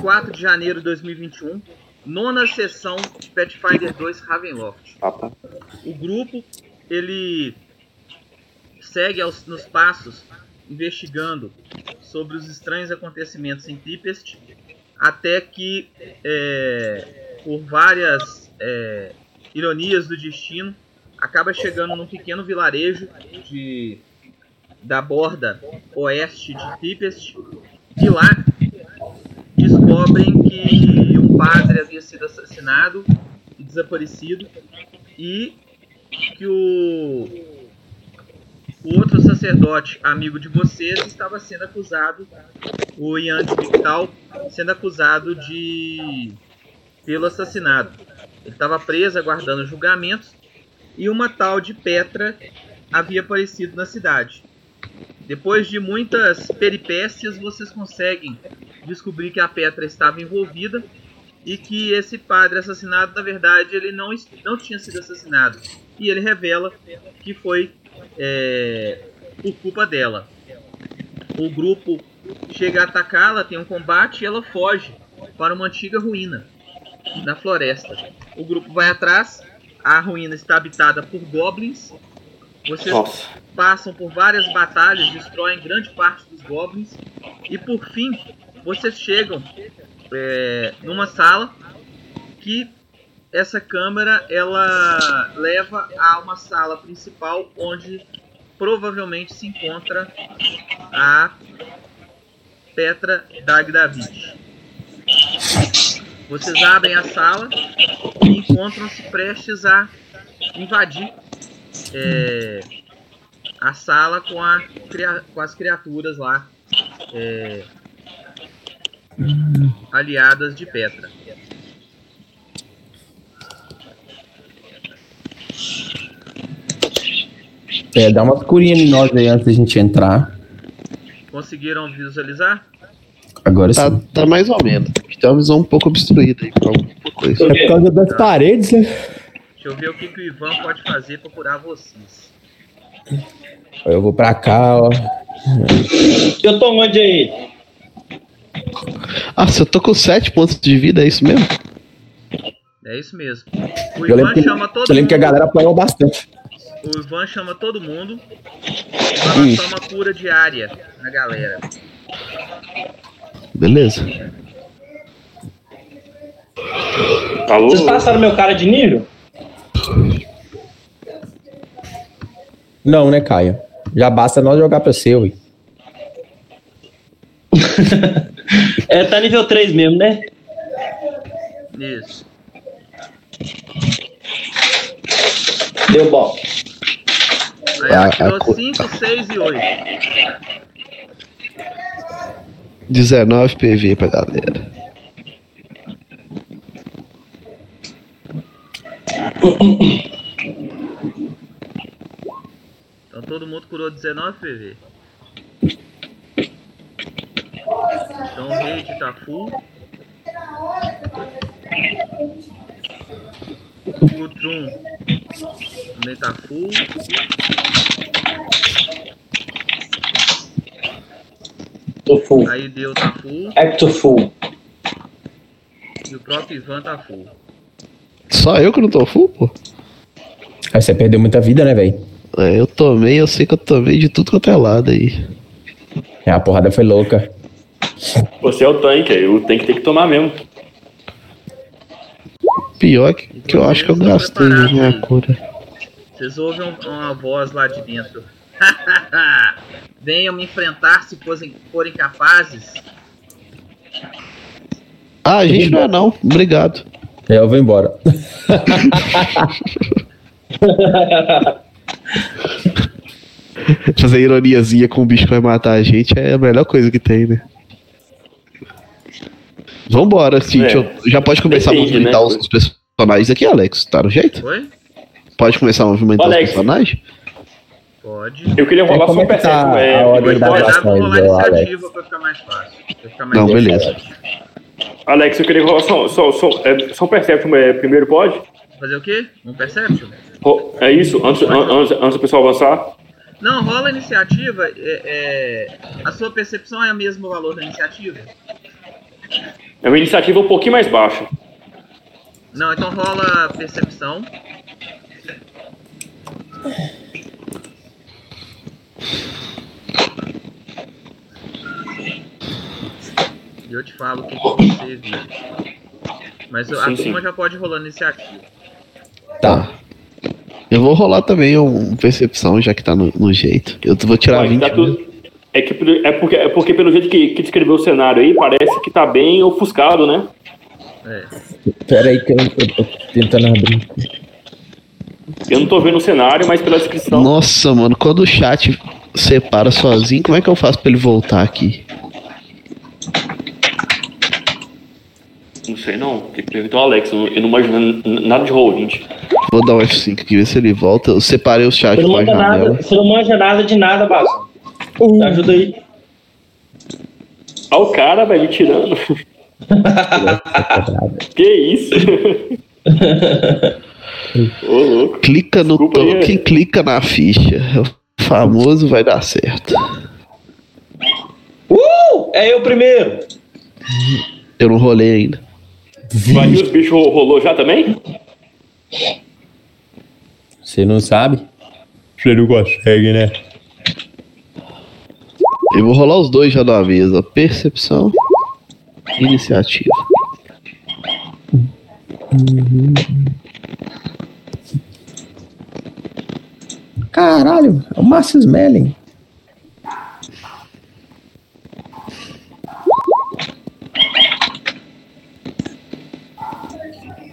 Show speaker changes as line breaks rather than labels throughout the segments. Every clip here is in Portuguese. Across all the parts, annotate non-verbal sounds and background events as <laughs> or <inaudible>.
24 de janeiro de 2021, nona sessão de Pathfinder 2 Ravenloft. O grupo ele segue aos, nos passos investigando sobre os estranhos acontecimentos em Tipest, até que, é, por várias é, ironias do destino, acaba chegando num pequeno vilarejo de, da borda oeste de Tipest, e lá descobrem que um padre havia sido assassinado e desaparecido, e que o, o outro sacerdote amigo de vocês estava sendo acusado, o Ian de Victal, sendo acusado de pelo assassinato. Ele estava preso aguardando julgamentos e uma tal de Petra havia aparecido na cidade. Depois de muitas peripécias, vocês conseguem descobrir que a Petra estava envolvida e que esse padre assassinado, na verdade, ele não, não tinha sido assassinado. E ele revela que foi é, por culpa dela. O grupo chega a atacá-la, tem um combate e ela foge para uma antiga ruína na floresta. O grupo vai atrás, a ruína está habitada por goblins. Vocês
Nossa.
passam por várias batalhas, destroem grande parte dos goblins e por fim vocês chegam é, numa sala que essa câmera ela leva a uma sala principal onde provavelmente se encontra a Petra Dagdavid. Vocês abrem a sala e encontram-se prestes a invadir é, a sala com, a, com, as criaturas lá é, aliadas de Petra.
É, dá uma escurinha em nós aí antes da gente entrar.
Conseguiram visualizar?
Agora
Tá,
sim.
tá mais ou menos. Tem uma visão um pouco obstruída aí por alguma coisa.
É por causa das paredes, né?
Deixa eu ver o que, que o Ivan pode fazer para curar vocês.
Eu vou pra cá, ó.
Eu tô onde aí?
Ah, se eu tô com 7 pontos de vida, é isso mesmo?
É isso mesmo. O
Eu
Ivan
lembro, que,
chama todo
eu lembro que a
mundo.
galera apanhou bastante.
O Ivan chama todo mundo. Vai lançar uma cura diária na galera.
Beleza.
Alô?
Vocês passaram meu cara de nível?
Não, né, Caio? Já basta nós jogar pra seu, ui. <laughs>
É, tá nível 3 mesmo, né?
Isso.
Deu bom.
Aí ela
A- a
tirou
cu-
5, 6 e 8.
19 PV pra galera.
Então todo mundo curou 19 PV. Então o rate tá full. O Trum também tá full.
Tô full.
Aí deu tá full.
Acto full.
E o próprio Ivan tá full.
Só eu que não tô full, pô?
Aí você perdeu muita vida, né, velho?
É, eu tomei, eu sei que eu tomei de tudo quanto é lado aí.
É, a porrada foi louca.
Você é o tanque, aí o tanque tem que tomar mesmo.
Pior que, que eu acho que eu gastei a minha cura.
Vocês ouvem um- uma voz lá de dentro. <laughs> Venham me enfrentar se forem, forem capazes.
Ah, a gente não é não. Obrigado.
É, eu vou embora. <laughs>
Fazer ironiazinha com o bicho que vai matar a gente é a melhor coisa que tem, né? Vambora, Cintia.
É.
Já pode começar
Depende,
a movimentar
né?
os personagens aqui, Alex. Tá no jeito?
Oi?
Pode começar a movimentar
Alex.
os personagens?
Pode.
Eu queria rolar
como
só
é
um
que tá
perception. É,
a ordem da
pode?
Pra ficar mais fácil. Ficar mais
Não,
fácil.
beleza.
Alex, eu queria rolar só, só, só, é, só um perception. É, primeiro pode?
Fazer o quê? Um perception?
Ro- É isso? Antes, an- antes, antes do pessoal avançar?
Não, rola a iniciativa. É, é, a sua percepção é o mesmo valor da iniciativa?
É uma iniciativa um pouquinho mais baixa.
Não, então rola percepção. E eu te falo o que, você viu. Mas a
Sim,
turma
sim.
já pode rolar iniciativa.
Tá. Eu vou rolar também um percepção, já que tá no, no jeito. Eu vou tirar
Ué,
20.
tá tudo- É, que, é, porque, é porque pelo jeito que, que descreveu o cenário aí, parece que tá bem ofuscado, né?
É.
Pera aí que eu, eu tô tentando abrir.
Eu não tô vendo o cenário, mas pela descrição.
Nossa, mano, quando o chat separa sozinho, como é que eu faço pra ele voltar aqui?
Sei não. Tem que perguntar ao Alex. Eu não, eu não imagino nada de roll 20.
Vou dar um F5 aqui, ver se ele volta. Eu separei o chat
Você não
com a janela.
nada, você não manja nada de nada, Basso. Ajuda aí.
Olha o cara, velho, me tirando. <laughs> que isso? Ô, louco.
Clica no
Desculpa
token,
é.
clica na ficha. É o famoso vai dar certo.
Uh! É eu primeiro.
Eu não rolei ainda.
E os bichos ro- rolou já também?
Você não sabe? Você não consegue, né?
Eu vou rolar os dois já de uma vez, ó. Percepção. Iniciativa.
Caralho, é o Márcio Smelling.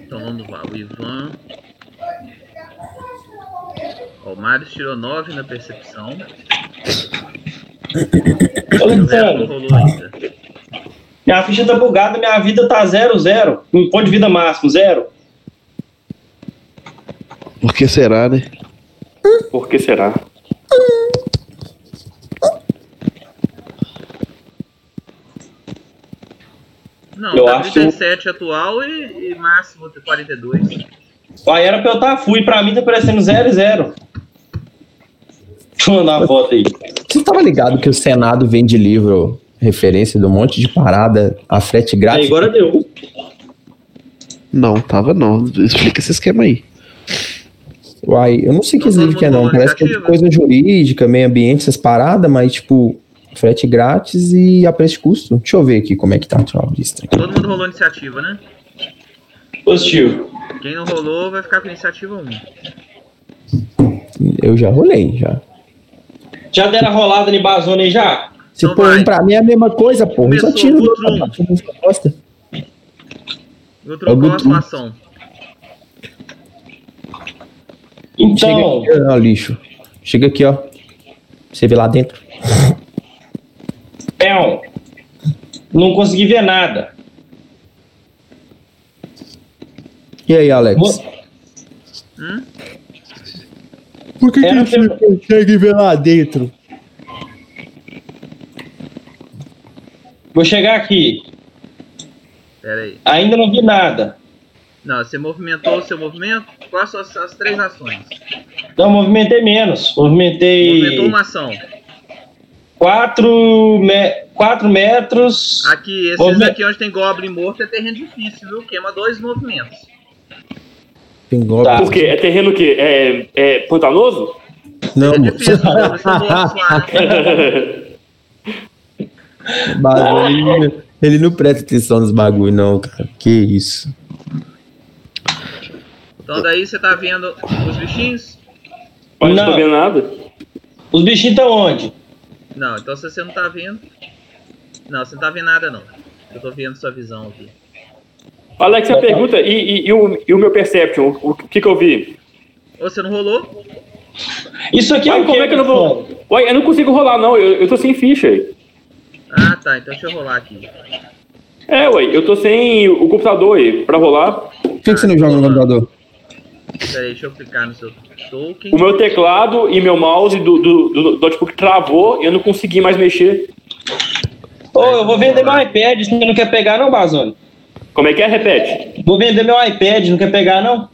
Então vamos lá, o Ivan. Ó, o Marius tirou 9 na percepção.
Ô,
O resto não
Alexandre,
rolou ainda.
minha ficha tá bugada, minha vida tá zero, zero. Um ponto de vida máximo, zero.
Por que será, né?
Por que será?
Não,
Eu
tá
acho-
37 atual e, e máximo de 42.
Aí era pra eu estar fui, pra mim tá parecendo zero e zero. Deixa eu mandar uma foto aí.
Você estava ligado que o Senado vende livro referência de um monte de parada a frete
Aí
grátis?
agora deu.
Não, tava não. Explica esse esquema aí.
Uai, eu não sei que livro que é não. Parece que é de coisa jurídica, meio ambiente, essas paradas, mas tipo, frete grátis e a preço de custo. Deixa eu ver aqui como é que tá. Deixa eu abrir isso aqui.
Todo mundo rolou iniciativa, né?
Positivo.
Quem não rolou vai ficar com iniciativa 1.
Eu já rolei, já.
Já deram a rolada em Bazona aí já?
Se
vai.
um pra mim é a mesma coisa, pô. Eu só
Começou,
tiro do
Gutrum.
outro.
Eu
É o
a situação.
Então,
Chega aqui, ó, lixo. Chega aqui, ó. Você vê lá dentro.
Pel, não consegui ver nada.
E aí, Alex?
Vou-
Hum?
Por que,
Era
você não consegue ver lá dentro?
Vou chegar aqui.
Pera aí.
Ainda não vi nada.
Não, você movimentou o seu movimento? Quais são as, as três ações?
Não, movimentei menos. Movimentei
Movimentou uma ação.
4 me... quatro metros.
Aqui, esses aqui onde tem Goblin morto é terreno difícil, viu? Queima dois movimentos.
Pingou.
Tá.
Por quê? É terreno que é, é pantanoso?
Não,
É difícil. <laughs> <laughs>
Bagulho, ele, ele não presta atenção nos bagulho, não, cara. Que isso.
Então daí você tá vendo os bichinhos?
Mas não
Não.
tô vendo nada.
Os bichinhos estão onde?
Não, então se você não tá vendo. Não, você não tá vendo nada não. Eu tô vendo sua visão aqui.
Alex, a pergunta, e, e- e o, e o meu Perception? O, que, que eu vi?
Você não rolou?
Isso aqui é
Ué,
o
como
quê,
é que eu não vou. Ué, eu não consigo rolar, não. Eu, eu tô sem ficha aí.
Ah, tá. Então deixa eu rolar aqui.
É, ué, eu tô sem o computador aí pra rolar.
Por que, que você não joga no computador?
Pera aí, deixa eu clicar no seu token.
O meu teclado e meu mouse do, do, do notebook travou e eu não consegui mais mexer.
Ô, eu vou vender meu iPad. Você não quer pegar, não, Bazone?
Como é que é? Repete.
Vou vender meu iPad. Não quer pegar, não?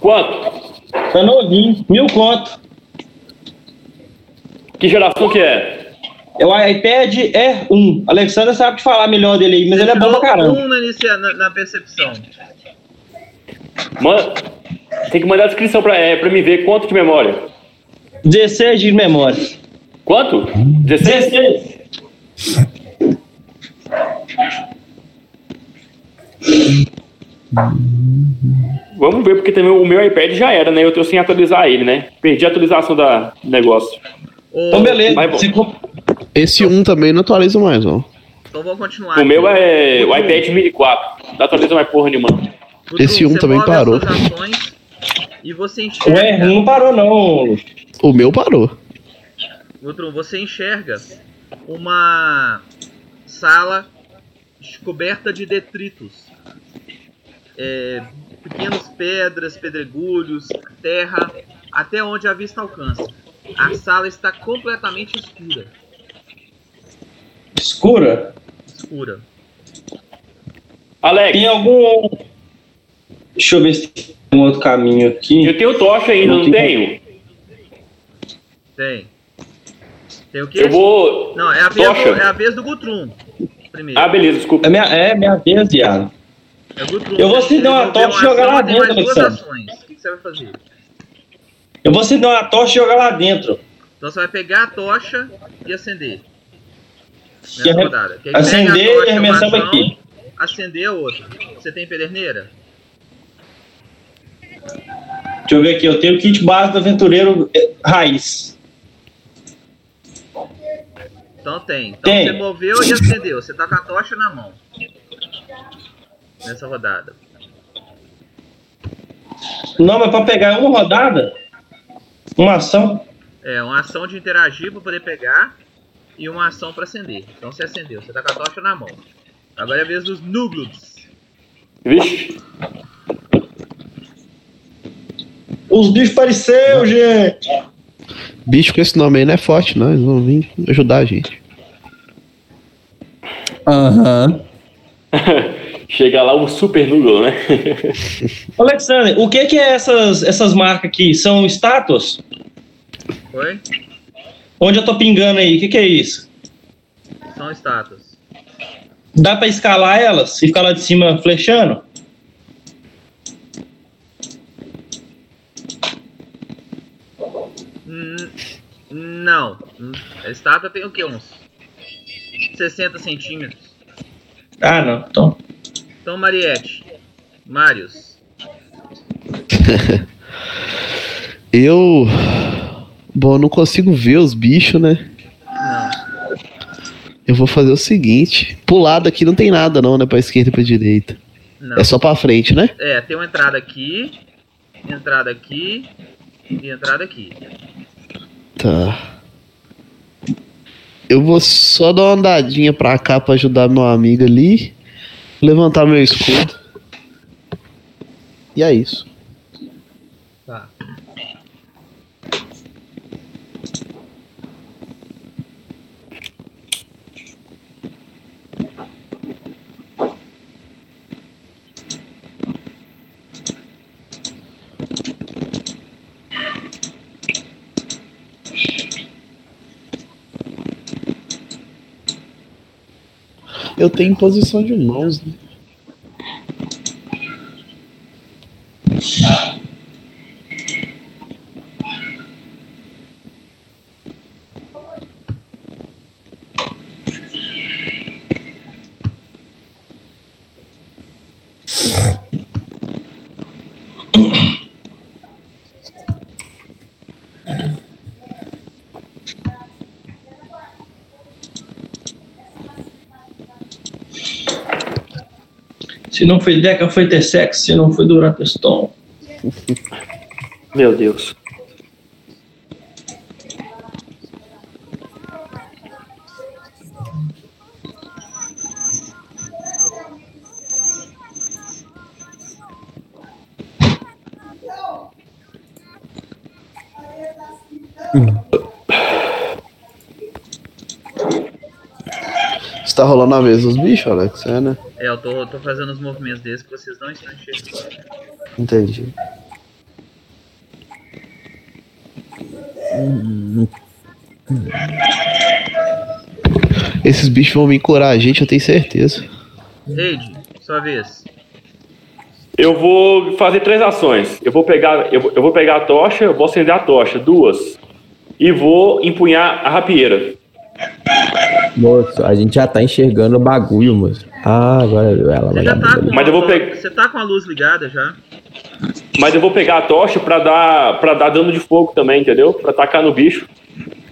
Quanto?
Tá novinho. Mil conto.
Que geração que é?
É o iPad Air 1. Alexandre sabe te falar melhor dele aí, mas ele é bom pra caramba.
Um na, na percepção.
Mano, tem que mandar a descrição pra, é, pra me ver quanto de memória.
16 de memória.
Quanto? 16?
16.
Vamos ver, porque também o meu iPad já era, né? Eu tô sem atualizar ele, né? Perdi a atualização da do negócio.
Então, beleza. Comp-
Esse 1 também não atualiza mais, ó.
Então vou continuar.
O
aqui.
meu é o iPad mini 4. Não atualiza mais porra nenhuma.
Esse um
você
também parou.
ações E você
O
enxerga.
R não parou, não.
O meu parou.
Outro, você enxerga uma sala coberta de detritos. É, pequenas pedras, pedregulhos, terra, até onde a vista alcança. A sala está completamente escura.
Escura?
Escura.
Alex,
Tem algum. Deixa eu ver se tem um outro caminho aqui.
eu tenho tocha ainda, não tenho?
Tem. Tem o quê?
Eu vou.
Não, é a vez,
Tocha.
do, é a vez do Gutrum. Primeiro.
Ah, beleza, desculpa.
É minha, é minha vez, viado.
É o Gutrum.
Eu vou acender uma tocha e jogar lá dentro, Alexandre.
ações. O que você vai fazer?
Eu vou acender uma tocha e jogar lá dentro.
Então você vai pegar a tocha e acender.
E
Nessa rodada.
Acender e arremessar aqui.
Acender a outra. Você tem pederneira?
Deixa eu ver aqui. Eu tenho o kit base do aventureiro eh, raiz.
Então tem. Então
Tem.
você moveu e acendeu. Você tá com a tocha na mão. Nessa rodada.
Não, mas pra pegar uma rodada, uma ação.
É, uma ação de interagir para poder pegar e uma ação para acender. Então você acendeu, você tá com a tocha na mão. Agora é a vez dos Nugluds.
Vixe.
Os bichos apareceu, gente.
Bicho com esse nome aí não é forte, não. Eles vão vir ajudar a gente.
Aham. <laughs>
Chega lá o super Google, né? <laughs>
Alexandre, o que que é essas, essas marcas aqui? São estátuas?
Foi?
Onde eu tô pingando aí? O que que é isso?
São estátuas.
Dá pra escalar elas e ficar lá de cima flechando?
Hum, não. A estátua tem o que? Uns 60 centímetros.
Ah, não. Então.
Então, Mariette. Marius. <laughs>
Eu. Bom, eu não consigo ver os bichos, né?
Não.
Eu vou fazer o seguinte: pro lado aqui não tem nada, não, né? Pra esquerda e pra direita.
Não.
É só pra frente, né?
É, tem uma entrada aqui, entrada aqui e entrada aqui.
Tá. Eu vou só dar uma andadinha pra cá pra ajudar meu amigo ali. Levantar meu escudo. E é isso.
Tá.
Eu tenho posição de mãos, né?
Se não foi Deca, foi ter sexo. Se não foi durante o Stone.
Meu Deus.
Você tá rolando a vez dos bichos, Alex? É, né?
É, eu tô, tô fazendo os movimentos desses que vocês não estão enxergando.
Entendi. Esses bichos vão me curar a gente, eu tenho certeza.
Reide, sua vez.
Eu vou fazer três ações. Eu vou pegar, eu, eu vou pegar a tocha, eu vou acender a tocha, duas. E vou empunhar a rapieira.
Moço, a gente já tá enxergando o bagulho, moço. Ah, agora ela
tá com,
Mas eu vou pegar-
você tá com a luz ligada já?
Mas eu vou pegar a tocha pra dar, pra dar dano de fogo também, entendeu? Pra atacar no bicho.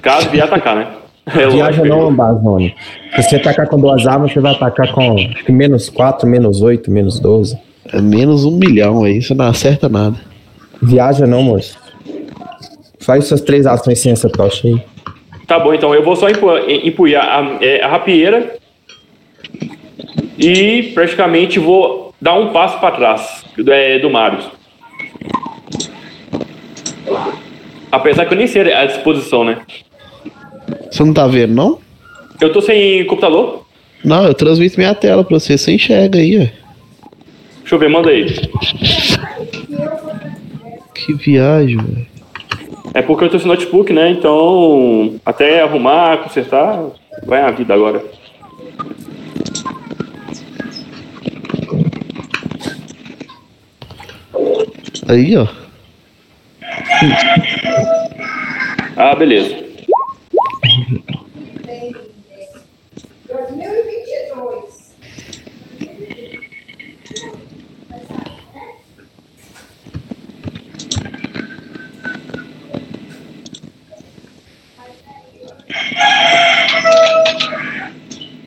Caso vier atacar, né? <laughs> É
Viaja não, Ambazone. Se você atacar com duas armas, você vai atacar com menos 4, menos 8, menos 12.
É menos um milhão aí, você não acerta nada.
Viaja não, moço. Faz suas três ações sem essa tocha aí.
Tá bom, então eu vou só empu- empunhar a, é, a rapieira e praticamente vou dar um passo pra trás do, é, do Marius. Apesar que eu nem sei a disposição, né?
Você não tá vendo, não?
Eu tô sem computador.
Não, eu transmito minha tela pra você, você enxerga aí, ó.
Deixa eu ver, manda aí.
Que viagem, velho.
É porque eu tô sem notebook, né? Então, até arrumar, consertar, vai a vida agora.
Aí, ó.
Ah, beleza.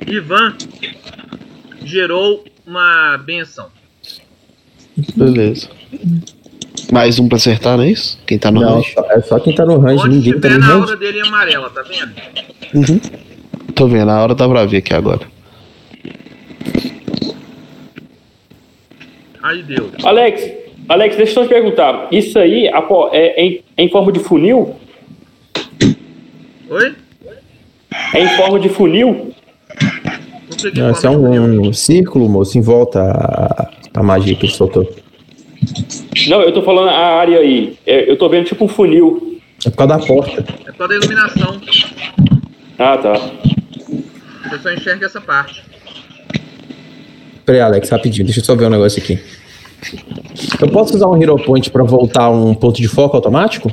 Ivan gerou uma benção.
Beleza. Mais um pra acertar, não é isso? Quem tá no
Não,
range?
só- é só quem tá no range,
Onde
ninguém tá no
na
range.
aura dele é amarela, tá vendo?
Uhum. Tô vendo, a hora tá pra ver aqui agora.
Aí deu.
Alex, Alex, deixa eu te perguntar. Isso aí é, é em, é em forma de funil?
Oi?
É em forma de funil?
Não, isso é
funil?
um, um círculo, moço, em volta a, a magia que ele soltou.
Não, eu tô falando a área aí. É, eu tô vendo tipo um funil.
É por causa da porta.
É por causa da iluminação.
Ah, tá.
Você só enxerga essa parte.
Peraí, Alex, rapidinho, deixa eu só ver um negócio aqui. Eu posso usar um Hero Point pra voltar um ponto de foco automático?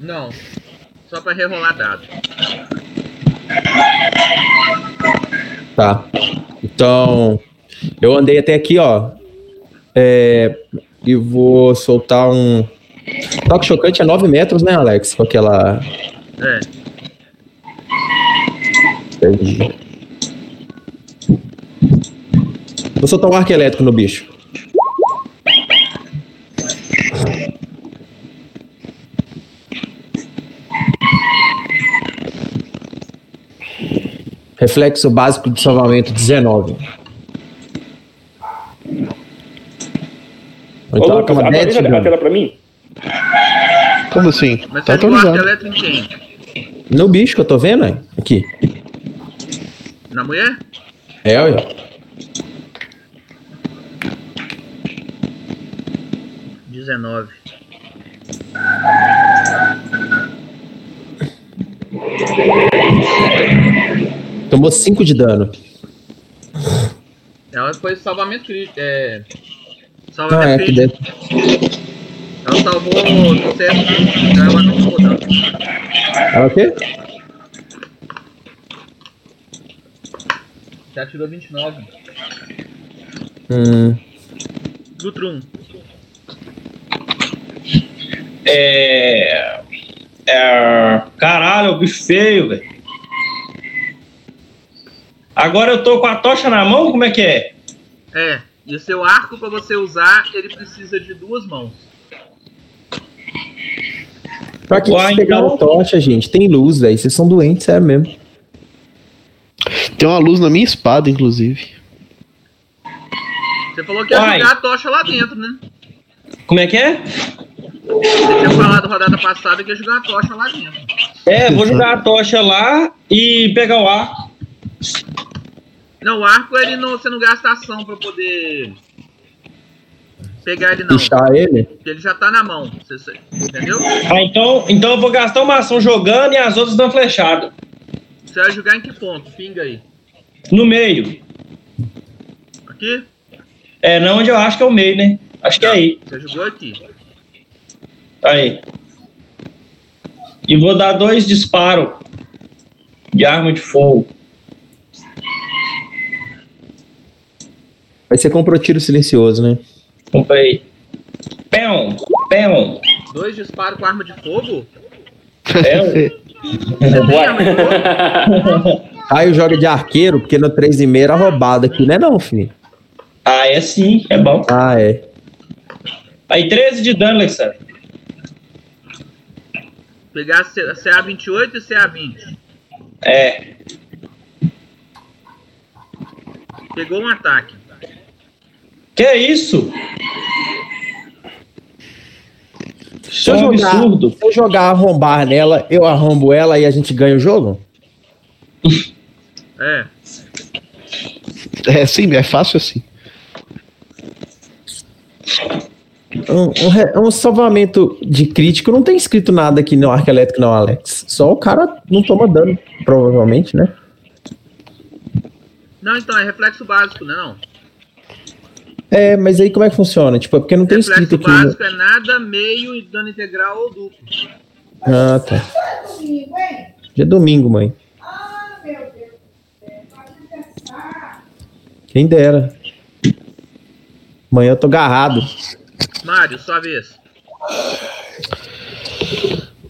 Não. Só pra rerolar dado.
Tá. Então, eu andei até aqui, ó. É, e vou soltar um. Toque chocante é 9 metros, né, Alex? Com aquela.
É.
Vou soltar um arco elétrico no bicho. Reflexo básico de salvamento 19.
Ô,
Então,
Lucas,
10 de
atualiza a tela pra mim.
Como assim?
Mas
tá atualizado.
em quem?
No bicho que eu tô vendo, aí. Aqui.
Na mulher?
É, olha.
Dezenove.
Tomou 5 de dano.
Ela foi salvamento crítico. É.
Ah,
Salvamento
é que
crítico. Ela salvou o sucesso, então ela não tomou dano.
Ela o quê?
Já tirou 29.
Hum.
Lutrum.
É. É. Caralho, é o bicho feio, velho. Agora eu tô com a tocha na mão, como é que é?
É. E o seu arco, pra você usar, ele precisa de duas mãos.
Pra que
Uai,
vocês pegaram
então-
tocha, gente? Tem luz, velho. Vocês são doentes, sério mesmo.
Tem uma luz na minha espada, inclusive.
Você falou que ia
Uai.
jogar a tocha lá dentro, né?
Como é que é?
Você tinha falado rodada passada que ia jogar a tocha lá dentro.
É, vou jogar a tocha lá e pegar o ar.
Não, o arco ele não, você não gasta ação pra poder pegar ele não.
Puxar ele?
Porque ele já tá na mão. Você- você- entendeu?
Ah, então, então eu vou gastar uma ação jogando e as outras dando flechada.
Você vai jogar em que ponto? Pinga aí.
No meio.
Aqui?
É, não onde eu acho que é o meio, né? Acho que é aí.
Você jogou aqui.
Aí. E vou dar dois disparos de arma de fogo.
Aí você comprou tiro silencioso, né?
Comprei. Pão, pão.
Dois disparos com arma de fogo?
É,
tem arma de fogo?
Aí joga de arqueiro, porque no 3,5 era roubado aqui, né não, filho?
ah, é sim, é bom.
Ah, é.
Aí 13 de dano, Alexandre.
Pegar C- CA28 e CA20.
É.
Pegou um ataque.
Que é isso?
Se
Isso
eu,
é um
jogar,
absurdo.
se eu jogar arrombar nela, eu arrombo ela e a gente ganha o jogo?
É.
É sim, é fácil assim.
Um, um um salvamento de crítico não tem escrito nada aqui no arco elétrico, não, Alex. Só o cara não toma dano, provavelmente, né?
Não, então, é reflexo básico, né? Não.
É, mas aí como é que funciona? Tipo, é porque não tem escrito
Reflexo
aqui. no-
básico é nada, meio e dano integral ou duplo.
Ah, tá. Já é domingo, mãe. Quem dera. Amanhã eu tô agarrado.
Mário, sua vez.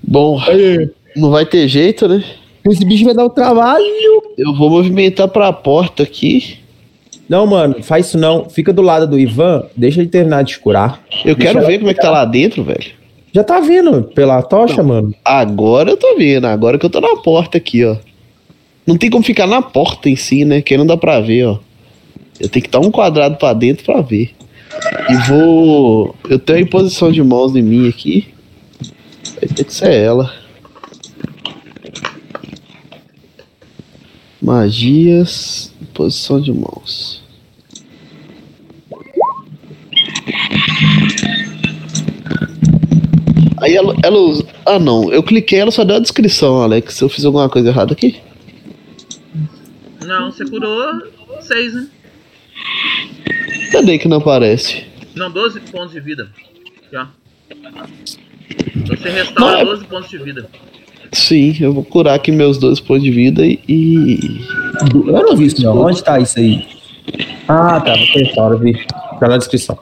Bom, não vai ter jeito, né?
Esse bicho vai dar o trabalho.
Eu vou movimentar pra porta aqui.
Não, mano, faz isso não. Fica do lado do Ivan, deixa ele terminar de curar.
Eu
Deixa
quero ver como é que tá lá dentro, velho.
Já tá vendo pela tocha, mano?
Agora eu tô vendo, agora que eu tô na porta aqui, ó. Não tem como ficar na porta em si, né? Que não dá pra ver, ó. Eu tenho que dar um quadrado pra dentro pra ver. E vou. Eu tenho a imposição de mãos em mim aqui. Vai ter que ser ela. Magias. Posição de mãos. Aí ela, ela usa. Ah não, eu cliquei, ela só deu a descrição, Alex. Eu fiz alguma coisa errada aqui?
Não, você curou 6, né?
Cadê que não aparece?
Não, 12 pontos de vida. Já. Você restaura
Não, é-
12 pontos de vida.
Sim, eu vou curar aqui meus dois pontos de vida e. e-
Eu não vi isso, não. Onde tá isso aí? Ah, tá. Vou testar, eu vi. Tá na descrição.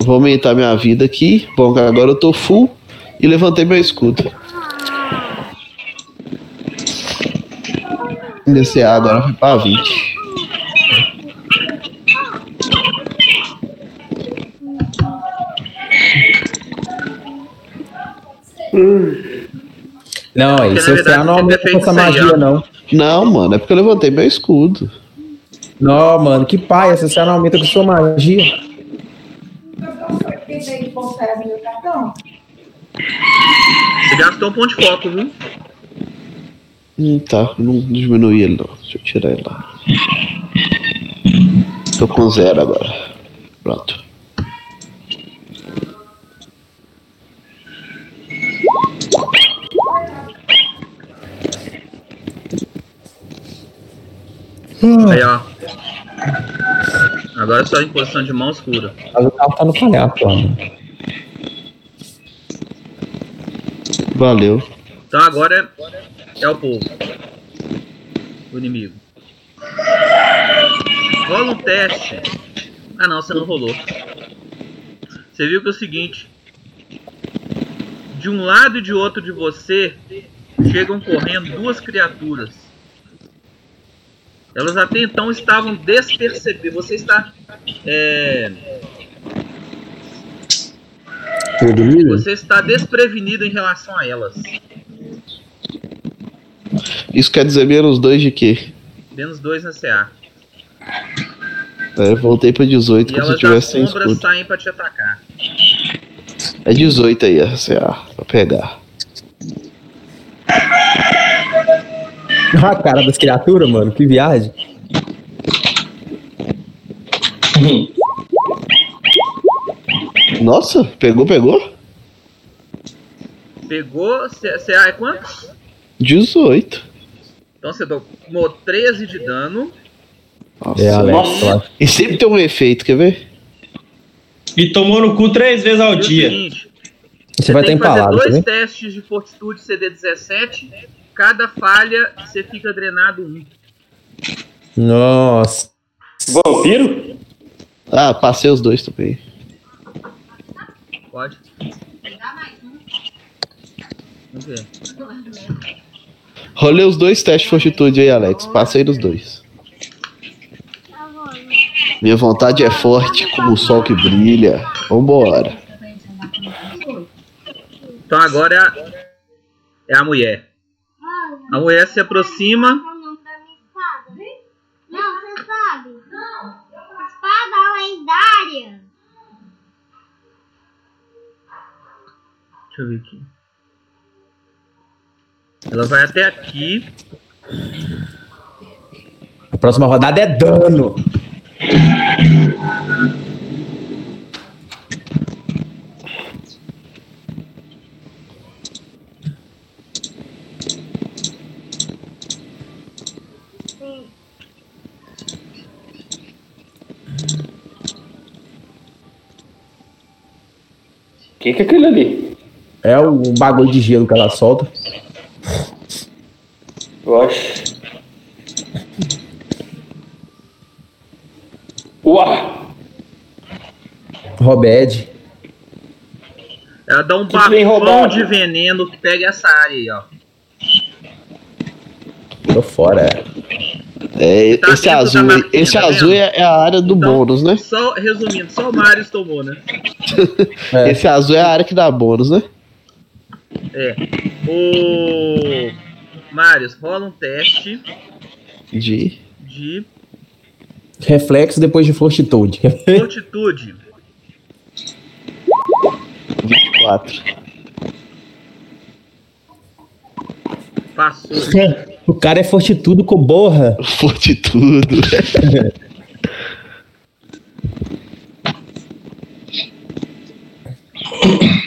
Vou aumentar minha vida aqui. Bom, agora eu tô full e levantei meu escudo. DCA agora foi pra 20.
Não, aí,
verdade,
CA não
você
aumenta essa magia, não.
Não, mano, é porque eu levantei meu escudo.
Não, mano, que pai, essa CA não aumenta com sua magia.
Você gastou um ponto de foco, viu?
Hum, tá, eu não diminuí ele não. Deixa eu tirar ele lá. Tô com zero agora. Pronto.
Aí, ó. Agora é só em posição de mão escura.
Mas o carro tá no palhaço, mano.
Valeu.
Então agora é, é o povo. O inimigo. Rola um teste. Ah não, você não rolou. Você viu que é o seguinte. De um lado e de outro de você chegam correndo duas criaturas. Elas até então estavam despercebidas. Você está. É, você está desprevenido em relação a elas.
Isso quer dizer menos dois de quê?
Menos dois na CA.
É, voltei pra 18
E
como se eu
elas
tivesse sem escudo.
saem pra te atacar.
É 18 aí a CA pra pegar. <laughs>
A cara das criaturas, mano, que viagem.
Nossa, pegou, pegou?
Pegou. Você é quanto?
18.
Então você tomou 13 de dano.
Nossa.
É, Alex.
E sempre tem um efeito, quer ver?
E tomou no cu três vezes ao
E
dia.
seguinte,
Você vai
tem
estar
que fazer
empalado,
dois
né?
testes de fortitude CD17. Cada falha você fica drenado um.
Nossa.
Vampiro?
Ah, passei os dois também.
Pode. Vamos ver.
Rolei os dois testes de fortitude aí, Alex. Passei nos dois. Minha vontade é forte como o sol que brilha. Vambora.
Então agora é a, é a mulher. A mulher se aproxima.
Não, você sabe. Espada lendária.
Deixa eu ver aqui. Ela vai até aqui.
A próxima rodada é dano.
Quem que é aquele ali?
É o bagulho de gelo que ela solta.
Eu acho. Uau!
Robed.
Ela dá um
Que roubado.
de veneno que pega essa área aí, ó.
Tô fora. É.
Tá
esse azul,
tá
esse
tá
azul é, é a área do
Então,
bônus, né?
Só, resumindo, só o Marius tomou, né? <laughs>
É.
Esse azul é a área que dá bônus, né?
É. O. Marius, rola um teste
De.
de
Reflexo depois de fortitude. <laughs>
fortitude.
24.
Passou. <laughs>
o cara é fortitudo com borra. <laughs>
Fortitudo. <laughs>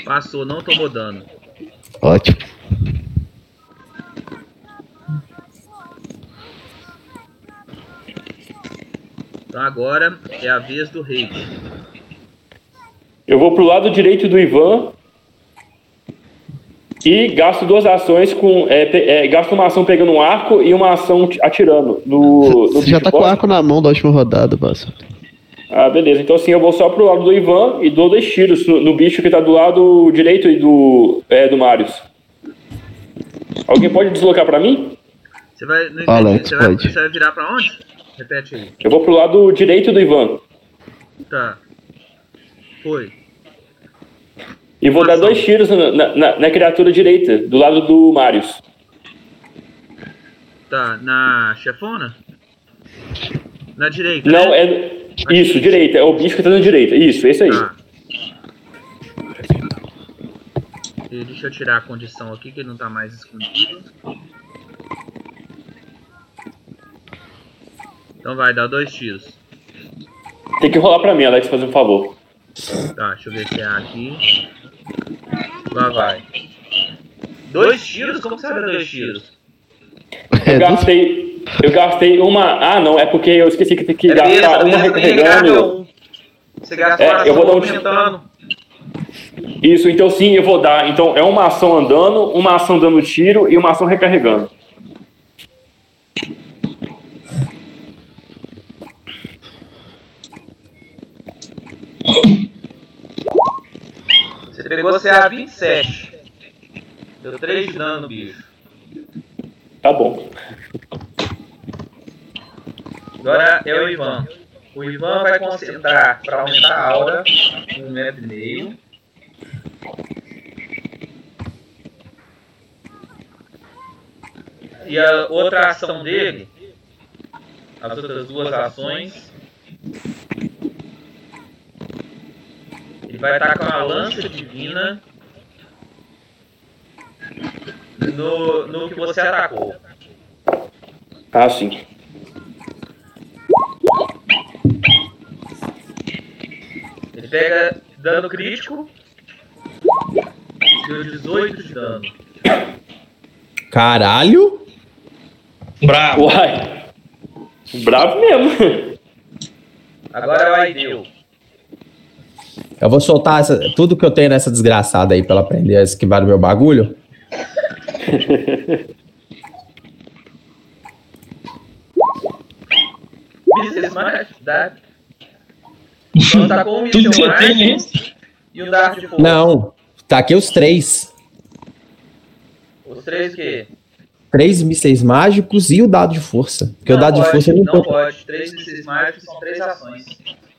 Passou, não tomou dano.
Ótimo.
Então agora é a vez do rei.
Eu vou pro lado direito do Ivan e gasto duas ações com. É, é, gasto uma ação pegando um arco e uma ação atirando no. no
Você já tá com o arco na mão da última rodada, passa.
Ah, beleza. Então assim, eu vou só pro lado do Ivan e dou dois tiros no, no bicho que tá do lado direito e do. É, do Marius. Alguém pode deslocar pra mim?
Você vai, não entendi,
Alex,
você, vai, você vai virar pra onde? Repete aí.
Eu vou pro lado direito do Ivan.
Tá. Foi.
E vou dar dois tiros na, na- na criatura direita, do lado do Marius.
Tá. Na chefona? Na direita.
Não,
né?
é. Isso, direita. É o bicho que tá na direita. Isso, esse aí.
Tá. E deixa eu tirar a condição aqui que ele não tá mais escondido. Então vai, dá dois tiros.
Tem que rolar pra mim, Alex, fazer um favor.
Tá, deixa eu ver se é aqui. Lá vai. Dois tiros? Como você vai dois tiros?
É,
Eu
do-
gastei. Eu gastei uma. Ah, não, é porque eu esqueci que tem que
É
gastar uma recarregando.
um. Você gasta
É,
uma
eu vou dar um
aumentando.
Isso, então sim, eu vou dar. Então é uma ação andando, uma ação dando tiro e uma ação recarregando.
Pegou CA 27. Deu 3 de dano no bicho.
Tá bom.
Agora é o Ivan. O Ivan vai concentrar para aumentar a aura um metro e meio. E a outra ação dele, as outras duas ações, vai estar com a lança divina no, no que você atacou.
Ah, sim.
Ele pega Dano crítico. Deu 18 de dano.
Caralho!
Bravo.
Uai. Bravo mesmo.
Agora é o Aideu.
Eu vou soltar essa- tudo que eu tenho nessa desgraçada aí pra ela aprender a esquivar do meu bagulho.
Mísseis mais, dá. Então tá com um
Tudo que você tem é
e um dardo de fogo.
Não, tá aqui os três.
Os três que?
Três mísseis mágicos e o dado de força. Porque o dado de
pode,
força ele não,
não
conta.
pode. Três mísseis mágicos são três ações.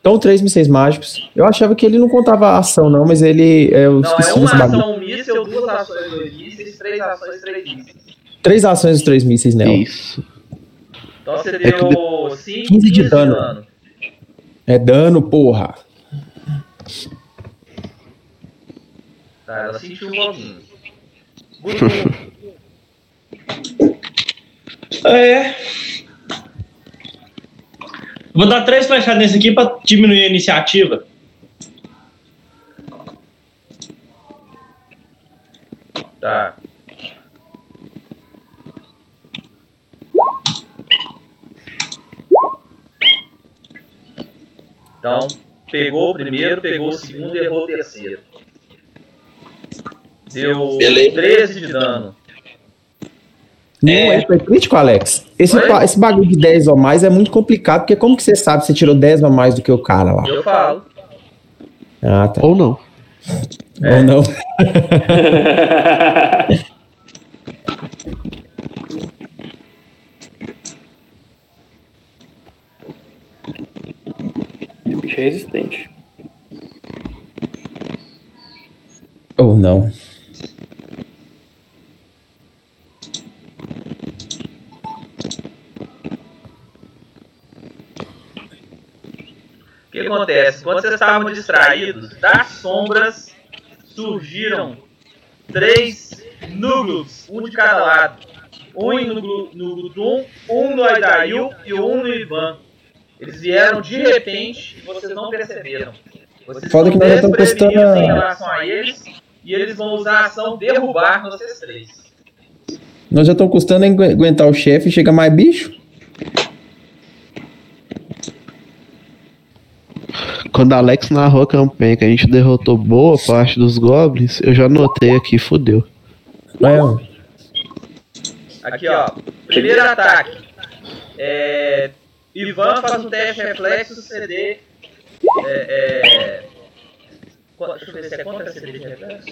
Então, três mísseis mágicos. Eu achava que ele não contava a ação, não, mas ele. É, eu
Não, é
esqueci
uma
desse bagulho.
ação um míssel, duas ações, dois mísseis, três ações, três mísseis.
Três ações e três mísseis nela.
Isso.
Então você
É
deu 5,
15 de dano. É dano, porra.
Tá, ela sentiu um. Gutu, <laughs>
É. Vou dar três flechadas nesse aqui pra diminuir a iniciativa.
tá. Então, pegou o primeiro, pegou o segundo e errou o terceiro. Deu
Beleza.
13 de dano.
Nenhum
É.
é. foi crítico, Alex. Esse, pa- esse bagulho de 10 ou mais é muito complicado, porque como que você sabe se você tirou 10 ou mais do que o cara lá?
Eu falo.
Ah, tá.
Ou não.
Ou não.
O <laughs> bicho é resistente.
Ou não.
Acontece? Quando vocês estavam distraídos, das sombras surgiram três núcleos, um de cada lado. Um no, Gudrun, um no Aidail e um no Ivan. Eles vieram de repente e vocês não perceberam. Vocês
Foda
estão
que nós estamos
em relação a eles e eles vão usar a ação derrubar vocês três.
Nós já estamos custando agu- aguentar o chefe e chega mais bicho?
Quando a Alex narrou a campanha que a gente derrotou boa parte dos goblins, eu já notei aqui, fudeu.
É.
Aqui, ó. Primeiro ataque. É, Ivan faz um teste reflexo CD. É, é, deixa eu ver se é contra CD de reflexo.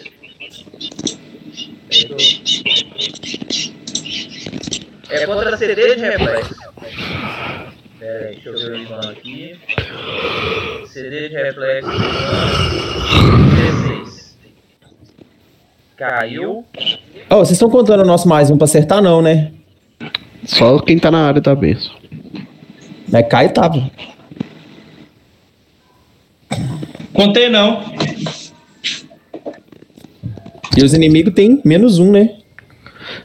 É contra CD de reflexo. Pera aí, deixa eu ver o Ivan aqui. CD de reflexo. Ivan, 16. Caiu.
Ó, vocês estão contando o nosso mais um pra acertar, não, né?
Só quem tá na área da benção.
Mas cai tava.
Contei não.
E os inimigos têm menos um, né?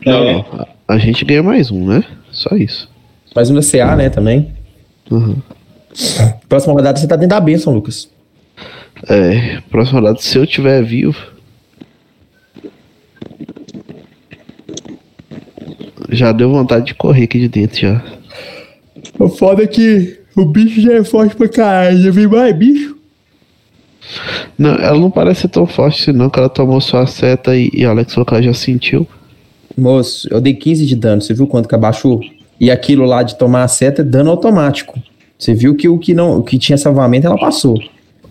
Não,
É.
a gente ganha mais um, né? Só isso.
Mais um da CA, né, também.
Uhum.
Próxima rodada você tá dentro da bênção, Lucas.
É, próxima rodada, se eu tiver vivo. Já deu vontade de correr aqui de dentro já.
O foda é que o bicho já é forte pra caralho. Já vi mais bicho.
Não, ela não parece ser tão forte assim, não, que ela tomou só a seta e, e a Alex falou que ela já sentiu.
Moço, eu dei 15 de dano. Você viu quanto que abaixou? E aquilo lá de tomar a seta é dano automático. Você viu que o que não, o que tinha salvamento ela passou.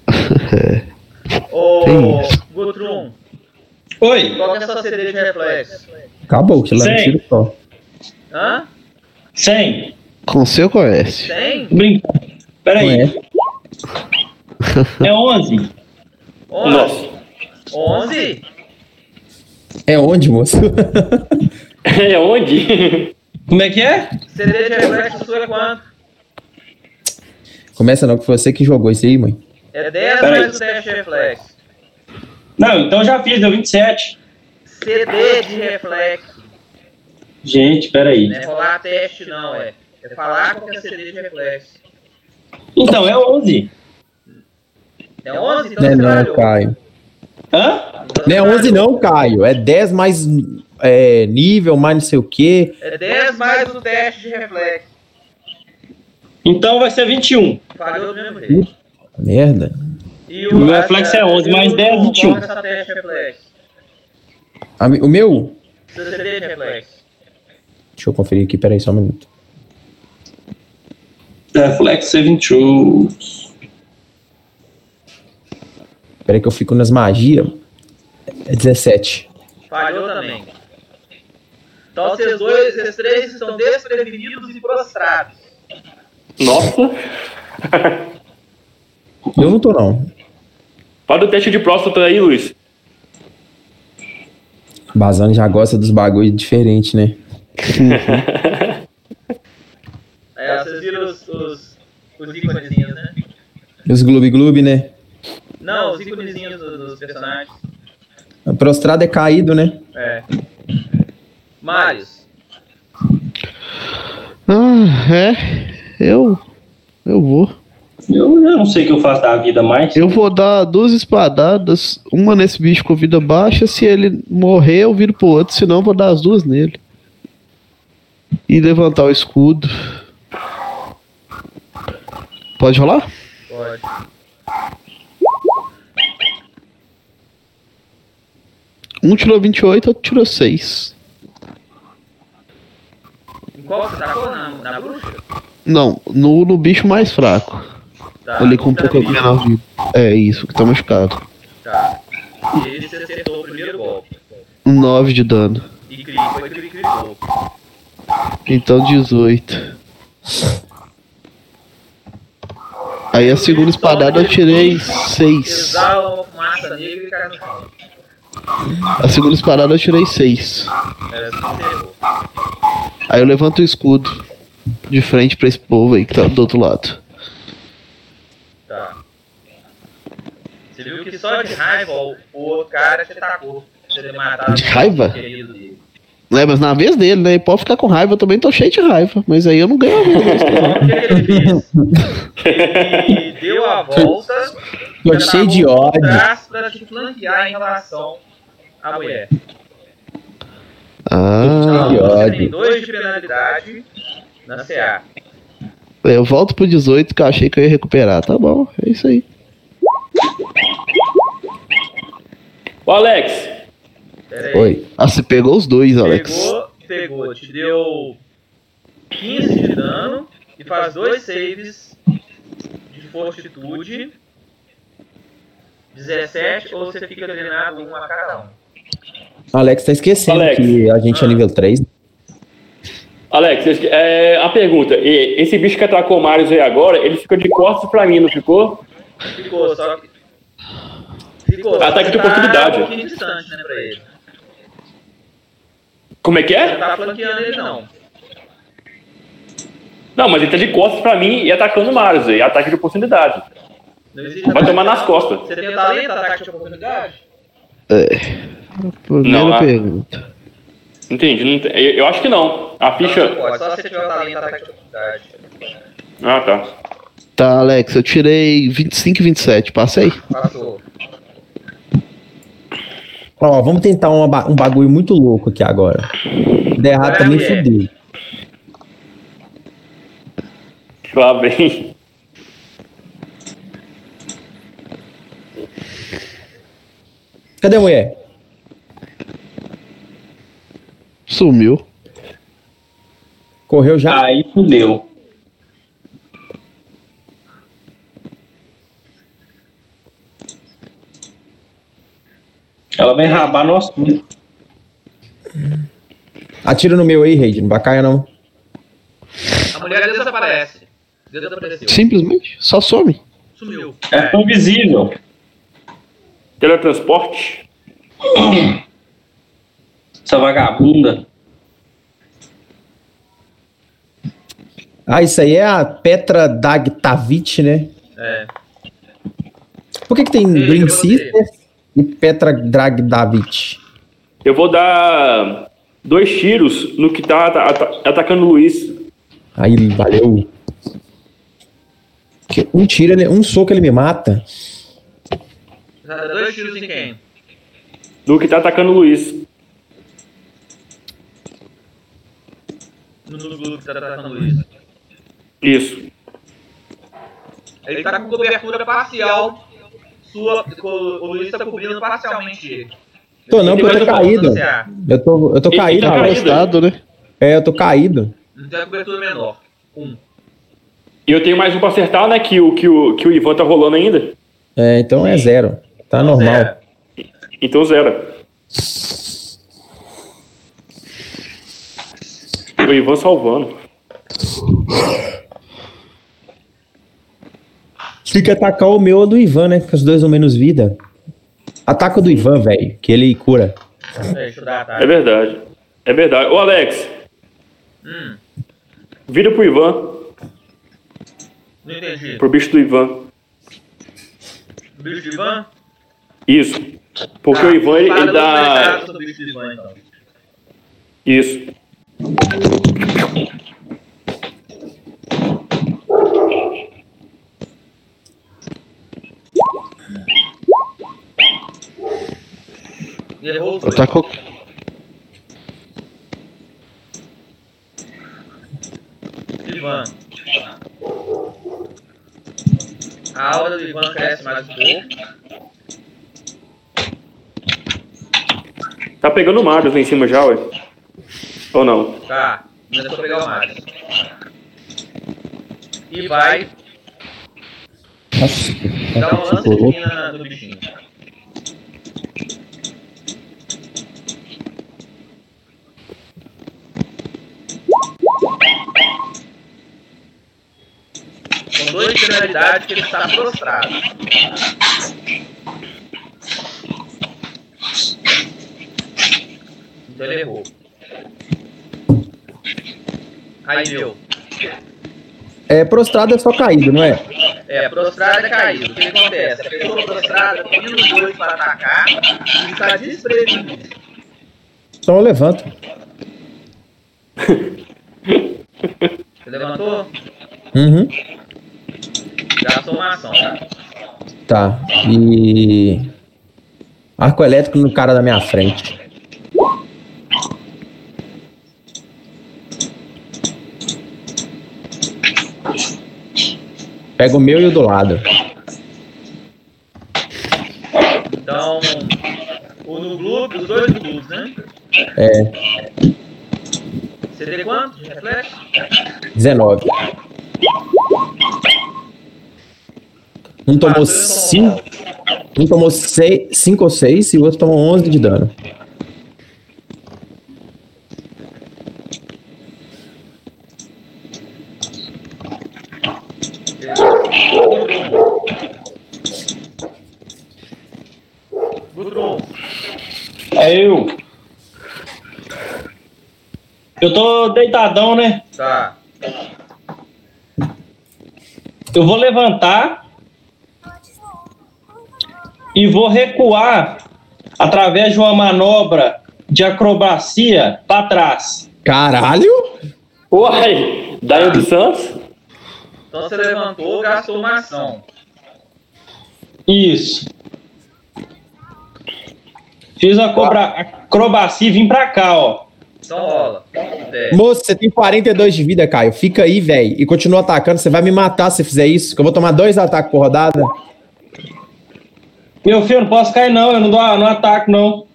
<laughs>
Ô,
Tem isso.
Gutrum,
Oi.
qual que é a sua CD de reflexo?
Acabou, que lá é um tiro só.
Hã?
100.
Com seu conhece.
Tem?
Brincando. Pera
Não
aí.
é?
É 11.
11?
Nossa.
11?
É onde, moço? <laughs>
É onde? <laughs>
Como é que é?
CD de reflexo sua é quanto?
Começa não, que foi você que jogou isso aí, mãe.
É 10
Peraí.
mais o teste de reflexo.
Não, então já fiz, deu 27.
CD de reflexo.
Gente, pera aí.
Não é rolar teste, não, é. É falar qual que é CD de reflexo.
Então, é 11.
É 11? Então
Não é não. Caio.
Hã?
Não é
você
11
valeu.
não, Caio. É 10 mais é, nível, mais não sei o quê.
É 10 mais o teste de reflexo.
Então vai ser 21.
Falhou do mesmo jeito.
Merda.
E
O reflexo é 11, mais 10, 21.
Qual que é essa teste de reflexo?
A O meu?
CD de reflexo.
Deixa eu conferir aqui, peraí só um minuto.
Reflexo é 21.
Peraí que eu fico nas magias. É 17.
Falhou também. Então vocês dois, vocês três estão desprevenidos e prostrados.
Nossa. <laughs>
Eu não tô, não.
Fala do teste de próstata aí, Luiz.
Bazano já gosta dos bagulho diferentes, né? <laughs>
É, vocês viram os, os, os íconezinhos, né?
Os Gloob Gloob, né?
Não, os íconezinhos do- dos personagens.
A prostrado é caído, né?
É. Marius.
Ah, é. Eu. Eu vou.
Eu já não sei o que eu faço da vida mais.
Eu vou dar duas espadadas, uma nesse bicho com vida baixa. Se ele morrer, eu viro pro outro, senão eu vou dar as duas nele. E levantar o escudo. Pode rolar?
Pode.
Um tirou 28, outro tirou 6.
Qual você tacou? Na, na bruxa?
Não, no, no bicho mais fraco.
Tá.
Ali com um
tá
pouco menor vida. É isso, que tá machucado.
Tá. E ele se acertou o primeiro golpe.
9 de dano.
E cri, foi cri, critou.
Então 18. Aí a segunda espadada eu tirei 6.
Exala fumaça negra e cai no chão.
A segunda espadada eu tirei 6.
Era assim que errou.
Aí eu levanto o escudo de frente pra esse povo aí que tá do outro lado.
Tá. Você viu que só de raiva o, o cara te atacou. Você ter matado
De raiva? É, mas na vez dele, né? Ele pode ficar com raiva, eu também tô cheio de raiva. Mas aí eu não ganho a vez.
O que, que ele fez? Ele deu a volta.
Tô cheio de ódio.
Pra te flanquear em relação à mulher.
Ah,
Então,
que ódio.
tem dois de penalidade na CA.
eu volto pro 18 que eu achei que eu ia recuperar. Tá bom, é isso aí.
Ô, Alex.
Pera aí.
Oi.
Ah, você pegou os dois, Alex.
Pegou, pegou, te deu 15 de dano e faz dois saves de fortitude. 17 ou você fica drenado um a cada um.
Alex tá esquecendo
Alex.
que a gente é nível 3.
Alex, é, a pergunta. Esse bicho que atacou o Marius aí agora, ele ficou de costas pra mim, não ficou?
Ficou, só que. Ficou.
Ataque de
Você tá
oportunidade.
um pouquinho distante, né, pra ele.
Como é que é?
não tá flanqueando ele, não.
Não, mas ele tá de costas pra mim e atacando o Marius aí. Ataque de oportunidade. Vai tomar nas costas.
Você tem o talento, ataque de oportunidade?
Primeira
Não, ah.
pergunta.
Entendi. eu, eu acho que não. A ficha.
não pode, só se você tiver o talento, ataque de oportunidade.
Ah, tá.
Tá, Alex, eu tirei 25 e 27. Passei?
Passou.
Ó, vamos tentar uma um bagulho muito louco aqui agora. Se der errado também fudeu.
Lá vem.
Cadê a mulher?
Sumiu.
Correu já?
Aí fudeu. Ela vem rabar nosso.
Atira no meu aí, Raid. Não vai cair, não.
A mulher desaparece. Desapareceu.
Simplesmente. Só some.
Sumiu.
É invisível.
Teletransporte. <coughs>
Essa vagabunda.
Ah, isso aí é a Petra Dagtavich, né?
É.
Por que, que tem
Ei,
Green Sister e Petra Dragdavich?
Eu vou dar dois tiros no que tá ata- ata- atacando o Luiz.
Aí, valeu. Um tiro, ele, um soco ele me mata.
Dois tiros em quem?
Do que tá atacando o Luiz.
No Lulu que tá tratando o Luiz.
Isso.
Ele tá com cobertura parcial. Sua, o Luiz tá cobrindo parcialmente ele.
Tô não, porque eu tô caído. Eu tô, eu tô
Ele
caído,
tá
afastado, né?
É, eu tô caído.
Não tem cobertura menor. Um.
E eu tenho mais um pra acertar, né? Que o, que o, que o Ivan tá rolando ainda.
É, então é zero. Tá normal.
Zero.
Então zero. O Ivan salvando.
Tem que atacar o meu ou do Ivan, né? Porque os dois dão menos vida. Ataca o do Ivan, velho, que ele cura.
É
ataque.
verdade. É verdade. Ô, Alex,
Hum,
vira pro Ivan.
não entendi.
Pro bicho do Ivan.
Bicho de Ivan?
Isso. Porque
Tá,
o Ivan, ele, ele dá...
do Ivan, então.
Isso.
Errou os dois.
Atacou.
Ivan. A aura do Ivan cresce mais um pouco.
Tá pegando o Marius lá em cima já, ué. Ou não?
Tá, ainda só pegar o Mario. E vai
Nossa,
dar um lance de mina no bichinho. Com dois de penalidade que ele está prostrado. Então ele errou. Aí deu.
É, prostrado é só caído, não é?
É, prostrado é caído. O que acontece? A pessoa prostrada tem os dois para atacar e está desprevenido.
Então eu levanto.
Você levantou?
Uhum.
Gastou uma ação.
Tá. E. Arco elétrico no cara da minha frente. Pega o meu e o do lado.
Então, o no globo, os dois no globo, né?
É.
CD quanto de reflexo?
19. Um tomou 5. Um tomou 5 ou 6 e o outro tomou 11 de dano.
Gudrun,
É eu. Eu tô deitadão, né?
tá.
Eu vou levantar e vou recuar através de uma manobra de acrobacia para trás.
Caralho!
Uai! Daio dos Santos?
Então você levantou, gastou uma ação.
Isso. Fiz a cobra- acrobacia e vim pra cá, ó.
Então rola. É.
Moço, você tem 42 de vida, Caio. Fica aí, velho. E continua atacando. Você vai me matar se fizer isso. Que eu vou tomar dois ataques por rodada.
Meu filho, não posso cair não, eu não, dou, não ataco não.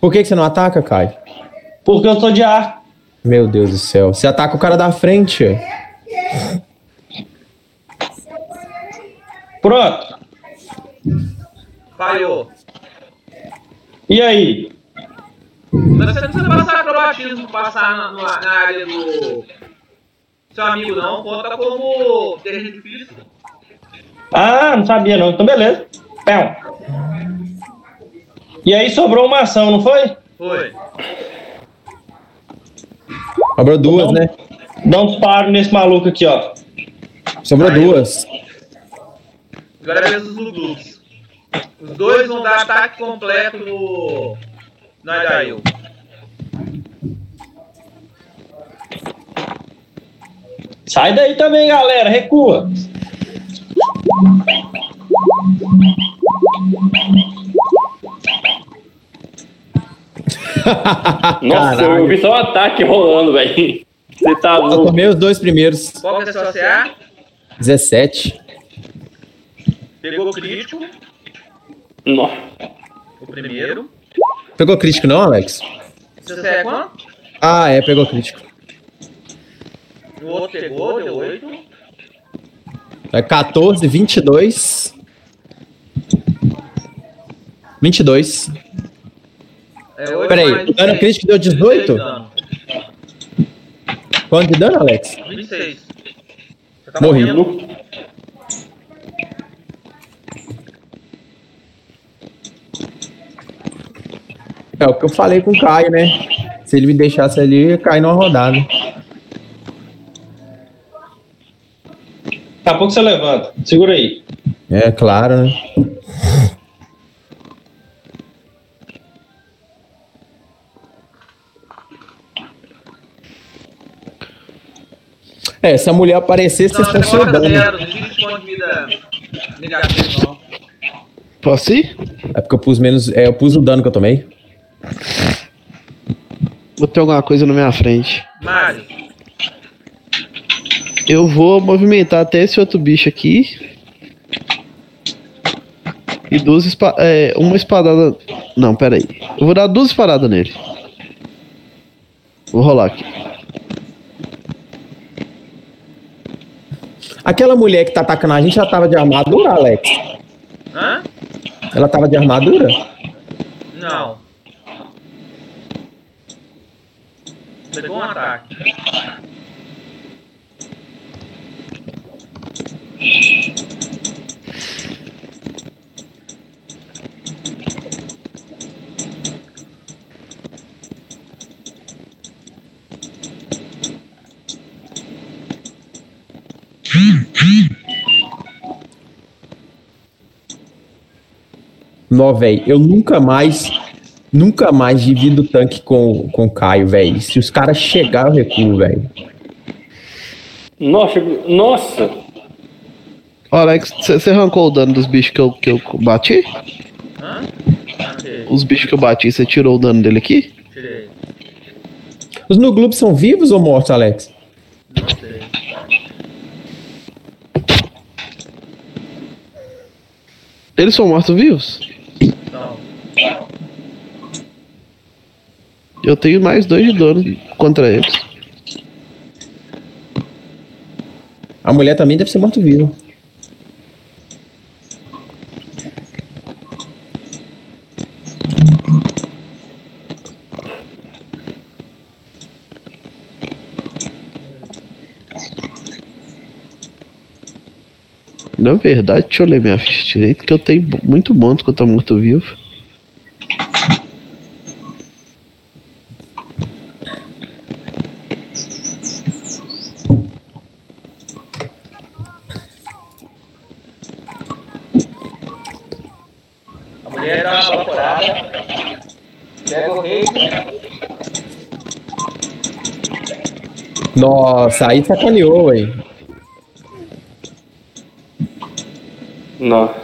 Por que, que você não ataca, Caio?
Porque eu sou de ar.
Meu Deus do céu. Você ataca o cara da frente.
Pronto.
Falhou.
E aí?
Mas você não precisa passar acrobatismo, passar na, na- na área do seu amigo, não. Conta como terreno difícil.
Ah, não sabia não. Então beleza. Pão. E aí sobrou uma ação, não foi?
Foi.
Sobrou duas, né?
Dá um disparo nesse maluco aqui, ó.
Sobrou duas.
Agora é vez dos. Os dois vão dar ataque completo no.
Sai daí também, galera. Recua. <laughs>
Nossa,
Caralho.
eu vi só um ataque rolando, velho. Você tá louco.
Eu tomei os dois primeiros.
Qual que é a sua CA?
17.
Pegou crítico.
Nossa.
O primeiro.
Pegou crítico não, Alex?
CA é quanto?
Ah, é, pegou crítico.
O outro pegou, deu 8.
É 14, 22. 22.
É 8
Peraí, o dano
16.
crítico deu 18?
16 dano.
Quanto de dano, Alex?
26. Você tá
Morri.
morrendo?
É o que eu falei com o Caio, né? Se ele me deixasse ali, eu ia cair numa rodada.
Daqui a pouco você levanta. Segura aí.
É, claro, né? É, se a mulher aparecesse,
Não,
vocês
você
estão
negativo, não.
Posso ir?
É porque eu pus menos. É, eu pus o dano que eu tomei.
Vou ter alguma coisa na minha frente.
Mário,
Eu vou movimentar até esse outro bicho aqui. E duas espa é, uma espadada. Não, pera aí. Eu vou dar duas espadadas nele. Vou rolar aqui.
Aquela mulher que tá atacando a gente, ela tava de armadura, Alex?
hã?
Ela tava de armadura?
Não. Pegou um ataque.
Nó, velho, eu nunca mais. Nunca mais divido o tanque com, com o Caio, velho. Se os caras chegarem, eu recuo, velho.
Nossa, nossa.
Ó, Alex, você arrancou o dano dos bichos que eu, que eu bati?
Hã?
Os bichos que eu bati, você tirou o dano dele aqui?
tirei.
Os Nugloop são vivos ou mortos, Alex?
Não sei.
Eles são mortos-vivos?
Não.
Eu tenho mais dois de dano contra eles.
A mulher também deve ser morto-viva.
Na verdade, deixa eu ler minha ficha direito, que eu tenho muito monte contra morto-vivo.
Nossa, aí sacaneou, velho.
Não.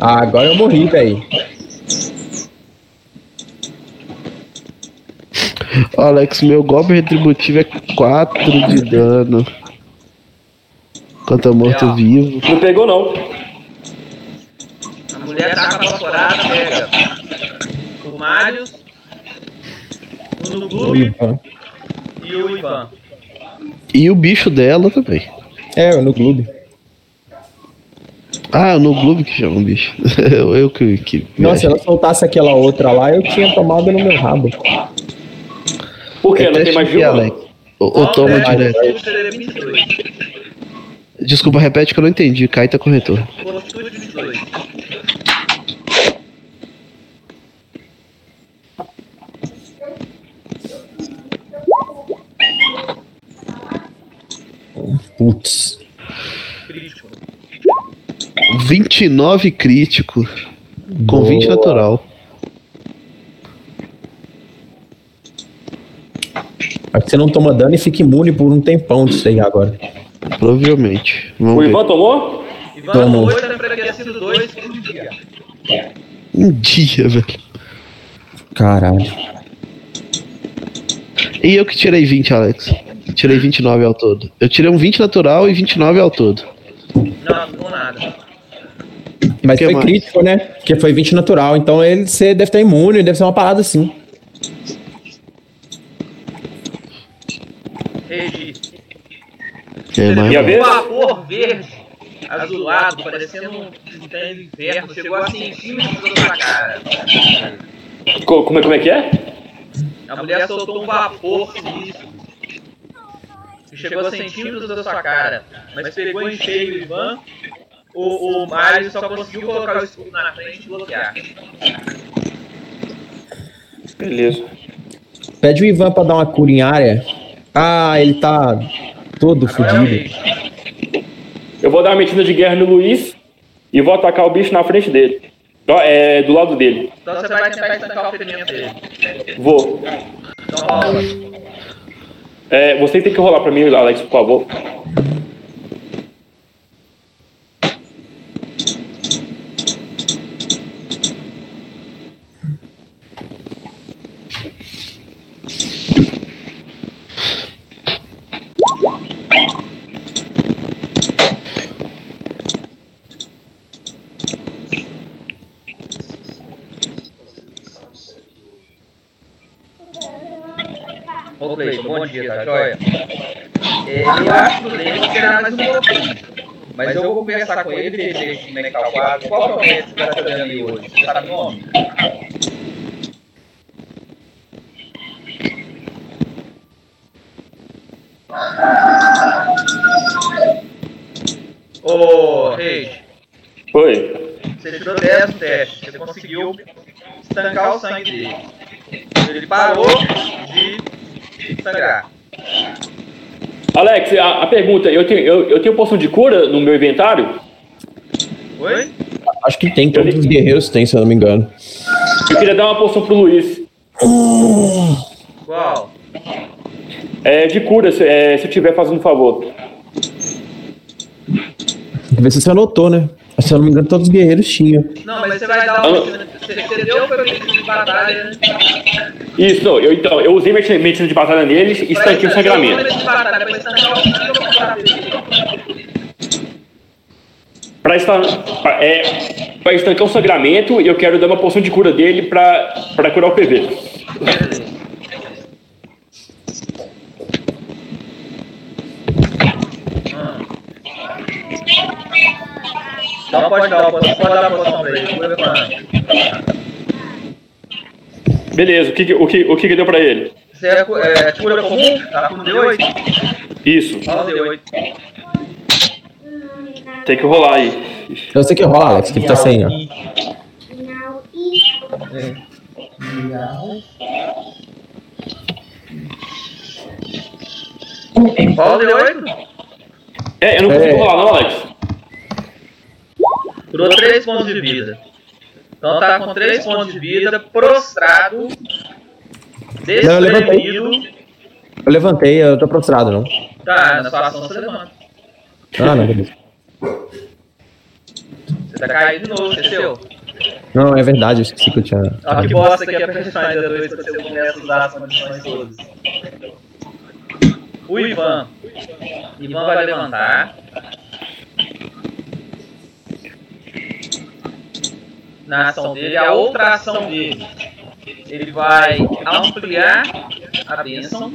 Ah, agora eu morri, velho.
Ó, Alex, meu golpe retributivo é 4 de dano. Contra morto-vivo.
Não pegou, não.
A mulher taca a vaporada, pega. O Marius. O
Ivan.
e o Ivan.
E o bicho dela também.
É, no clube.
Ah, no Globo que chama o bicho. <laughs> eu, eu que. que
Nossa, se ela soltasse aquela outra lá, eu tinha tomado no meu rabo.
Por quê?
É
Não tem mais
de
uma?
Alex. Ou, toma direto.
é, seria 22.
Desculpa, repete que eu não entendi. Cai tá corretor.
Putz.
Crítico.
29 crítico. Com 20
Boa.
natural.
Acho que você não toma dano e fica imune por um tempão disso aí agora.
Provavelmente. Vamos
O
ver.
Ivan tomou?
Ivan
Tomou.
8 é enfraquecido 2 por dia.
Um dia, velho.
Caralho.
E eu que tirei 20, Alex. Tirei 29 ao todo. Eu tirei um 20 natural e 29 ao todo.
Não, não ficou nada.
Mas
Que
foi
mais?
crítico, né? Porque foi 20 natural. Então ele você deve estar imune, deve ser uma parada assim.
Regi.
É, mas-
Minha
Um
vez?
vapor verde, azulado, parecendo um trem do inverno, chegou a centímetros da sua cara.
Co- Como é, como é que é?
A mulher soltou um vapor sinistro. Que chegou a centímetros da sua cara. Mas pegou em cheio o Ivan. O, o Mario só conseguiu colocar o escudo na frente e bloquear.
Beleza.
Pede o Ivan pra dar uma cura em área. Ah, ele tá todo
Agora é o
fudido.
rei.
Eu vou dar uma metida de guerra no Luiz e vou atacar o bicho na frente dele. É, do lado dele.
Então você vai tentar estancar o ferimento dele.
Vou.
Então rola.
É, você tem que rolar pra mim, Alex, por favor.
Ô Cleiton, bom dia, tá joia? É, eu acho prudente esperar mais um pouquinho. Mas eu vou conversar com ele, ver como é que tá o quadro. Qual que é o médico que tá trabalhando aí hoje? Você sabe o nome? Ô, Reis,
Oi.
você tirou 10 no teste. Você conseguiu estancar o sangue dele. Ele parou de sangrar.
Alex, a, a pergunta, eu tenho, eu, eu tenho poção de cura no meu inventário?
Oi?
Acho que tem, todos os guerreiros têm, se eu não me engano.
Eu queria dar uma poção pro Luiz.
Qual?
É, de cura, se, é, se eu tiver fazendo um favor.
Tem que ver se você anotou, né? Se eu não me engano, todos os guerreiros tinham.
Não, mas você vai dar uma. Você, você deu o ferimento de batalha?
Isso, não, eu, então, eu usei medicina de batalha neles e estanquei o sangramento.
pra
estan pra, é, pra estancar o sangramento, eu quero dar uma poção de cura dele pra, pra curar o PV.
Então pode dar, pode, pode dar a poção pra ele.
Beleza, o que, o que, o que, que deu pra ele?
Você é, é cura comum? Tá com D8?
Isso,
o D8.
tem que rolar aí.
Eu sei que rola, Alex, que tá sem, ó.
Rola o D8?
É, eu não consigo
É.
rolar não, Alex.
Curou 3 pontos de vida. Então tá com 3 pontos de vida, prostrado,
Não, eu levantei.
desprevenido.
Eu levantei, eu tô prostrado, não.
Tá, na sua ação você levanta.
Ah, não, beleza.
Você tá caído de novo, esqueceu?
Não, é verdade, eu esqueci que eu tinha.
Olha que bosta que é a personagem da 2 quando você começa a usar as condições todas. O Ivan. Ivan vai levantar. Na ação dele, a outra ação dele. Ele vai ampliar a bênção.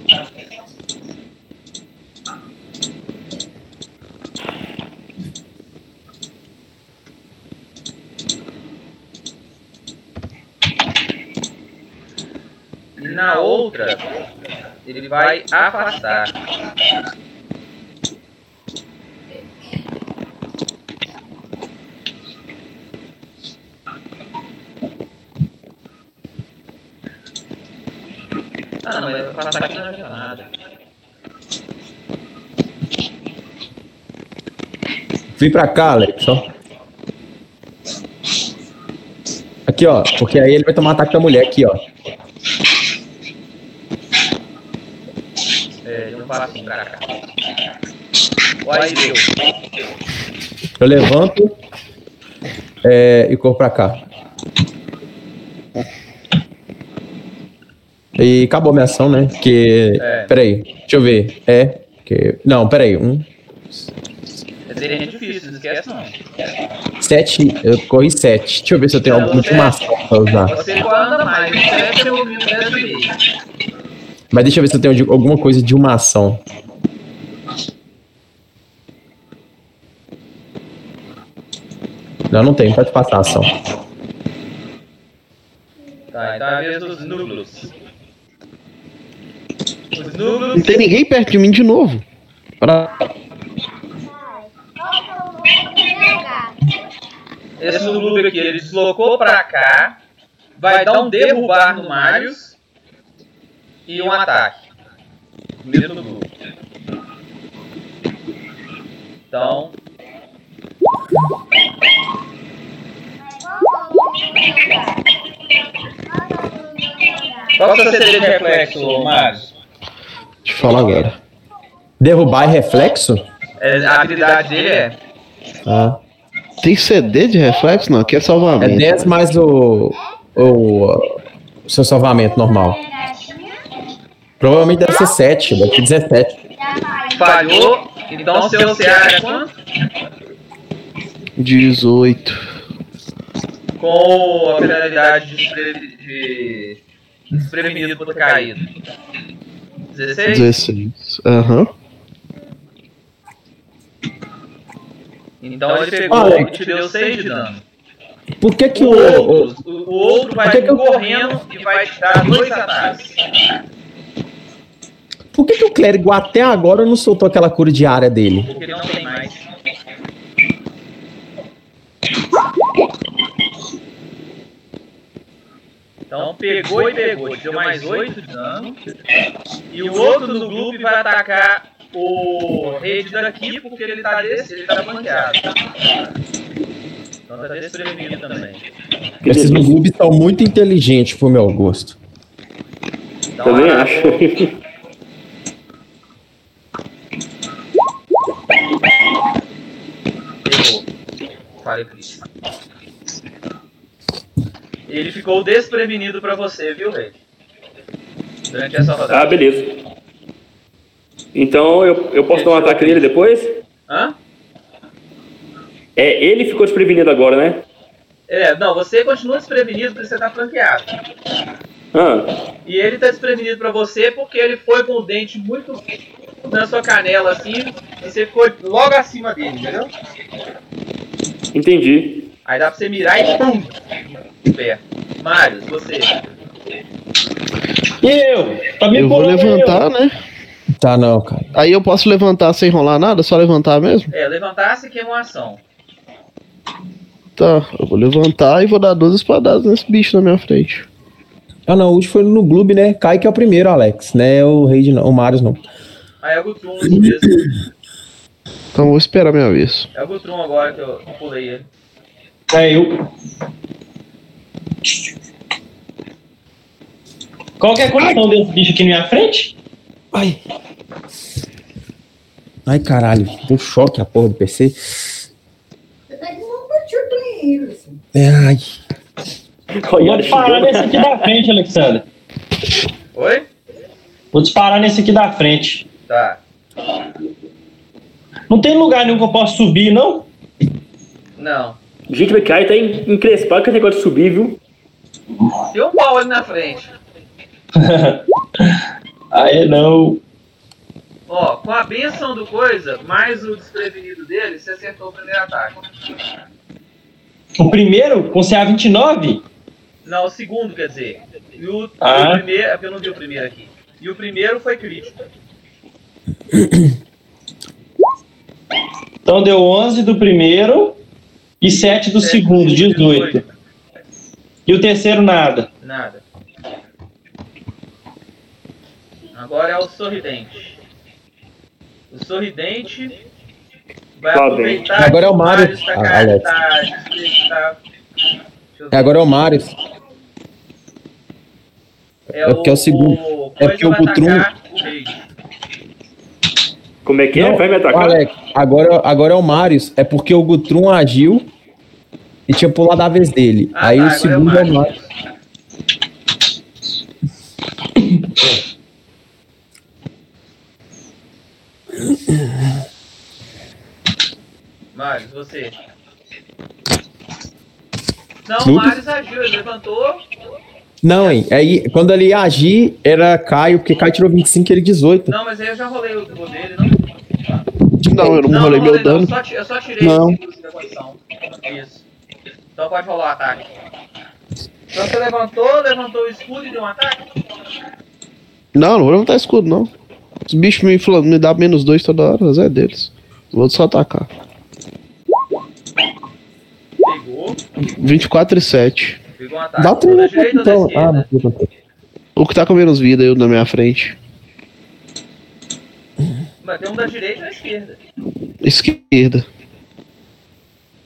E na outra, ele vai afastar. Ah, não, mas afastar aqui não adianta nada.
Vim pra cá, Alex, ó. Aqui, ó. Porque aí ele vai tomar ataque da mulher aqui, ó.
É, de um passinho pra cá. Aí, deu.
Eu levanto é, e corro pra cá. E acabou minha ação, né? Porque.
É.
Peraí, deixa eu ver. É. Que... Não, peraí. Um,
Quer dizer, é difícil, não esquece não.
sete. Eu corri sete. Deixa eu ver se eu tenho alguma última ação pra usar.
Você anda mais, 7 é o movimento 10 vezes.
Mas deixa eu ver se eu tenho alguma coisa de uma ação. Não, não tem. Pode passar a ação.
Tá, então é a vez dos núcleos.
Não tem ninguém perto de mim de novo. Pra...
Esse noob aqui, ele deslocou pra cá. Vai dar um derrubar no Marius. E um ataque. Primeiro no grupo. Então. Qual que é o seu CD de reflexo, Marius?
Deixa eu falar agora.
Derrubar e reflexo?
É, a habilidade dele é.
Ah.
Tem CD de reflexo? Não, aqui é
É
salvamento.
10 mais o. O. o seu salvamento normal. Provavelmente deve ser 7, deve ser 17.
Falhou. Então seu CA é quanto?
18.
Com a penalidade de, despre- de desprevenido por ter caído. 16?
16. Aham.
Então ele pegou
Olha.
e te deu 6 de dano.
Por que que
O
o.
outro, o, o outro vai
que que eu-
correndo e vai te dar dois ataques.
por que, que o clérigo até agora não soltou aquela cura diária dele?
Porque não tem mais. Então pegou e pegou, deu mais 8 de dano. E o outro no grupo vai atacar o rede daqui porque ele tá, desse, ele tá banqueado. Então tá desprevenido também.
Esses
delícia.
noobs são muito inteligentes pro meu gosto.
Então,
Também
a-
acho.
Pegou. Falei Cris. Ele ficou desprevenido pra você, viu, Rei? Durante essa rodada.
Ah, beleza. Então eu, eu posso dar um ataque nele depois?
Hã?
É, ele ficou desprevenido agora, né?
É, não, você continua desprevenido porque você tá flanqueado.
Ah,
E ele tá desprevenido pra você porque ele foi com o dente muito na sua canela assim e você ficou logo acima dele, entendeu?
entendi.
Aí dá pra você mirar e pum! Perto. Mário, você.
E eu? Tá me
Eu vou levantar, né?
Tá, não, cara.
Aí eu posso levantar sem rolar nada? Só levantar mesmo?
É, levantar-se que é uma ação.
Tá, eu vou levantar e vou dar duas espadadas nesse bicho na minha frente.
Ah, não, o último foi no Gloob, né? Cai que é o primeiro, Alex. Né? O Rei não, o Marius não.
Aí é o Gutrum mesmo.
Então eu vou esperar minha vez.
É o Gutrum agora eu que eu pulei ele.
É eu. Qual que é a condição desse bicho aqui na minha frente?
Ai. Ai, caralho. Deu choque a porra do PC.
Você tá isso.
É, ai.
Eu vou disparar nesse aqui da frente, Alexandre.
Oi?
Vou disparar nesse aqui da frente.
Tá.
Não tem lugar nenhum que eu possa subir, não?
Não.
Gente, o Kai tá en- encrespado com esse negócio de subir, viu?
Tem um pau ali na frente. <laughs>
Aí não.
Ó, com a benção do coisa, mais o desprevenido dele, você acertou o primeiro ataque.
O primeiro, com CA29?
Não, o segundo, quer dizer. E o,
Ah.
o primeiro, é porque eu não vi o primeiro aqui. E o primeiro foi crítico.
Então deu 11 do primeiro e 7 do segundo, 18. E o terceiro, nada.
Nada. Agora é o sorridente. O sorridente vai
Tá bem.
aproveitar
Agora é o
está
Ah,
tá tá-.
É, agora é o Marius. é porque é o segundo. É porque o
rei.
Como é que é?
Não,
Vai me atacar?
Alex, agora, agora é o Marius. É porque o Gutrum agiu e tinha pulado a vez dele.
Ah,
aí
tá,
o segundo é o
Mario. Você. Não, o Mário agiu, ele levantou.
Não, hein? Aí, quando ele ia agir, era Caio, porque Caio tirou 25 e ele 18.
Não, mas aí eu já rolei o dano dele, não?
Não, eu não,
não
rolei
não,
meu
rolei, dano. Não,
eu
só, eu só tirei
não.
Tipo Isso. Então pode rolar o ataque. Então você levantou, levantou o escudo e deu um ataque?
Não, não vou levantar escudo, não. Os bichos me, me dão menos dois toda hora, mas é deles. Vou só atacar.
Pegou,
24 e 7.
pegou um ataque.
Dá treino
direita ou
então. Ah, não.
O que tá com menos vida, eu na minha frente.
Mas tem um da direita e da esquerda.
Esquerda.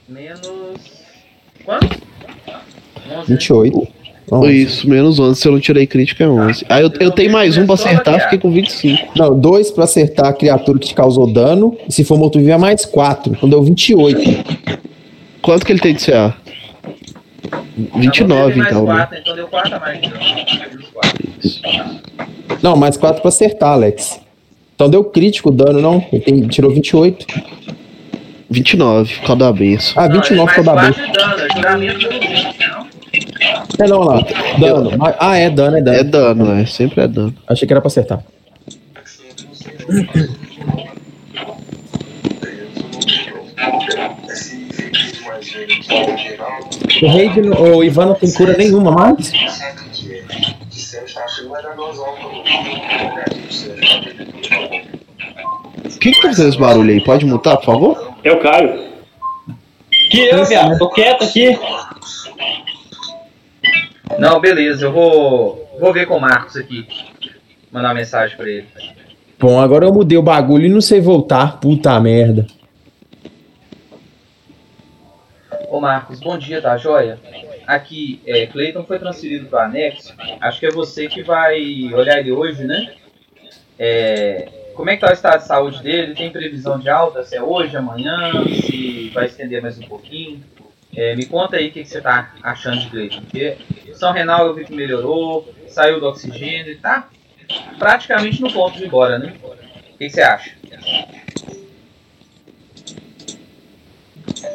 Menos. Quanto? 11, né?
28. Onze.
Isso, menos 11. Se eu não tirei crítica, é 11. Aí eu, eu tenho mais um pra acertar, fiquei com 25.
Não, dois pra acertar a criatura que te causou dano. E se for morto-vivo é mais quatro. Então deu 28.
Quanto que ele tem de CA?
Tá,
29,
mais
então. né?
4, então deu 4 a mais. Então. Quatro.
Não, mais quatro pra acertar, Alex. Então deu crítico o dano, não? Ele tem- tirou 28.
29, por causa da benção.
Ah,
Não,
29
é
toda
mais
vez.
4 de dano, é juramento pelo 20, não?
É não, lá. Dano. Mas- Ah, é dano, é dano.
É dano, né? Sempre é dano.
Achei que era pra acertar. O rei de, o Ivan não tem cura nenhuma mais?
Quem que tá fazendo esse barulho aí? Pode mutar, por favor?
É o Caio.
Que eu, viado, tô quieto aqui.
Não, beleza, eu vou. Vou ver com o Marcos aqui. Mandar uma mensagem pra ele.
Bom, agora eu mudei o bagulho e não sei voltar. Puta merda.
Ô Marcos, bom dia, tá joia? Aqui, é, Cleiton foi transferido para anexo. Acho que é você que vai olhar ele hoje, né? É, como é que tá o estado de saúde dele? Tem previsão de alta? Se é hoje, amanhã? Se vai estender mais um pouquinho? É, me conta aí o que, que você tá achando de Cleiton. Porque São Renal eu vi que melhorou, saiu do oxigênio, tá praticamente no ponto de ir embora, né? O que, que você acha?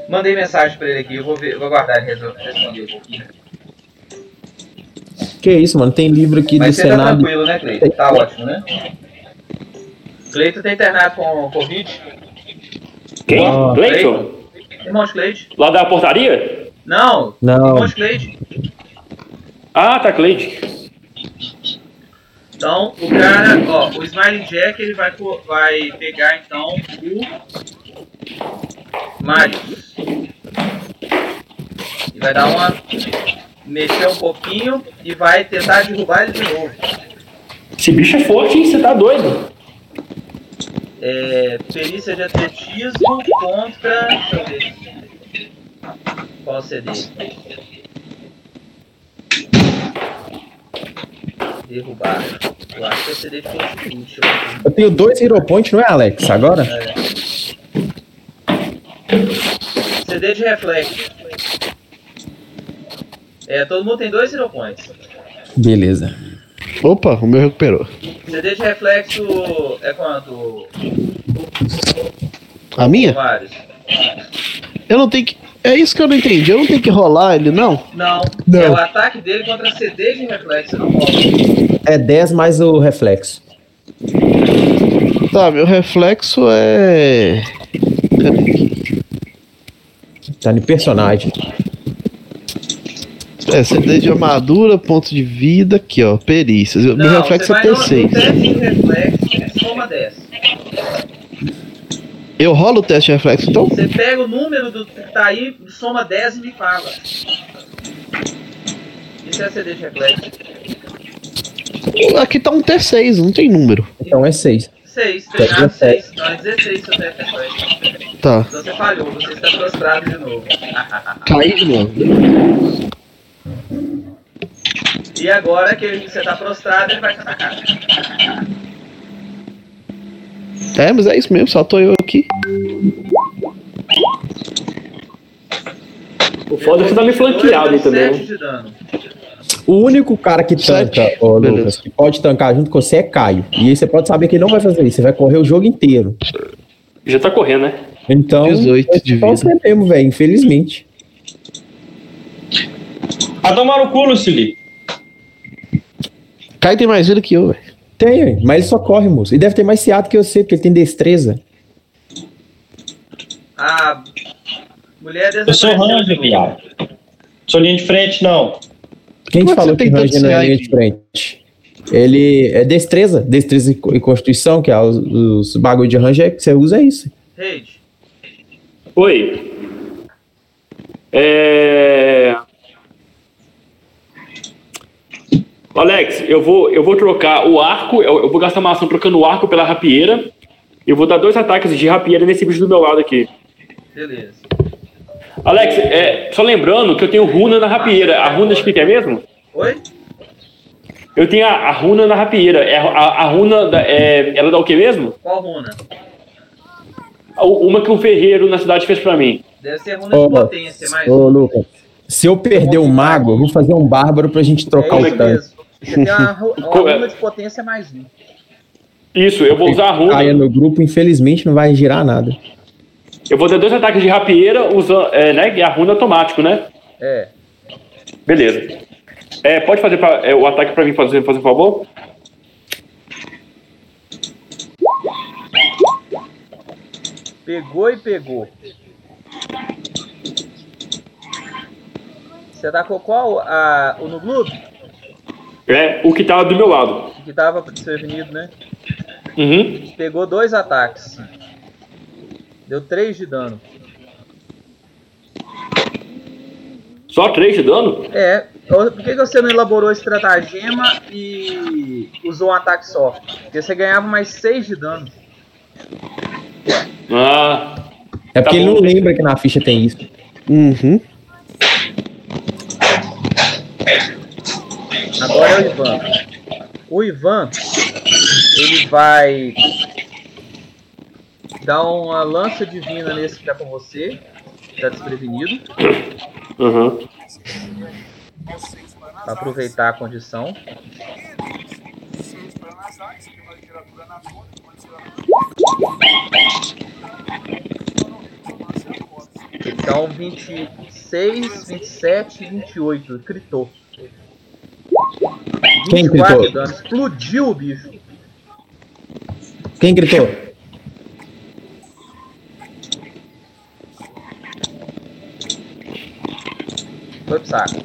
Mandei mensagem pra ele aqui, eu vou, ver, vou aguardar ele responder um pouquinho.
Que isso, mano? Tem livro aqui
Mas
do
você tá
Senado.
tranquilo, né, Cleiton? Tá ótimo, né? Cleiton tá internado com Covid.
Quem?
Ah.
Cleiton?
Irmão de Cleide?
Lá da portaria?
Não,
Não.
irmão de Cleide.
Ah, tá, Cleide.
Então, o cara, ó, o Smiling Jack, ele vai, vai pegar, então, o Marius. E vai dar uma... mexer um pouquinho e vai tentar derrubar ele de novo.
Esse bicho é forte, hein? Você tá doido.
É, perícia de atletismo contra. Deixa eu ver. Qual o CD? Derrubar. Eu acho que o CD ficou o seguinte. eu.
Eu tenho dois Hero Point, não é, Alex? Agora?
CD de reflexo. É, todo mundo tem dois Hero Points.
Beleza.
Opa, o meu recuperou.
CD de reflexo é quanto?
A minha?
Vários.
Eu não tenho que. É isso que eu não entendi. Eu não tenho que rolar ele, não?
Não,
Não.
é o ataque dele contra CD de reflexo, não rola.
É 10 mais o reflexo.
Tá, meu reflexo é. Cadê aqui?
Tá no personagem.
É, CD de armadura, ponto de vida, aqui, ó. Perícias. meu
Não,
reflexo
você
é
vai no, no
T6.
teste de reflexo, soma 10.
Eu rolo o teste de reflexo, então?
Você pega o número do que tá aí, soma 10 e me fala. Isso é CD de reflexo.
Aqui tá um T6, não tem número.
Então é 6.
6,
Tá
treinado
17.
6. Então é 16 seu teste de reflexo.
Tá.
Então você falhou, você está prostrado de novo.
Caí de novo.
E agora que ele- você tá prostrado, ele vai te atacar.
É, mas é isso mesmo, só tô eu aqui.
O foda é que você tá me flanqueado aí também.
7
né?
de.
O único cara que tanca. Lucas, que pode tancar junto com você é Caio. E aí você pode saber que ele não vai fazer isso. Você vai correr o jogo inteiro.
Já tá correndo, né?
Então,
18 de
é só
vida.
você mesmo, velho, infelizmente.
A tomar no cu, Lucili.
Caio tem mais vida que eu, velho.
Tem, mas ele só corre, moço. E deve ter mais ciado que você, porque ele tem destreza.
A mulher
Eu sou
desapareceu
Ranger, viado. Sou linha de frente, não.
Quem te
é
falou que Ranger não é linha de frente? Ele é destreza, destreza e co- constituição, que é os, os bagulho de Ranger que você usa, é isso.
Reide,
Oi. É... Alex, eu vou, eu vou trocar o arco, eu, eu vou gastar uma ação trocando o arco pela rapieira. Eu vou dar dois ataques de rapieira nesse bicho do meu lado aqui.
beleza.
Alex, é, só lembrando que eu tenho runa na rapieira. A runa de que é mesmo?
Oi?
Eu tenho a, a runa na rapieira. É, a, a runa, da, é, ela dá o que mesmo?
Qual runa?
A- Uma que o ferreiro na cidade fez pra mim.
Deve ser runa
Ô,
de potência, mas.
Ô, Lucas, se eu perder o mago, eu vou fazer um bárbaro pra gente trocar
é
o tanque.
Mesmo. Você tem uma, runa <laughs> de potência mais um.
Isso, eu vou usar a runa.
Caia no grupo, infelizmente, não vai girar nada.
Eu vou dar dois ataques de rapieira usando, é, né? E a runa automático, né?
É.
Beleza. É, pode fazer pra- é, o ataque pra mim fazer, fazer um favor?
Pegou e pegou. Você tacou qual? A, o no Globo?
É, o que tá do meu lado.
Que tava desprevenido, né?
Uhum.
Pegou dois ataques. Deu três de dano.
Só três de dano?
É. Por que, você não elaborou estratagema e usou um ataque só? Porque você ganhava mais seis de dano.
Ah,
É porque
Tá
ele não lembra que na ficha tem isso.
Uhum.
Agora é o Ivan. O Ivan, ele vai dar uma lança divina nesse que tá com você, que tá desprevenido,
uhum.
pra aproveitar a condição. Então 26, 27, 28. Critou.
Quem
24
gritou?
dano. Explodiu o bicho.
Quem gritou?
Foi pro saco.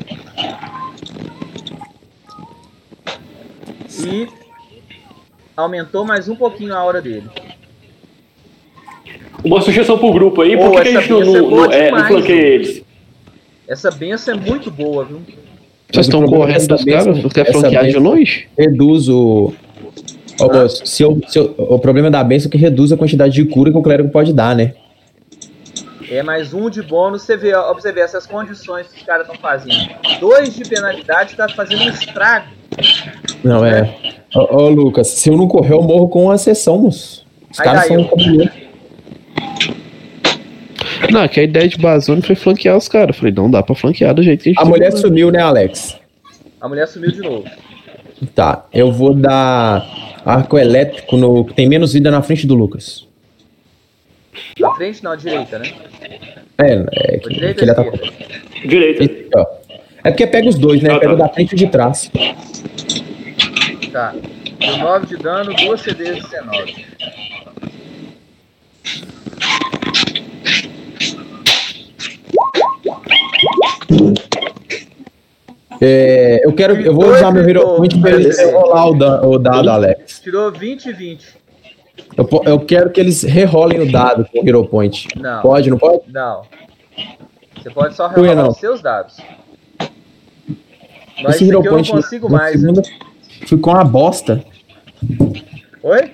E aumentou mais um pouquinho a hora dele.
Uma sugestão pro grupo aí, por que, a gente não,
é
não, é, não flanqueia
hein?
eles?
Essa benção é muito boa, viu?
Vocês estão correndo dos caras? Você quer
essa
flanquear de longe?
Reduz o. Ô, moço, se eu, se eu- o problema da benção é que reduz a quantidade de cura que o clérigo pode dar, né?
É mais um de bônus. Você vê, ó, você ver essas condições que os caras estão fazendo. Dois de penalidade tá fazendo um estrago.
Não, é. Ô, ô, Lucas, se eu não correr, eu morro com uma sessão, moço. Os
Aí
caras
daí,
são
eu-.
Não, é que a ideia de Bazone foi flanquear os caras. Falei, não dá pra flanquear do jeito que a gente
A mulher sumiu, né, Alex?
A mulher sumiu de novo.
Tá, eu vou dar arco elétrico no que tem menos vida na frente do Lucas.
Na frente, não, à direita, né?
É, é que,
direita
que ele.
Direita.
É porque pega os dois, né?
Ah,
pega
tá.
da frente e de trás.
Tá. 9 de dano, 2 CDs 19.
É, eu quero, eu vou usar meu Hero. Point pra eles rolar o, da- o dado, Alex.
Tirou 20 e 20.
Eu, eu quero que eles rerolem o dado com o Hero Point.
Não.
Pode, não pode?
Não. Você pode só rerolar os seus dados. Mas
Esse Hero
aqui eu não
Point
consigo mais. né?
segunda ficou uma bosta.
Oi?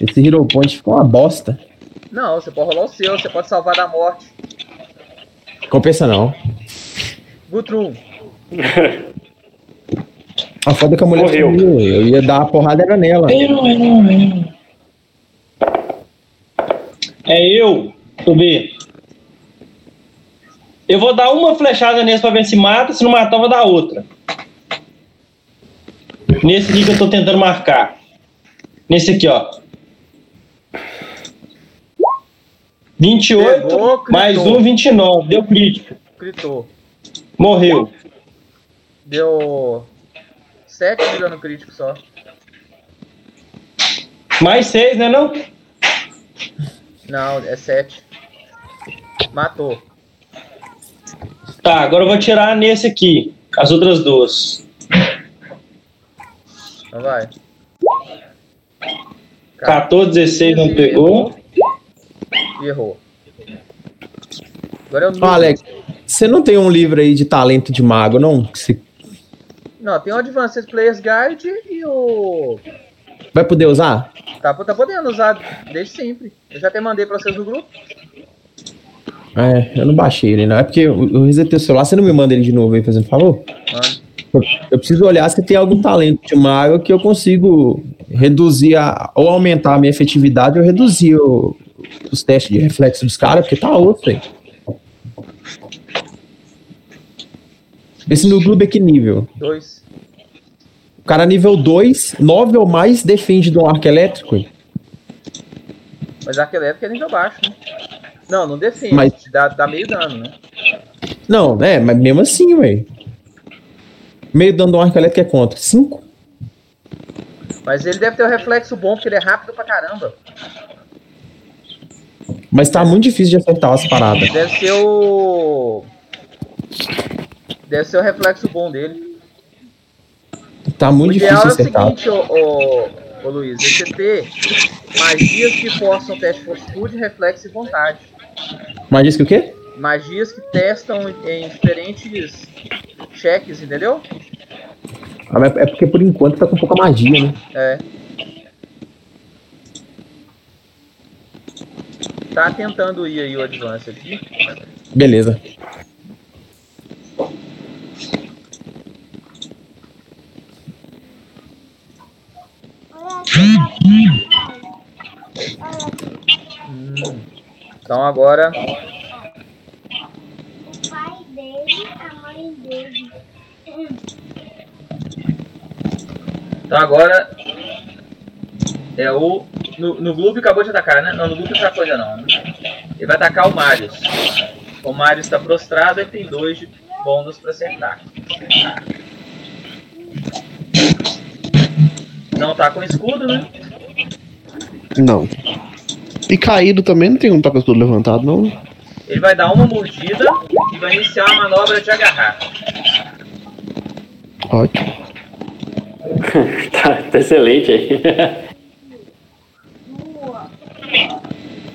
Esse Hero Point ficou uma bosta.
Não, você pode rolar o seu, você pode salvar da morte.
Compensa não.
Gutrum,
A foda é que a mulher
Morreu.
sumiu. Eu ia dar a porrada era nela.
É eu, subir. Eu vou dar uma flechada nesse pra ver se mata, se não matar, eu vou dar outra. Nesse aqui que eu tô tentando marcar. Nesse aqui, ó. 28
Pegou,
mais um, 29. Deu crítico.
Gritou.
Morreu.
Deu 7 de dano crítico só.
Mais 6, né não?
Não, é 7. Matou.
Tá, agora eu vou tirar nesse aqui. As outras duas.
Então vai.
14, 16 não pegou.
Errou. Agora é o.
Alex, você não tem um livro aí de talento de mago, não? Que você
Não, tem o Advanced Players Guide e o.
vai poder usar?
Tá, tá podendo usar desde sempre. Eu já até mandei pra vocês no grupo.
É, eu não baixei ele, não. É porque eu eu resetei o celular, você não me manda ele de novo aí, fazendo favor?
Mano.
Eu, eu preciso olhar se tem algum talento de mago que eu consigo reduzir a, ou aumentar a minha efetividade ou reduzir o- os testes de reflexo dos caras, porque tá outro aí. Esse no Globo é que nível?
Dois.
O cara nível 2, 9 ou mais, defende de um arco elétrico.
Mas arco elétrico é nível baixo, né? Não, não defende.
Mas-
Dá, dá meio dano, né?
Não, é, mas mesmo assim, velho. Meio dano de um arco elétrico é contra. 5?
Mas ele deve ter o reflexo bom, porque ele é rápido pra caramba.
Mas tá muito difícil de acertar as paradas.
Deve ser o. Deve ser o reflexo bom dele.
Tá
O
muito
ideal
difícil
é o
acertar.
seguinte, ô, ô, ô Luiz, você ter magias que forçam teste de fortitude, reflexo e vontade.
Diz que o quê?
Magias que testam em diferentes cheques, entendeu?
Ah, É porque por enquanto tá com pouca magia, né?
É. Tá tentando ir aí o advance aqui.
Beleza.
Então agora
O pai dele, a mãe dele.
Então agora é o. No, no Globo acabou de atacar, né? Não, no Globo não atacou ainda não. né? Ele vai atacar o Marius. O Marius está prostrado e tem dois bônus para acertar. Não tá com escudo, né?
Não. E caído também não tem um toque tudo levantado, não.
Ele vai dar uma mordida e vai iniciar a manobra de agarrar.
Ótimo. <laughs>
tá, tá excelente aí.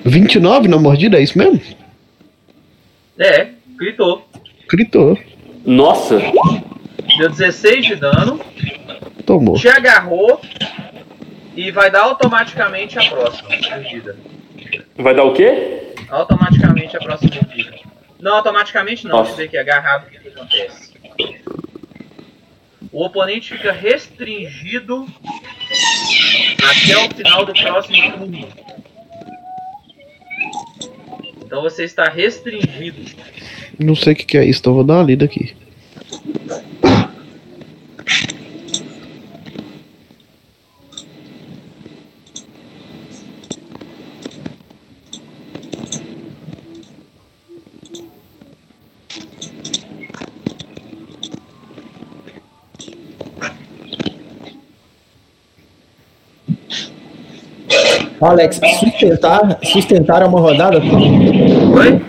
29 na mordida, é isso mesmo?
É, gritou.
Gritou.
Nossa!
Deu 16 de dano,
Tomou.
te agarrou e vai dar automaticamente a próxima mordida.
Vai dar o quê?
Automaticamente a próxima mordida. Não, automaticamente não,
Nossa.
dizer que é agarrado, o que, que acontece? O oponente fica restringido até o final do próximo turno. Então você está restringido.
Não sei o que, que é isso, então vou dar uma lida aqui.
Alex, sustentar, sustentar é uma rodada?
Oi?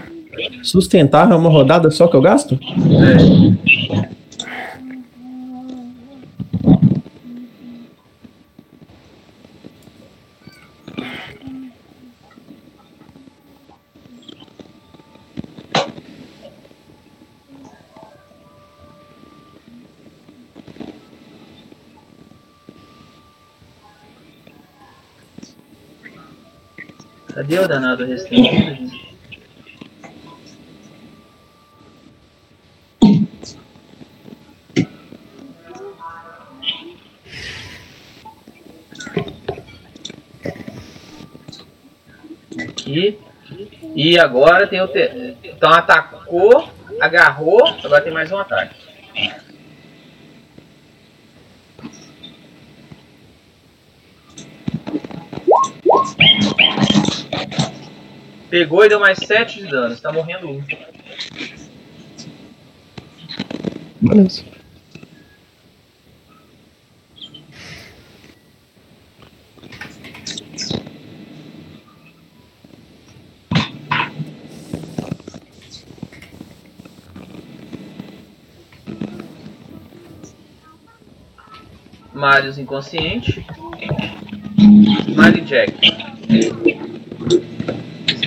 Sustentar é uma rodada só que eu gasto?
É. Cadê o danado gente? Aqui. E agora tem o. Te... Então atacou, agarrou, agora tem mais um ataque. Pegou e deu mais 7 de dano. Você tá morrendo um.
Beleza.
Marius inconsciente. Smiley Jack.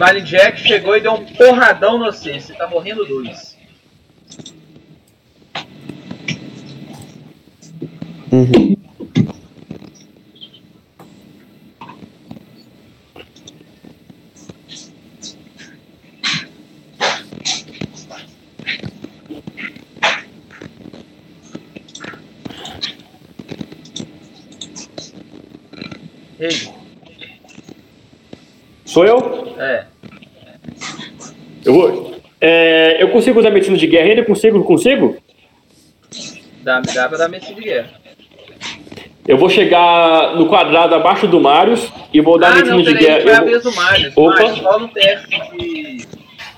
Smiley Jack chegou e deu um porradão no você. Você tá morrendo dois.
Uhum.
Sou eu? Eu vou. É, eu consigo usar medicina de guerra ainda? Consigo? Consigo?
Dá, dá pra dar medicina de guerra.
Eu vou chegar no quadrado abaixo do Marius e vou dar
ah,
medicina
não,
de guerra. Eu vou...
abrir do Marius.
Opa.
Marius, rola é um teste de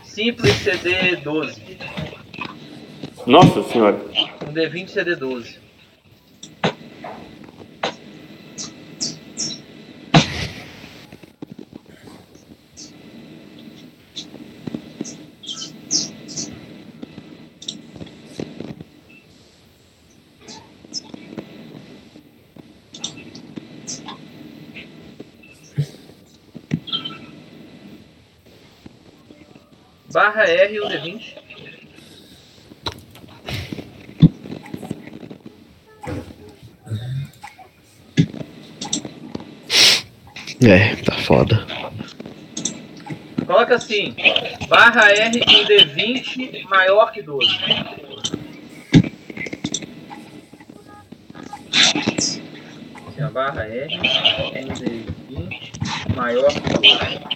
simples CD12.
Nossa senhora.
Um D20 CD12. Barra R um D20.
É, tá foda.
Coloca assim, barra R um D20 maior que 12. Assim, ó, barra R um D20 maior que 12.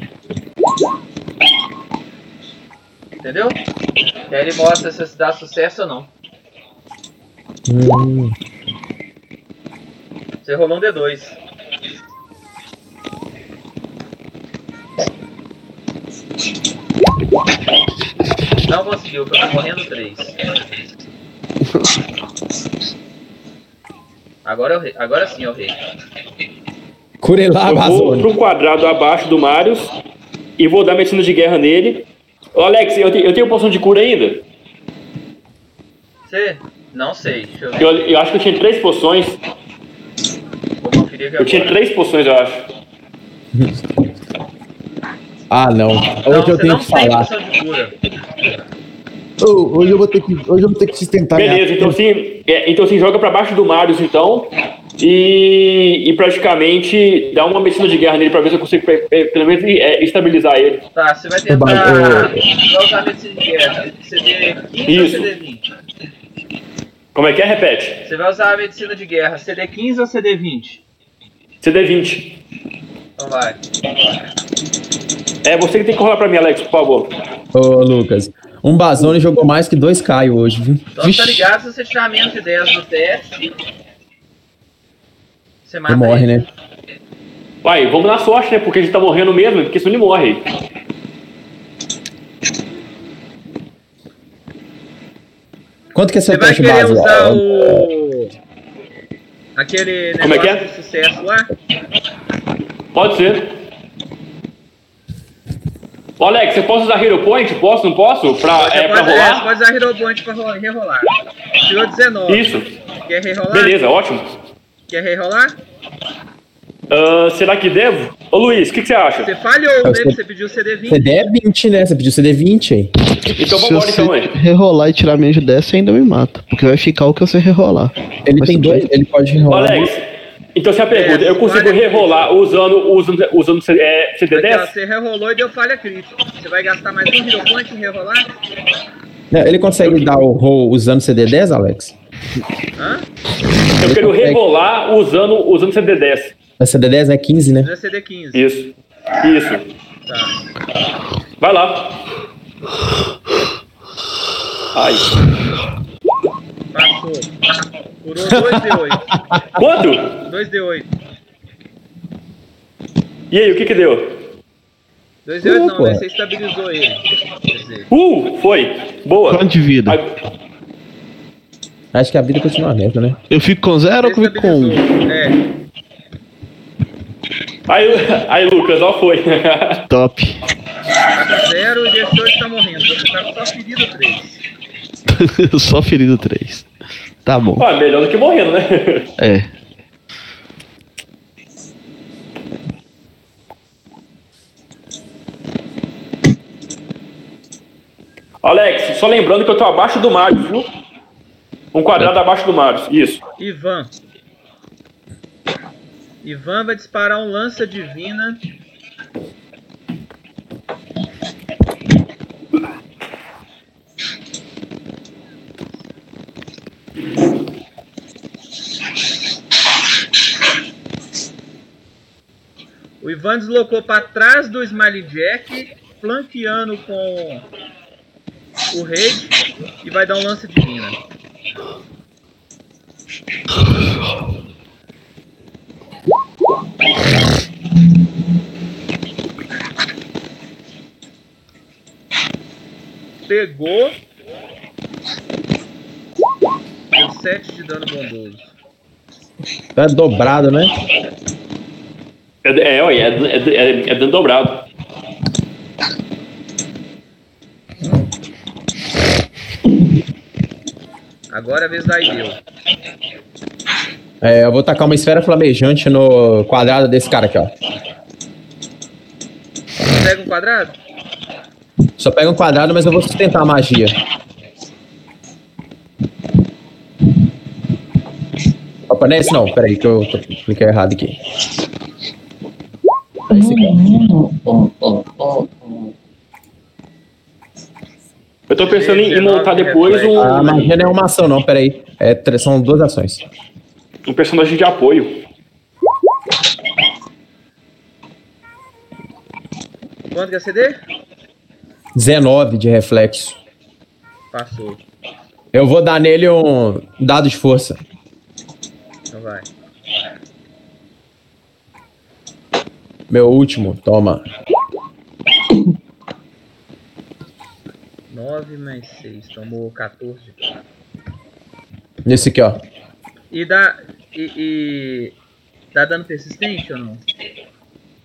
Entendeu? E aí ele mostra se dá sucesso ou não.
Hum,
Você rolou um D2. Não conseguiu, porque eu tô morrendo 3. Agora, eu, agora sim eu rei.
Curelar
eu vou pro quadrado abaixo do Marius e vou dar medicina de guerra nele. Ô, Alex, eu, te- eu tenho poção de cura ainda?
Você? Não sei, deixa eu ver.
Eu, eu acho que eu tinha três poções.
Vou conferir aqui
Eu tinha
agora.
três poções, eu acho. <laughs>
Ah, não.
Não,
Hoje eu
você
tenho
não
que
tem
falar.
poção de cura.
Ô, hoje eu vou ter que, hoje eu vou ter que sustentar minha-
Beleza, então sim, é, então sim, joga pra baixo do Marius, então. E, e praticamente dá uma medicina de guerra nele pra ver se eu consigo pe- pe- pelo menos é, estabilizar ele.
Tá, você vai tentar. Você vai usar medicina de guerra. CD 15
Isso.
ou CD 20?
Como é que é? Repete.
Você vai usar a medicina de guerra CD 15 ou CD 20?
CD20.
Então vai.
É você que tem que rolar pra mim, Alex, por favor.
Ô, Lucas. Um Bazone jogou mais que dois Caio hoje, viu?
Então tá ligado se você tirar menos de 10 no teste. Você mata
Ele morre,
ele.
né?
Vai, vamos na sorte, né? Porque a gente tá morrendo mesmo, porque senão ele morre.
Quanto que é seu teste base?
usar o. Aquele
Como é que
negócio
é?
de sucesso lá?
Pode ser. Ô, Alex, você posso usar Hero Point? Posso, não posso? Pra,
Você
é, pra
pode, é, você
rolar?
pode usar Hero Point pra ro- rerolar. Tirou 19.
Isso.
Quer rerolar?
Beleza, ótimo.
Quer rerolar?
Ah, será que devo? Ô, Luiz, o que, que você acha?
Você falhou,
Eu
né? Porque Você pediu CD 20.
CD é 20, né? Você pediu CD 20 aí.
Então vambora,
você
então, hein?
rerolar e tirar menos de 10, você ainda me mata. Porque vai ficar o que você rerolar.
Ele
Mas
tem dois, ele pode
Ô,
enrolar.
Alex, então se a pergunta, eu consigo rerolar usando, usando, usando é,
Aqui, ó,
CD10?
você rerolou e deu falha crítica. Você vai gastar mais um Hero Point em rerolar?
Né, Ele consegue dar o roll usando CD10, Alex?
Hã?
Eu quero rerolar usando, usando CD10.
A CD10 é 15, né?
Não é CD 15.
Isso. Isso.
Tá.
Vai lá. Ai.
Passou. Curou 2D8.
Quanto?
2D8.
E aí, o que que deu?
2 de 8 não,
pô.
né? Você estabilizou ele.
Uh, foi. Boa.
Quanto de vida?
Aí-
Acho que a vida continua a né?
Eu fico com zero ou fico com um?
É,
Aí, aí Lucas, ó, foi. <laughs>
Top.
tá com 0 e deixou de estar morrendo. Você tá só ferida <laughs> 3.
Só ferido 3. Tá bom.
ah, melhor do que morrendo, né? <laughs>
É.
Alex, só lembrando que eu tô abaixo do Marius, viu? Um quadrado abaixo do Marius. Isso.
Ivan. Ivan vai disparar um lança divina. O Ivan deslocou para trás do Smiley Jack, flanqueando com o Raid e vai dar um lance divina. Pegou. Deu 7 de dano bondoso.
Tá dobrado, né?
É, é, olha, é, é, é, é dano dobrado.
Agora é a vez da Ideu.
É, eu vou tacar uma esfera flamejante no quadrado desse cara aqui, ó.
Pega um quadrado?
Só pega um quadrado, mas eu vou sustentar a magia. Opa, não é esse não. Peraí, que eu tô- cliquei errado aqui. Esse aqui, ó.
Eu tô pensando em, em montar depois um,
A magia não é uma ação, não. Peraí. É, são duas ações.
um personagem de apoio.
Quanto que é CD?
19 de reflexo.
Passou.
Eu vou dar nele um dado de força.
Então vai.
Meu último, toma.
9 mais 6. Tomou 14.
Nesse aqui, ó.
E dá. E, e. Dá dano persistente ou não?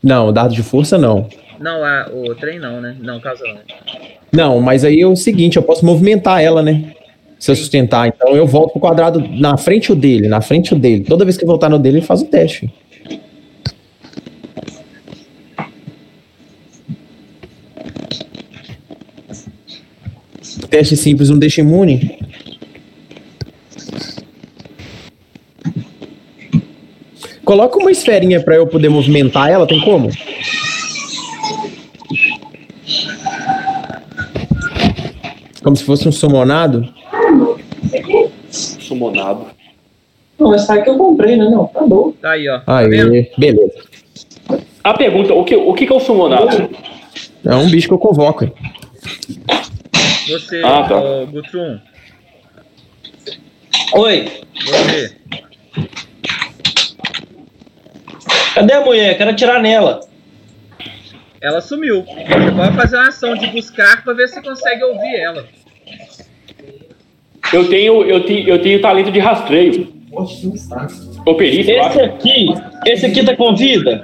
Não, dado de força não.
Não, a, o trem não, né? Não, causa não.
Não, mas aí é o seguinte, eu posso movimentar ela, né? Se eu sustentar. Então eu volto pro quadrado na frente o dele, na frente o dele. Toda vez que eu voltar no dele, ele faz o teste. Teste simples não deixa imune. Coloca uma esferinha pra eu poder movimentar ela, tem como? Como se fosse um summonado?
Sumonado.
Não, mas sabe que eu comprei, né? Não, tá bom.
Tá aí, ó. Tá?
Aí, beleza.
A pergunta, o que, o que que é o sumonado?
É um bicho que eu convoco.
Você,
Ah, tá.
ô, Gutrum,
Oi,
você.
cadê a mulher? Quero atirar nela.
Ela sumiu. Você pode fazer uma ação de buscar pra ver se consegue ouvir ela.
Eu tenho, eu tenho, eu tenho talento de rastreio. Ou perícia,
Esse
acho.
aqui, esse aqui tá com vida?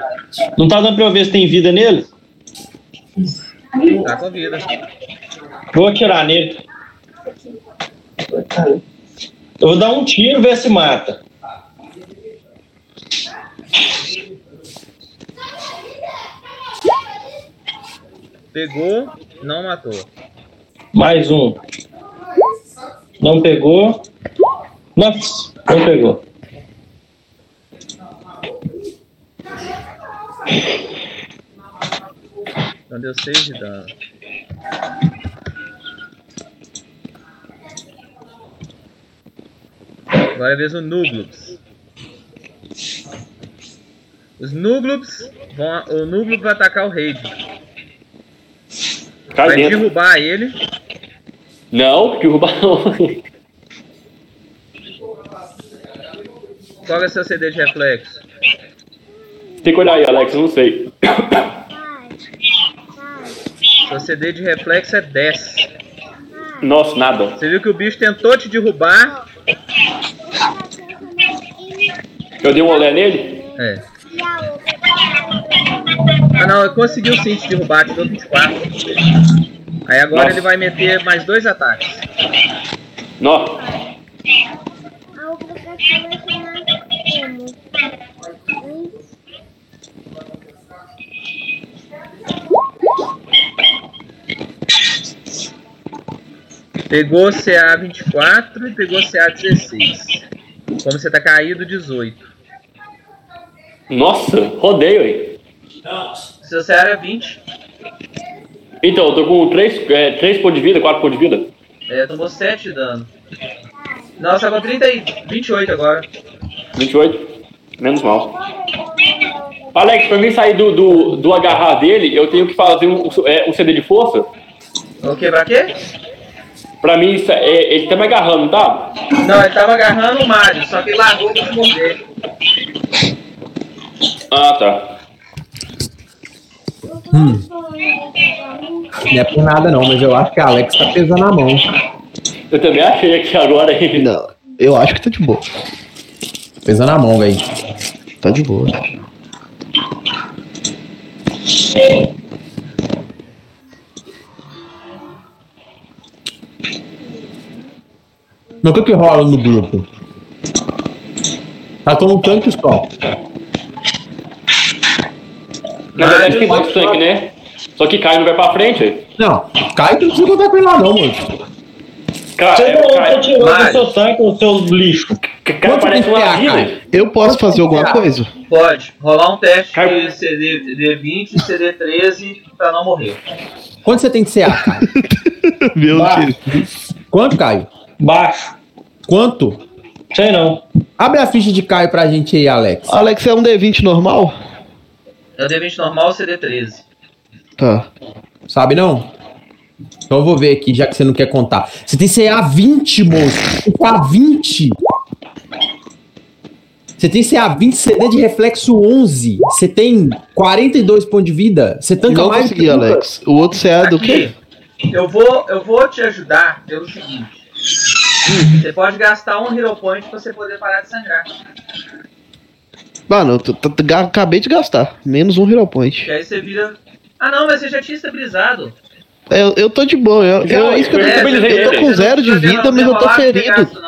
Não tá dando pra eu ver se tem vida nele?
Tá com vida.
Vou atirar nele. Eu vou dar um tiro e ver se mata.
Pegou, não matou.
Mais um. Não pegou. Nossa, não pegou.
Então deu 6 de dano. Agora é vez do Nuglubs. Os Nuglubs vão. O Nuglub vai atacar o Raid.
Cai
Vai
dentro.
derrubar ele.
Não, derrubar não.
Qual é o seu CD de reflexo?
Tem que olhar aí, Alex, eu não sei.
Seu CD de reflexo é 10.
Nossa, nada.
Você viu que o bicho tentou te derrubar.
Eu dei um olé nele?
É. Ah não, ele conseguiu sim te derrubar, deu 24. Aí agora
Nossa.
ele vai meter mais dois ataques.
Nó.
Pegou CA 24 e pegou CA 16. Como você tá caído, 18.
Nossa, rodei, aí.
Seu CA era 20.
Então, eu tô com 3, é, 3 pontos de vida, 4 pontos de vida.
É, tomou 7 de dano. Você tá com 30 e 28 agora.
28. Menos mal. Alex, pra mim sair do, do, do agarrar dele, eu tenho que fazer um, é, um CD de força.
O que, pra quê?
Pra mim, isso é- ele tá me agarrando, tá?
Não, ele tava agarrando o Mario, só que ele largou pra morder.
Ah, tá.
Hum. Não é por nada não, mas eu acho que a Alex tá pesando a mão.
Eu também achei aqui agora. hein?
Não, eu acho que tá de boa.
Pesando a mão, velho.
Tá de boa.
Mas o que que rola no grupo? Tá como um tanque só.
Na verdade tem dois tanques, né? Só que Caio não vai pra frente. aí.
Não, cai que não precisa contar com ele lá não, mano.
Cara,
Você
é,
não
Caio,
você tirou do
Mário.
seu tanque o seu lixo.
Caio
Quanto
parece
tem que
uma vida.
Caio?
Eu posso fazer alguma coisa?
Pode. Rolar um teste
Cai-
de CD, CD20 e CD13 pra não morrer.
Quanto você tem de CA, Caio? <laughs>
Meu
Bah.
Deus.
Quanto, Caio?
Baixo.
Quanto?
Sei não.
Abre a ficha de Caio pra gente aí, Alex.
Alex, é um D20 normal?
É o D20 normal ou CD13?
Tá.
Sabe não? Então eu vou ver aqui, já que você não quer contar. Você tem CA 20, moço. CA 20. Você tem CA 20, CD de reflexo 11. Você tem 42 pontos de vida. Você tanca
Não
mais
consegui,
que.
Alex. O outro CA é do quê?
Aqui, eu vou, eu vou te ajudar pelo seguinte. Você pode gastar um Hero Point pra você poder parar de sangrar.
Mano, eu t- ga- acabei de gastar. Menos um Hero Point.
Que aí você vira. Ah não, mas você já tinha estabilizado.
É, Eu, eu tô de boa. Eu, eu, é isso que eu,
eu
tô-
estabilizei
eu tô com zero de
precisa
vida, mas eu tô ferido.
gasto.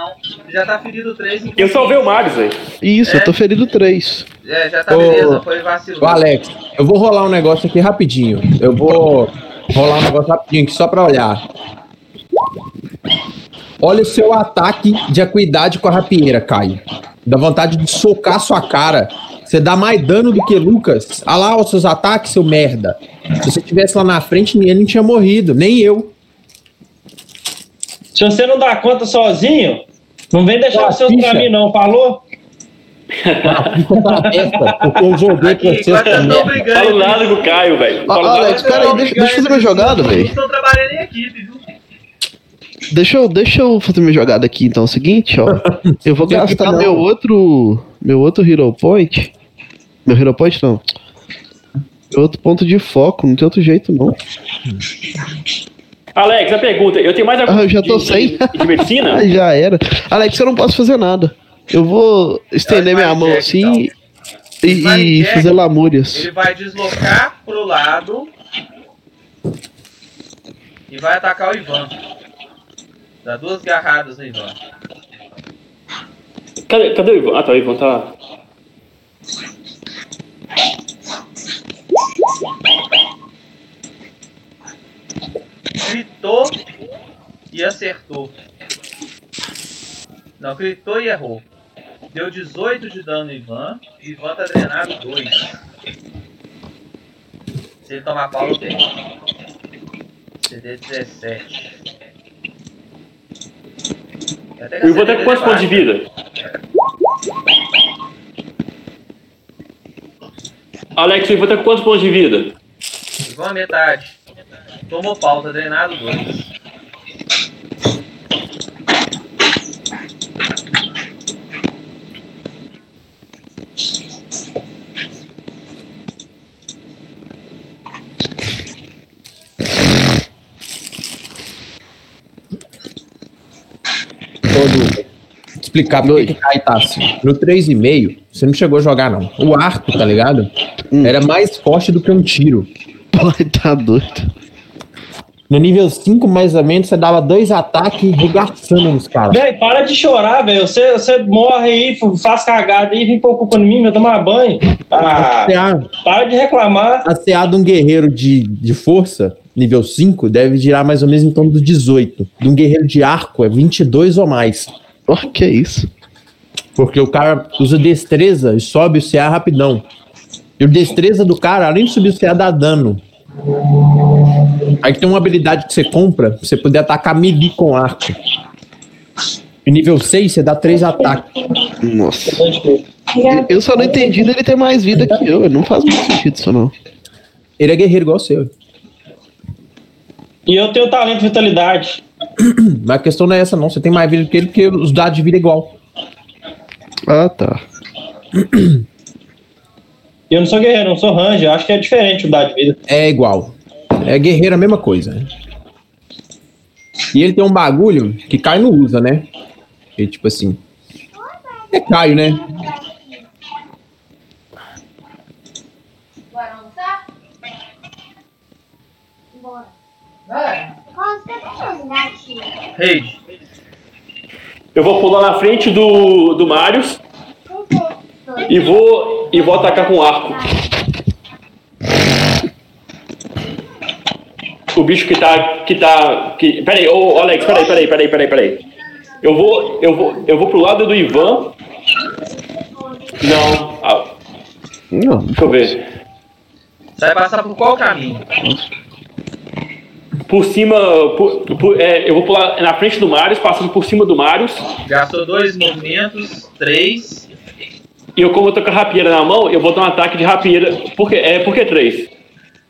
Já tá ferido 3
Eu salvei o Marius, velho.
Isso,
É.
eu tô ferido 3.
É, já tá
Ô,
beleza, foi vacilo.
Ô, Alex, eu vou rolar um negócio aqui rapidinho. Eu vou rolar um negócio rapidinho aqui só pra olhar. Olha o seu ataque de acuidade com a rapieira, Caio. Dá vontade de socar sua cara. Você dá mais dano do que Lucas. Olha lá os seus ataques, seu merda. Se você tivesse lá na frente, ele não tinha morrido. Nem eu.
Se você não dá conta sozinho, não vem deixar os seus pra mim, não. Falou?
Pra porque eu joguei
agora vocês
também.
aqui.
nada com o Caio, velho.
Ah,
nada.
Alex, pera aí, deixa, deixa eu fazer minha jogada,
Vocês
velho.
estão trabalhando em equipe, viu?
Deixa eu, deixa eu fazer minha jogada aqui, então. É o seguinte, ó. <laughs> Eu vou gastar meu outro. Meu outro Hero Point. Meu Hero Point não. Meu outro ponto de foco, não tem outro jeito, não.
Alex, a pergunta. Eu tenho mais algum
Ah, eu já tô
de,
sem.
de, de medicina? <laughs>
Já era. Alex, eu não posso fazer nada. Eu vou estender minha mão assim e,
Smart
e
Jack,
fazer lamúrias.
Ele vai deslocar pro lado e vai atacar o Ivan. Dá duas garradas no Ivan.
Cadê, cadê o Ivan? Ah, tá, o Ivan tá.
Gritou e acertou. Não, gritou e errou. Deu 18 de dano no Ivan. Ivan tá drenado 2. Se ele tomar pau, eu tenho. CD 17.
O Ivan tá com quantos pontos de vida? Alex, o Ivan tá com quantos pontos de vida?
Ivan metade. Tomou pau, tá drenado 2.
Explicar por que tá assim. No 3,5, você não chegou a jogar, não. O arco, tá ligado? Era mais forte do que um tiro.
Pô, tá doido.
No nível 5, mais ou menos, você dava dois ataques regaçando nos caras.
Véi, para de chorar, velho. Você, você morre aí, faz cagada aí, vem preocupando em mim, vai tomar banho. Ah, para de reclamar.
a CA de um guerreiro de, de força, nível 5, deve girar mais ou menos em torno dos 18. De um guerreiro de arco é 22 ou mais.
Ó, que isso?
Porque o cara usa destreza e sobe o CA rapidão. E o destreza do cara, além de subir o CA, dá dano. Aí tem uma habilidade que você compra pra você poder atacar melee com arco. E nível 6, você dá 3 ataques.
Nossa. Eu só não entendi dele ter mais vida que eu. Não faz muito sentido isso, não.
Ele é guerreiro igual o seu.
E eu tenho talento e vitalidade. <clears throat>
Mas a questão não é essa, não. Você tem mais vida que ele porque os dados de vida é igual.
Ah, tá.
Eu não sou guerreiro, não sou ranger. Eu acho que é diferente o dado de vida.
É igual. É guerreiro a mesma coisa. né? E ele tem um bagulho que Caio não usa, né? Que tipo assim. É Caio, né?
Bora almoçar? Bora. Bora.
Rage.
Eu vou pular na frente do, do Marius e vou, e vou atacar com arco. O bicho que tá. Que tá que, peraí, ô Alex, peraí, peraí, peraí, peraí, peraí. Eu vou, eu vou, eu vou pro lado do Ivan. Não, ah,
Não,
deixa eu ver.
Você vai passar por qual caminho?
Por cima, por- por- é, eu vou pular na frente do Marius, passando por cima do Marius.
Gastou dois movimentos, três.
E eu, como eu tô com a rapieira na mão, eu vou dar um ataque de rapieira. Por que, é, por que três?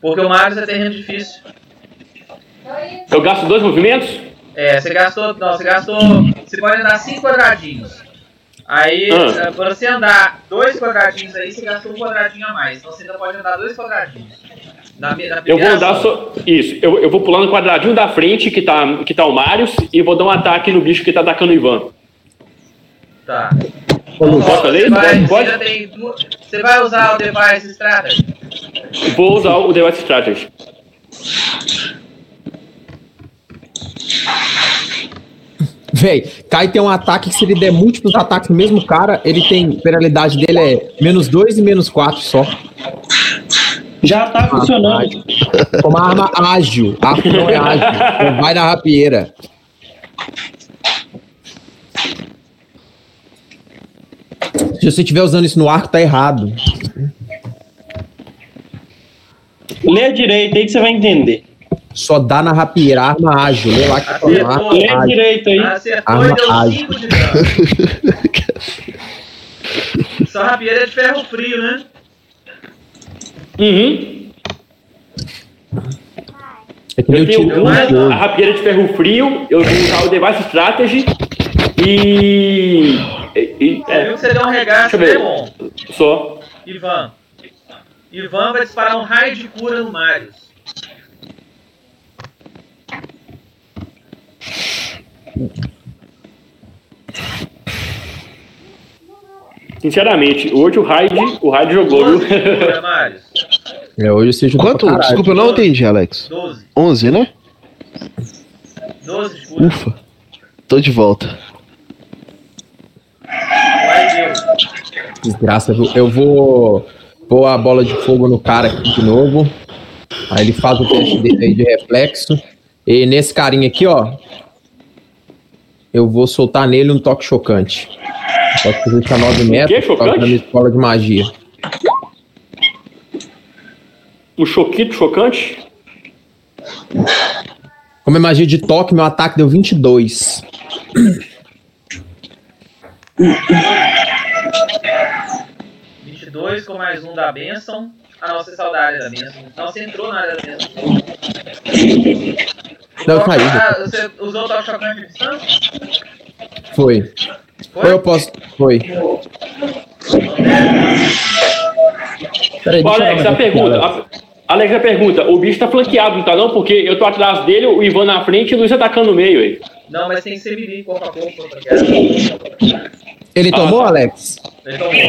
Porque o Marius é terreno difícil.
Eu gasto dois movimentos?
É, você gastou. Não, você gastou. Você pode andar cinco quadradinhos. Aí,
Ah.
pra você andar dois quadradinhos aí, você gastou um quadradinho a mais. Então você ainda pode andar dois quadradinhos. Na, na
Eu vou andar só. Isso, eu, eu vou pular no quadradinho da frente que tá, que tá o Marius e vou dar um ataque no bicho que tá atacando o Ivan.
Tá. Ó,
fazer?
Você vai,
Pode?
você tem você vai usar o Device Strategy?
Vou usar o Device Strategy.
Véi, Kai tem um ataque que se ele der múltiplos ataques no mesmo cara, ele tem. A penalidade dele é menos 2 e menos 4 só.
Já tá funcionando.
Com uma arma ágil. Arco não é ágil. Então vai na rapieira. Se você estiver usando isso no arco, tá errado.
Lê direito aí que você vai entender.
Só dá na rapieira, arma ágil. Lê lá que tá
Lê
ágil.
direito aí.
Acertou
Arma
e deu
ágil.
5 de dano. <laughs> Sua rapieira é de ferro frio, né?
Uhum.
É
Eu
o
tenho uma a rapieira de ferro frio, eu vou usar o Device Strategy e. e- é,
viu que você deu um regaço
eu ver.
bom.
só.
Ivan. Ivan vai disparar um raio de cura no Marius.
Sinceramente, hoje o Raid, o Raid jogou,
12 de
viu? <laughs>
É, hoje você jogou
Quanto? Desculpa, eu não entendi, Alex.
12.
11, né?
12 de cura.
Ufa. Tô de volta.
Desgraça, viu? eu vou pôr a bola de fogo no cara aqui de novo. Aí ele faz o teste dele aí de reflexo. E nesse carinha aqui, ó. Eu vou soltar nele um toque chocante. Toque que custa 9 metros. toque da minha escola de magia.
Um choquito chocante.
Como é magia de toque, meu ataque deu 22.
Vinte e dois com mais um da bênção. Ah, não, você saiu da área da bênção. Então você entrou na área da bênção.
Não, eu caí.
Ah, você usou o toque chocante de distância?
Foi. Ou eu posso. Foi. Peraí,
Ô, Alex, a pergunta, a, Alex, a pergunta: o bicho tá flanqueado, não tá não? Porque eu tô atrás dele, o Ivan na frente e o Luiz atacando no meio aí.
Não, mas tem que ser melee, corpo a corpo.
Ele
Ah,
tomou,
tá.
Alex?
Ele tomou.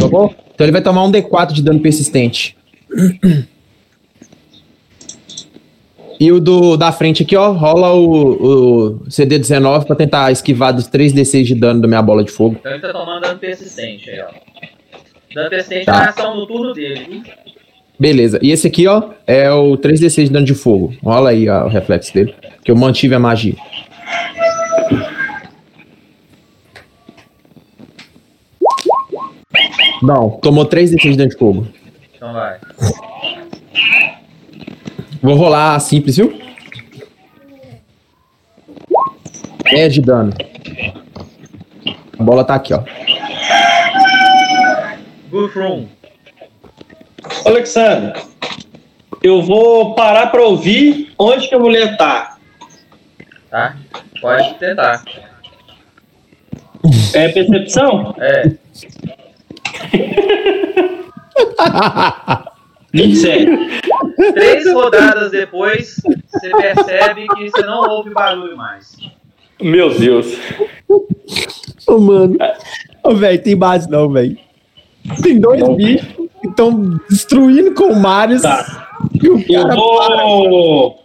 Tomou? Então ele vai tomar um D4 de dano persistente. E o do, da frente aqui, ó, rola o, o CD19 pra tentar esquivar dos 3D6 de dano da minha bola de fogo.
Então ele tá tomando dano persistente aí, ó. Dano persistente
Tá.
é a ação no turno dele. viu?
Beleza. E esse aqui, ó, é o 3D6 de dano de fogo. Rola aí ó, o reflexo dele. Que eu mantive a magia. Não, tomou 3D6 de dano de fogo.
Então vai.
Vou rolar simples, viu? 10 de dano. A bola tá aqui, ó.
Guthrum.
Alexandre, eu vou parar pra ouvir onde que a mulher tá.
Tá? Pode tentar.
É percepção?
É. <laughs>
27. <laughs>
Três rodadas depois, você percebe que você não ouve barulho mais.
Meu Deus.
Ô, mano. Ô, velho, tem base não, velho. Tem dois bichos que estão destruindo com o Marius.
Tá.
E o
Eu vou.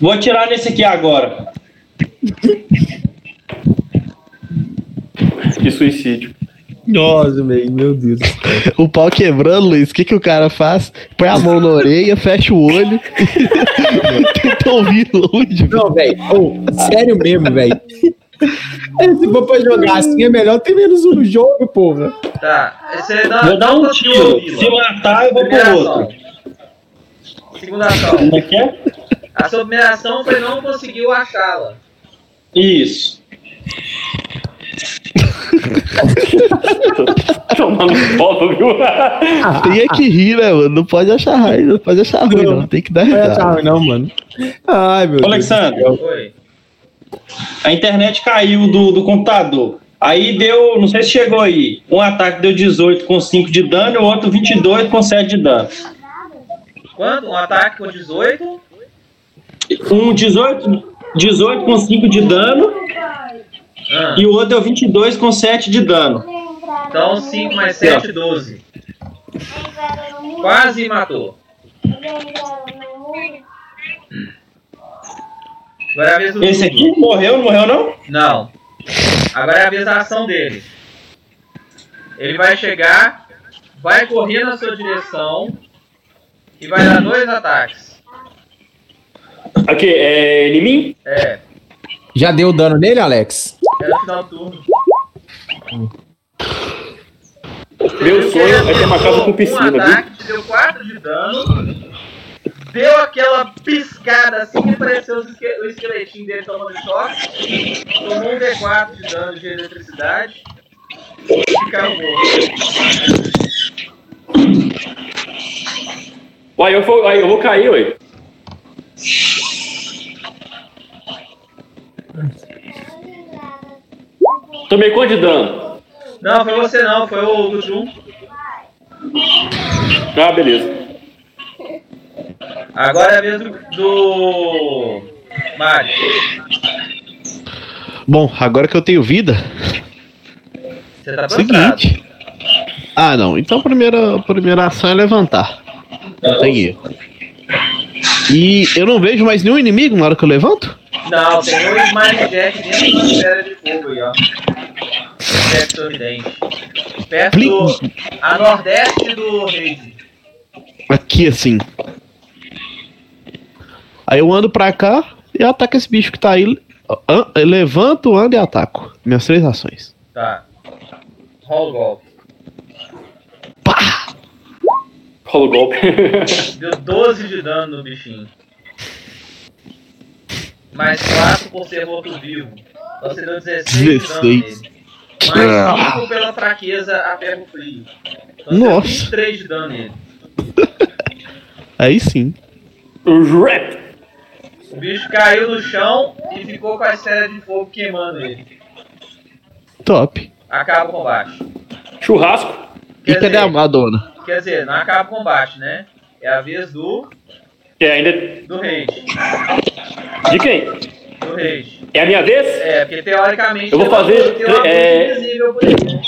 Vou atirar nesse aqui agora. <laughs>
Que suicídio.
Nossa, velho, meu Deus.
O pau quebrando, Luiz, o que, que o cara faz? Põe a mão na orelha, fecha o olho, <laughs> tenta ouvir longe.
Não, velho. ô, sério mesmo, velho. Se for pra jogar assim, é melhor ter menos um jogo, porra.
Tá.
Vou dar um tiro. Se matar, eu vou
Primeira
pro
ação.
outro.
Segunda ação.
Como é que é?
A sua primeira ação foi não conseguiu achá-la.
Isso.
Tomando foto, viu?
Tem é que rir, né, mano? Não pode achar raiva, não pode achar ruim, não. Tem que dar
Não
risada.
tchau, não, mano. Ai, meu
Ô,
Deus.
Alexandre,
Oi.
a internet caiu do, do computador. Aí deu, não sei se chegou aí, um ataque deu 18 com 5 de dano e o outro 22 com 7 de dano.
Quanto? Um ataque com 18?
Um 18, 18 com 5 de dano
Ah,
e o outro deu 22 com 7 de dano.
então 5 mais 7, 12. Quase matou. Agora é a vez do
Esse
Dudu.
aqui morreu, não morreu não?
Não. Agora é a vez da ação dele. Ele vai chegar, vai correr na sua direção e vai dar dois ataques.
Aqui, é em mim?
É,
Já deu dano nele, Alex?
No final do turno.
Meu sonho é ter uma casa com piscina,
Um
viu?
ataque, te deu 4 de dano. Deu aquela piscada assim que pareceu o esque- o esqueletinho dele tomando choque. Tomou um D4 de dano de eletricidade. E morto.
Uai, eu vou, aí eu vou cair, ué. Tomei quanto de dano?
Não, foi você não, foi o Gudrun.
Ah, beleza.
Agora é a vez do, do Mario.
Bom, agora que eu tenho vida,
Você tá
seguinte. Ah, não. Então a primeira, a primeira ação é levantar. Não tem erro. E eu não vejo mais nenhum inimigo na hora que eu levanto?
Não, tem um Smile Jack dentro da esfera de fogo aí, ó. Jack sorridente. Perto do. a nordeste do Reise.
Aqui assim. Aí eu ando pra cá e ataco esse bicho que tá aí. Levanto, ando e ataco. Minhas três ações.
Tá. Rola o golpe.
Pá!
Rola o golpe. <laughs>
Deu 12 de dano no bichinho. Mais 4 por ser morto vivo. Então você deu 16 de dano
16.
nele. Mais 5 pela fraqueza a ferro frio. Então você deu
Nossa.
23 de dano nele. <laughs>
Aí sim.
Rap.
O bicho caiu no chão e ficou com a esfera de fogo queimando ele.
Top.
Acaba o combate.
Churrasco.
E
Quer
cadê a
dizer,
Madonna?
Quer dizer, não acaba o combate, né? É a vez do.
É, ainda.
do Rage.
De quem?
Do Rage.
É a minha vez?
É, porque teoricamente.
Eu vou fazer, é-
coisa invisível por aí, né?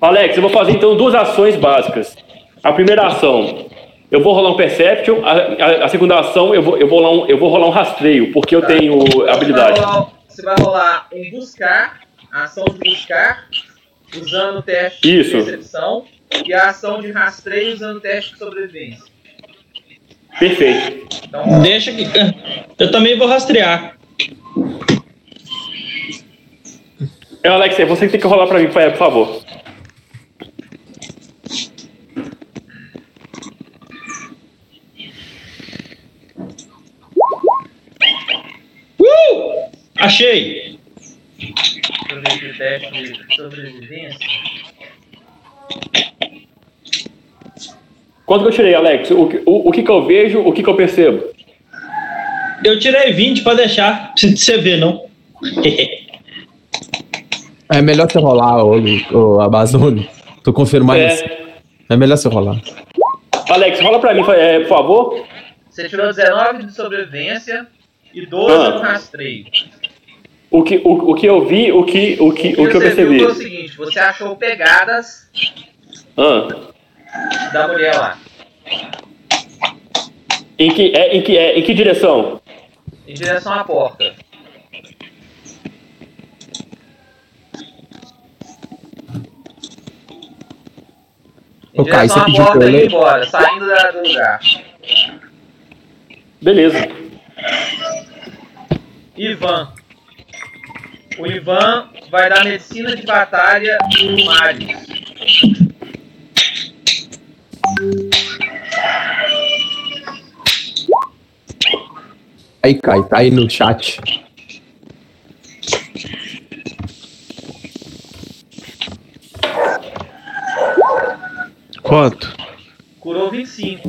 Alex, eu vou fazer então duas ações básicas. A primeira ação, eu vou rolar um Perception. A, a- a segunda ação, eu vou, eu, vou rolar um, eu vou rolar um rastreio, porque eu tenho habilidade.
Você vai, rolar, você vai rolar um buscar, a ação de buscar, usando o teste
Isso.
de percepção, e a ação de rastreio usando o teste de sobrevivência.
Perfeito.
Então,
Deixa que. Eu também vou rastrear.
É, Alex, é você que tem que rolar pra mim, por favor.
Uh! Achei!
Aqui o teste de sobrevivência.
Quanto que eu tirei, Alex? O, que- o, o que que eu vejo, o que que eu percebo?
Eu tirei 20 pra deixar. De você ver, não. <laughs>
É melhor você rolar, ô, ô Abazone. Tô confirmando.
É.
isso. É melhor você rolar.
Alex, rola pra mim, é, por favor.
Você tirou 19 de sobrevivência e 12
Ah.
no rastreio.
O que, o, o que eu vi, o que, o que, o que eu
você
percebi.
viu foi o seguinte, você achou pegadas
Ah,
da mulher lá.
em, que, é, em, que, é, em que direção?
Em direção à porta. Em
Caio,
direção
você pediu
porta
pra eu
e ir
ler?
embora, saindo da- do lugar.
Beleza.
Ivan. O Ivan vai dar medicina de batalha pro Marius.
Aí cai, tá aí no chat.
Quanto?
Curou 25.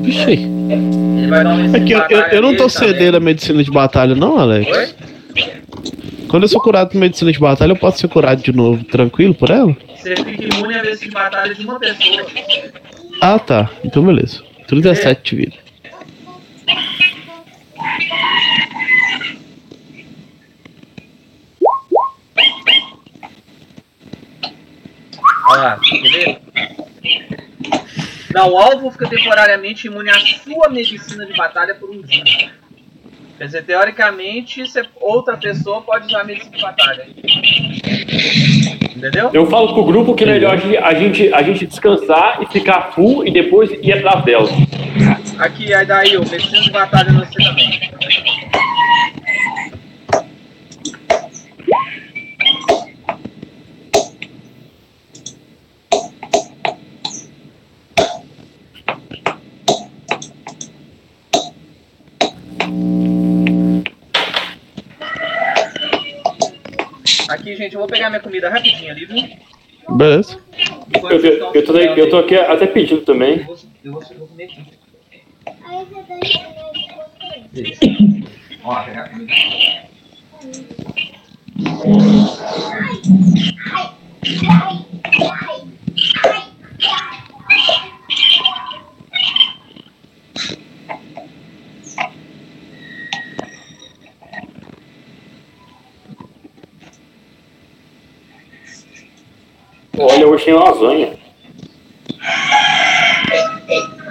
Vixe.
Ele vai dar uma medicina
É
de
que eu, eu, eu não tô
dele também.
cedendo a medicina de batalha, não, Alex.
Oi?
Quando eu sou curado com medicina de batalha, eu posso ser curado de novo, tranquilo por ela?
Você fica imune a medicina de batalha de uma pessoa.
Ah, tá. Então, beleza. 37 de vida.
Olha lá, ver? Não, o alvo fica temporariamente imune à sua medicina de batalha por um dia. Quer dizer, teoricamente, outra pessoa pode usar a medicina de batalha. Entendeu?
Eu falo pro grupo que é melhor a gente, a gente, descansar e ficar full e depois ir atrás dela.
Aqui, aí daí, o medicina de batalha você também. Gente, eu vou pegar minha comida rapidinho ali, viu?
Beleza.
Eu, eu, eu, tô, eu tô aqui até pedindo também.
Eu vou, eu vou, eu vou comer aqui.
Aí você tá entendendo
Beleza. Ó, pegar a comida.
Olha, hoje tem lasanha. <laughs>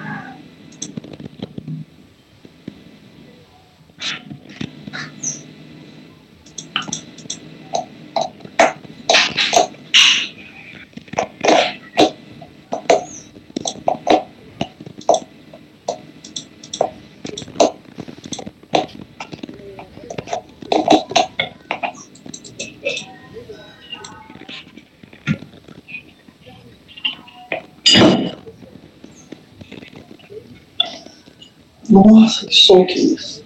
Isso?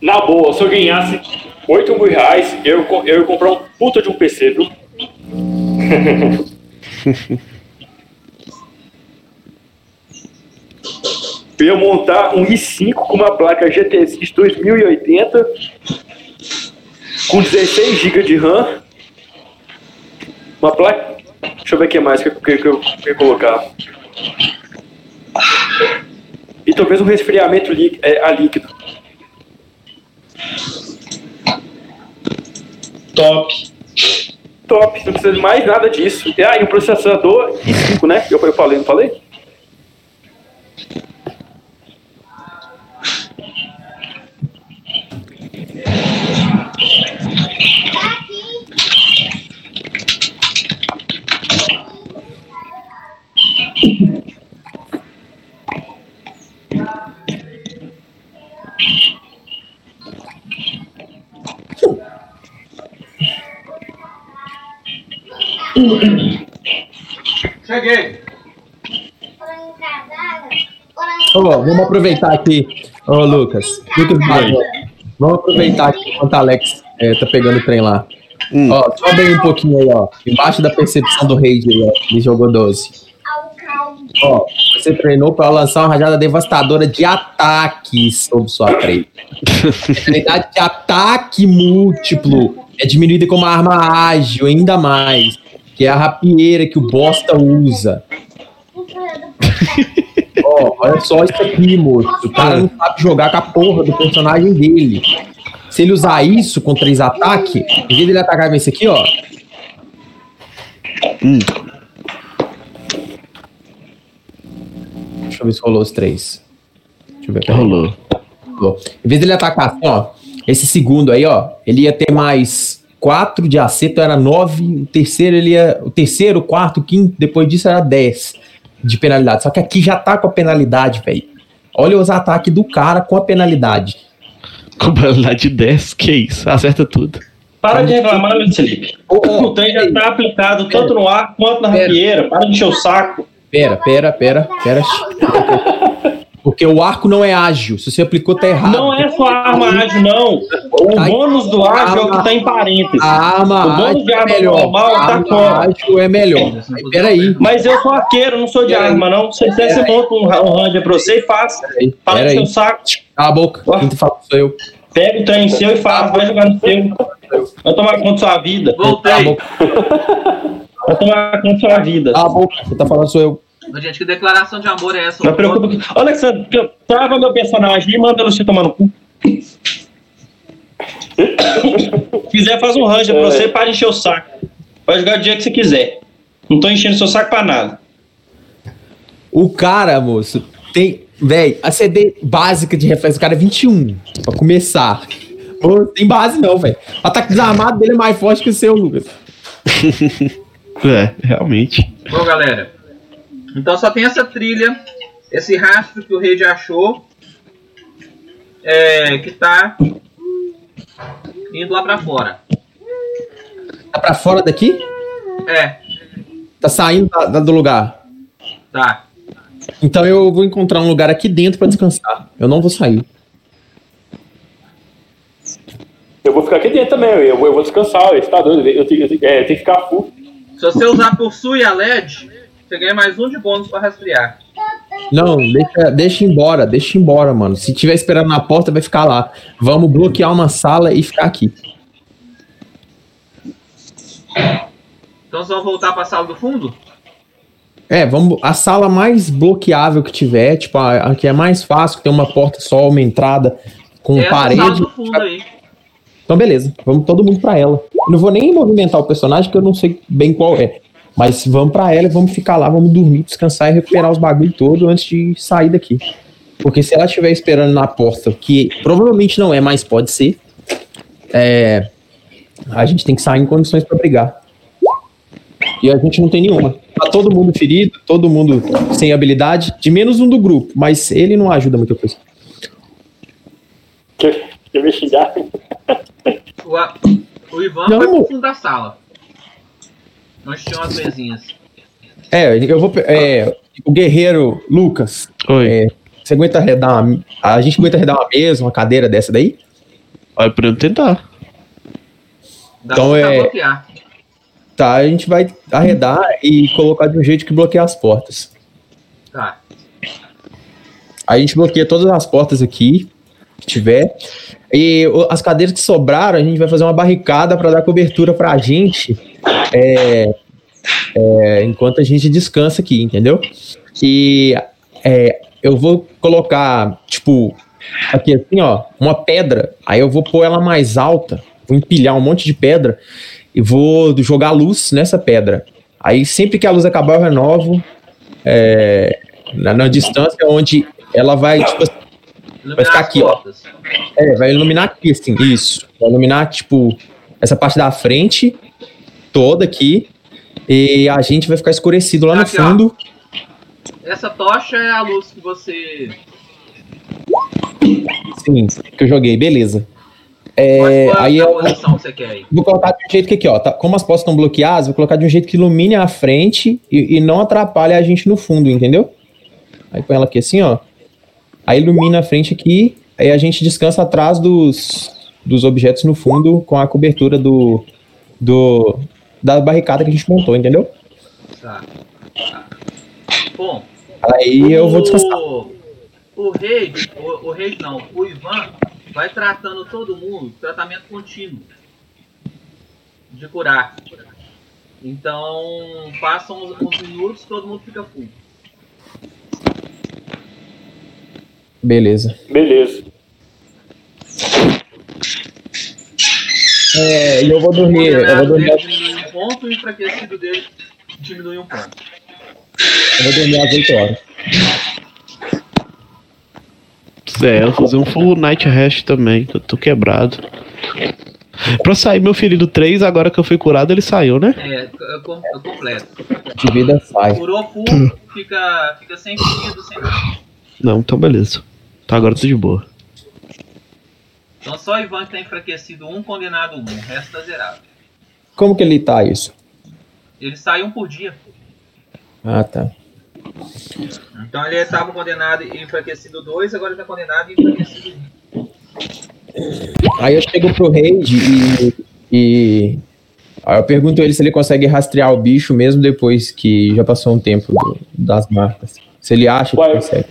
Na boa, se eu ganhasse 8 mil reais, eu, eu ia comprar um puta de um PC, viu? <laughs> Eu ia montar um i5 com uma placa GTX 2080 com 16 GB de RAM. Uma placa. Deixa eu ver o que mais que, eu- que, que eu ia colocar. E talvez um resfriamento lí- é, a líquido.
Top.
Top, não precisa de mais nada disso. E aí, um processador i5, né? Eu, eu falei, não falei?
Cheguei.
Ó, vamos aproveitar aqui, ô Lucas. Lucas, Barbosa, vamos aproveitar aqui enquanto a Alex é, tá pegando o trem lá.
Hum.
Ó, sobe aí um pouquinho aí, ó. Embaixo da percepção do Raid aí, ó. Ele jogou 12. Ó, você treinou para lançar uma rajada devastadora de ataque sobre sua prey. A habilidade de ataque múltiplo é diminuída com uma arma ágil, ainda mais. Que é a rapieira que o bosta usa. <laughs> Ó, olha só isso aqui, moço. O cara não sabe jogar com a porra do personagem dele. Se ele usar isso com três ataques, em vez dele atacar com esse aqui, ó.
Hum.
Deixa eu ver se rolou os três. Deixa eu ver.
Rolou.
Rolou. Em vez dele atacar assim, ó, esse segundo aí, ó, ele ia ter mais quatro de acerto, era nove. O terceiro, ele ia. O terceiro, o quarto, o quinto, depois disso era dez de penalidade. Só que aqui já tá com a penalidade, velho. Olha os ataques do cara com a penalidade.
Com probabilidade de 10, que isso? Acerta tudo.
Para de reclamar, Luiz Felipe. O trem já tá aplicado tanto no ar quanto na
Pera.
rapieira. Para de encher o saco.
Pera, pera, pera, pera. <laughs> Porque o arco não é ágil. Se você aplicou, tá errado.
Não é só arma ágil, não. O
Tá-
bônus do ágil é o que tá em parênteses.
A arma
O bônus
ágil
de
é
arma
melhor.
normal
A
tá
arma
fora.
ágil é melhor. Aí, peraí.
Mas eu sou arqueiro, não sou de
Pera aí.
arma, não. Você, você
aí.
monta um, um ranger pra você e faz.
Peraí,
Para de encher
peraí.
o saco.
Cala a boca. Quem tá falando sou eu.
Pega o trem seu e faz. Vai jogar no seu. Vai tomar conta da sua vida.
Cala a
Voltei.
boca.
Vai tomar conta da sua vida.
Cala a boca. Quem tá falando sou eu.
Gente, que declaração de amor é essa?
Não preocupa. Alexandre, trava meu personagem e manda você tomar no cu. Se quiser, faz um ranger pra você para encher o saco. Vai jogar o dia que você quiser. Não tô enchendo seu saco pra nada.
O cara, moço, tem. Véi, a CD básica de reflexo do cara é 21. Pra começar. Ô, tem base não, velho. O ataque desarmado dele é mais forte que o seu, Lucas. <laughs>
É, realmente.
Bom, galera. Então só tem essa trilha, esse rastro que o rei achou, é, que tá indo lá pra fora.
Tá pra fora daqui?
É,
Tá saindo da- da- do lugar.
tá.
Então eu vou encontrar um lugar aqui dentro pra descansar. Eu não vou sair.
Eu vou ficar aqui dentro também, eu, vou- eu vou descansar, você tá doido? Eu tenho, eu tenho- é, eu tenho que ficar full.
Se você usar por Su e a LED, você ganha mais um de bônus pra rastrear.
Não, deixa, deixa embora, deixa embora, mano. Se tiver esperando na porta, vai ficar lá. Vamos bloquear uma sala e ficar aqui.
Então vocês vão voltar pra sala do fundo?
É, vamos. A sala mais bloqueável que tiver, tipo, a, a que é mais fácil, que tem uma porta só, uma entrada com
é essa sala
parede.
do fundo aí.
Então, beleza. Vamos todo mundo pra ela. Não vou nem movimentar o personagem, que eu não sei bem qual é. Mas vamos pra ela e vamos ficar lá, vamos dormir, descansar e recuperar os bagulho todo antes de sair daqui. Porque se ela estiver esperando na porta, que provavelmente não é, mas pode ser, é, a gente tem que sair em condições pra brigar. E a gente não tem nenhuma. Tá todo mundo ferido, todo mundo sem habilidade, de menos um do grupo, mas ele não ajuda muita coisa.
Me xingar?
O, Ivan
Não,
foi pro fundo da sala. Onde tinham as mesinhas.
É, eu vou. É, o guerreiro Lucas,
Oi.
É, você aguenta arredar uma, A gente aguenta arredar uma mesa, uma cadeira dessa daí?
Olha, podemos tentar.
Dá
Então
pra
é-
bloquear.
Tá, a gente vai arredar e colocar de um jeito que bloqueia as portas.
Tá.
A gente bloqueia todas as portas aqui que tiver. E as cadeiras que sobraram, a gente vai fazer uma barricada para dar cobertura pra gente. É, é, enquanto a gente descansa aqui, entendeu? E é, eu vou colocar, tipo, aqui assim, ó, uma pedra. Aí eu vou pôr ela mais alta, vou empilhar um monte de pedra e vou jogar luz nessa pedra. Aí sempre que a luz acabar, eu renovo é, na, na distância onde ela vai, tipo, assim,
Iluminar
ficar aqui, ó. é, vai iluminar aqui, assim, isso. Vai iluminar, tipo, essa parte da frente toda aqui. E a gente vai ficar escurecido lá no
Aqui, ó.
fundo.
Essa tocha é a luz que você.
Sim, que eu joguei, beleza. É,
pôr
aí
a
eu
posição que você quer aí.
vou colocar de um jeito que aqui, ó. tá- como as portas estão bloqueadas, vou colocar de um jeito que ilumine a frente e, e não atrapalhe a gente no fundo, entendeu? Aí põe ela aqui assim, ó. Aí ilumina a frente aqui, aí a gente descansa atrás dos, dos objetos no fundo com a cobertura do, do da barricada que a gente montou, entendeu?
Tá. Tá. Bom,
Aí eu vou descansar.
o, o rei, o, o rei não, o Ivan vai tratando todo mundo, tratamento contínuo de curar. Então, passam uns, uns minutos, todo mundo fica full.
Beleza.
Beleza.
É, e eu vou dormir. Eu vou dormir,
ponto e o enfraquecido dele diminui um ponto.
eu vou dormir às 8 horas.
É, eu vou fazer um full night rest também, que eu tô quebrado. Pra sair meu ferido 3, agora que eu fui curado, ele saiu, né?
É, eu, com- eu completo.
De vida sai.
Curou full, fica, fica sem ferido, sem nada.
Não, então beleza. Então agora tô de boa.
Então só o Ivan que tá enfraquecido um, condenado um, o resto tá zerado.
Como que ele tá isso?
Ele sai um por dia.
Ah, tá.
Então ele estava condenado e enfraquecido 2, agora ele está condenado e enfraquecido 1.
Aí eu chego pro rei e, e aí eu pergunto ele se ele consegue rastrear o bicho mesmo depois que já passou um tempo do- das marcas. Se ele acha que
Ué.
consegue.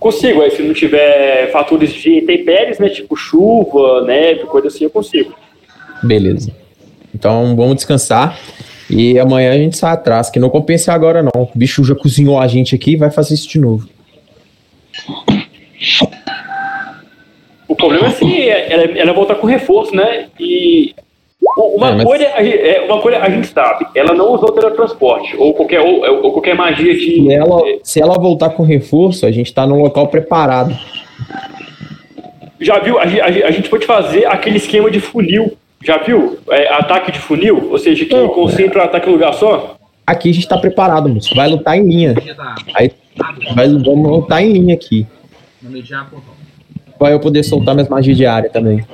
Consigo, aí se não tiver fatores de intempéries, né? Tipo chuva, neve, coisa assim, eu consigo.
Beleza. Então vamos descansar. E amanhã a gente sai atrás, que não compensa agora não. O bicho já cozinhou a gente aqui vai fazer isso de novo.
O problema é se ela, ela voltar com reforço, né? E uma,
É, mas-
coisa, a gente- é, uma coisa a gente sabe, ela não usou teletransporte, ou qualquer, ou, ou qualquer magia de.
Se ela, se ela voltar com reforço, a gente tá num local preparado.
Já viu? A, a a gente pode fazer aquele esquema de funil. Já viu? É, ataque de funil? Ou seja, que
Não,
concentra o ataque em um lugar só?
Aqui a gente tá preparado, moço. Vai lutar em linha. Aí vai, vamos lutar em linha aqui. Vai eu poder soltar minhas magias de área também.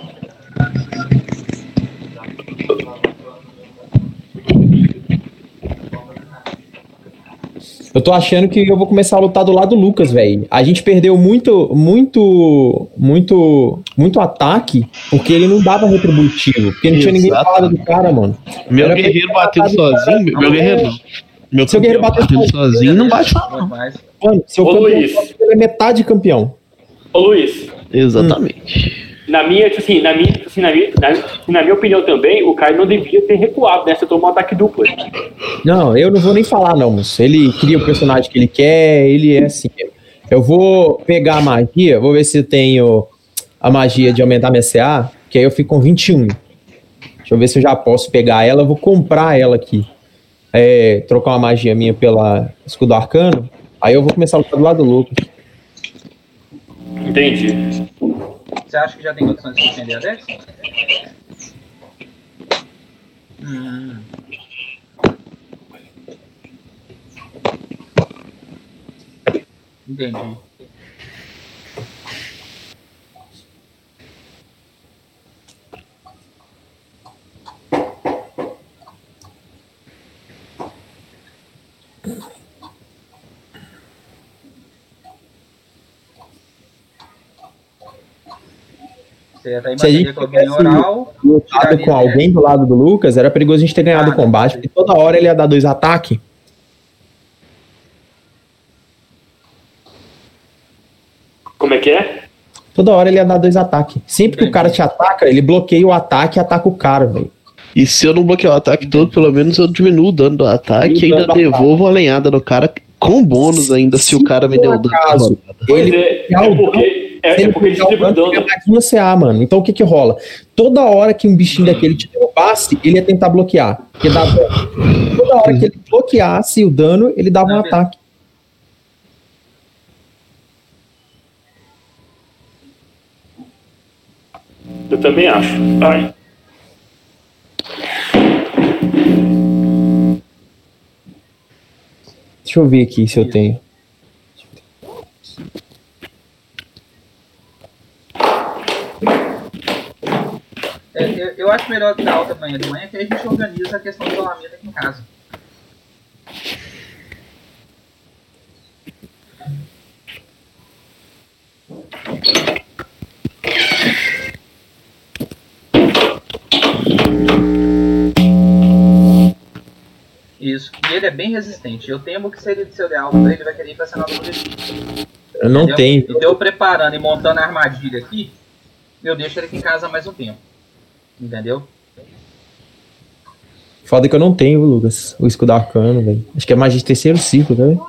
Eu tô achando que eu vou começar a lutar do lado do Lucas, velho. A gente perdeu muito, muito, muito, muito ataque porque ele não dava retributivo. Porque não tinha ninguém
Exato.
falado do cara, mano.
Meu
Era
guerreiro batendo sozinho, meu, meu guerreiro não. Meu
Seu guerreiro batendo
batendo sozinho não bate não.
mais.
Mano, seu
Ô,
campeão
Luiz.
ele é metade campeão.
Ô Luiz,
Exatamente.
Na minha, tipo assim, na minha, tipo assim, na minha, na, na minha opinião também, o Caio não devia ter recuado, né? Você tomou um ataque duplo.
Não, eu não vou nem falar, não, moço. Ele cria o personagem que ele quer, ele é assim. Eu vou pegar a magia, vou ver se eu tenho a magia de aumentar minha CA, que aí eu fico com 21. Deixa eu ver se eu já posso pegar ela, eu vou comprar ela aqui. É, trocar uma magia minha pela escudo arcano, aí eu vou começar a lutar do lado do Lucas.
Entendi.
Você acha que já tem condições de defender a Dex? Hum. Entendi. Você tá
Se a gente
imaginando com alguém
tivesse
oral.
Lutado com alguém do lado do Lucas, era perigoso a gente ter ganhado
Ah,
o combate, porque toda hora ele ia dar dois ataques.
Como é que é?
Toda hora ele ia dar dois ataques. Sempre que o cara te ataca, ele bloqueia o ataque e ataca o cara, velho.
E se eu não bloquear o ataque todo, pelo menos eu diminuo o dano do ataque e
o
ainda
dano
devolvo a lenhada no cara com bônus ainda, se o cara me deu o dano.
acaso,
Pois
ele
é, é
o
porque, é,
Se
é porque ele
mais no CA, mano. Então o que que rola? Toda hora que um bichinho daquele te derrubasse, ele ia tentar bloquear. Toda hora que ele bloqueasse o dano, ele dava um
Tá
ataque.
Eu também acho. Ai.
Deixa eu ver aqui se eu tenho.
É, eu, acho melhor dar alta amanhã de manhã, que aí a gente organiza a questão do isolamento aqui em casa. Isso. E ele é bem resistente. Eu temo que se ele se eu der pra ele, vai querer ir pra senador do
Eu não
Entendeu?
tenho.
Então eu preparando e montando a armadilha aqui, eu deixo ele aqui em casa mais um tempo. Entendeu?
Foda que eu não tenho, Lucas. O escudo arcano, velho. Acho que é magia de terceiro ciclo, tá vendo?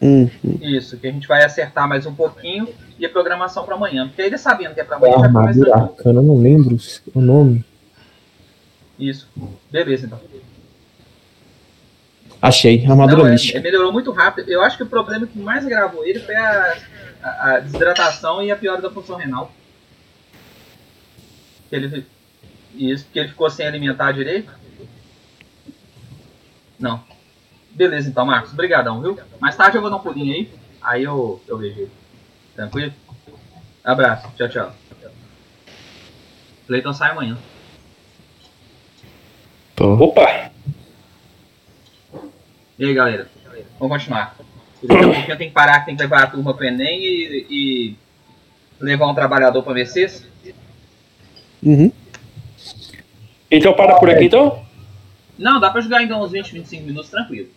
Hum,
Isso, que a gente vai acertar mais um pouquinho e a programação pra amanhã. Porque ele sabendo que é pra
É
amanhã, mais
armadura arcana, eu não lembro o nome.
Isso. Beleza, então.
Achei, armadura
Não, é,
mística.
é, melhorou muito rápido. Eu acho que o problema que mais agravou ele foi a, a- a desidratação e a piora da função renal. Ele, isso, porque ele ficou sem alimentar direito. Não. Beleza então, Marcos. Obrigadão, viu? Mais tarde eu vou dar um pulinho aí. Aí eu, eu vejo ele. Tranquilo? Abraço. Tchau, tchau. Cleiton sai amanhã.
tô.
Opa!
E aí, galera? Vamos continuar. Daqui a pouquinho eu tenho que parar, tem que levar a turma pro Enem e, e levar um trabalhador para Mercedes.
Uhum.
Então para por aqui então?
Não, dá pra jogar ainda uns 20, 25 minutos tranquilo.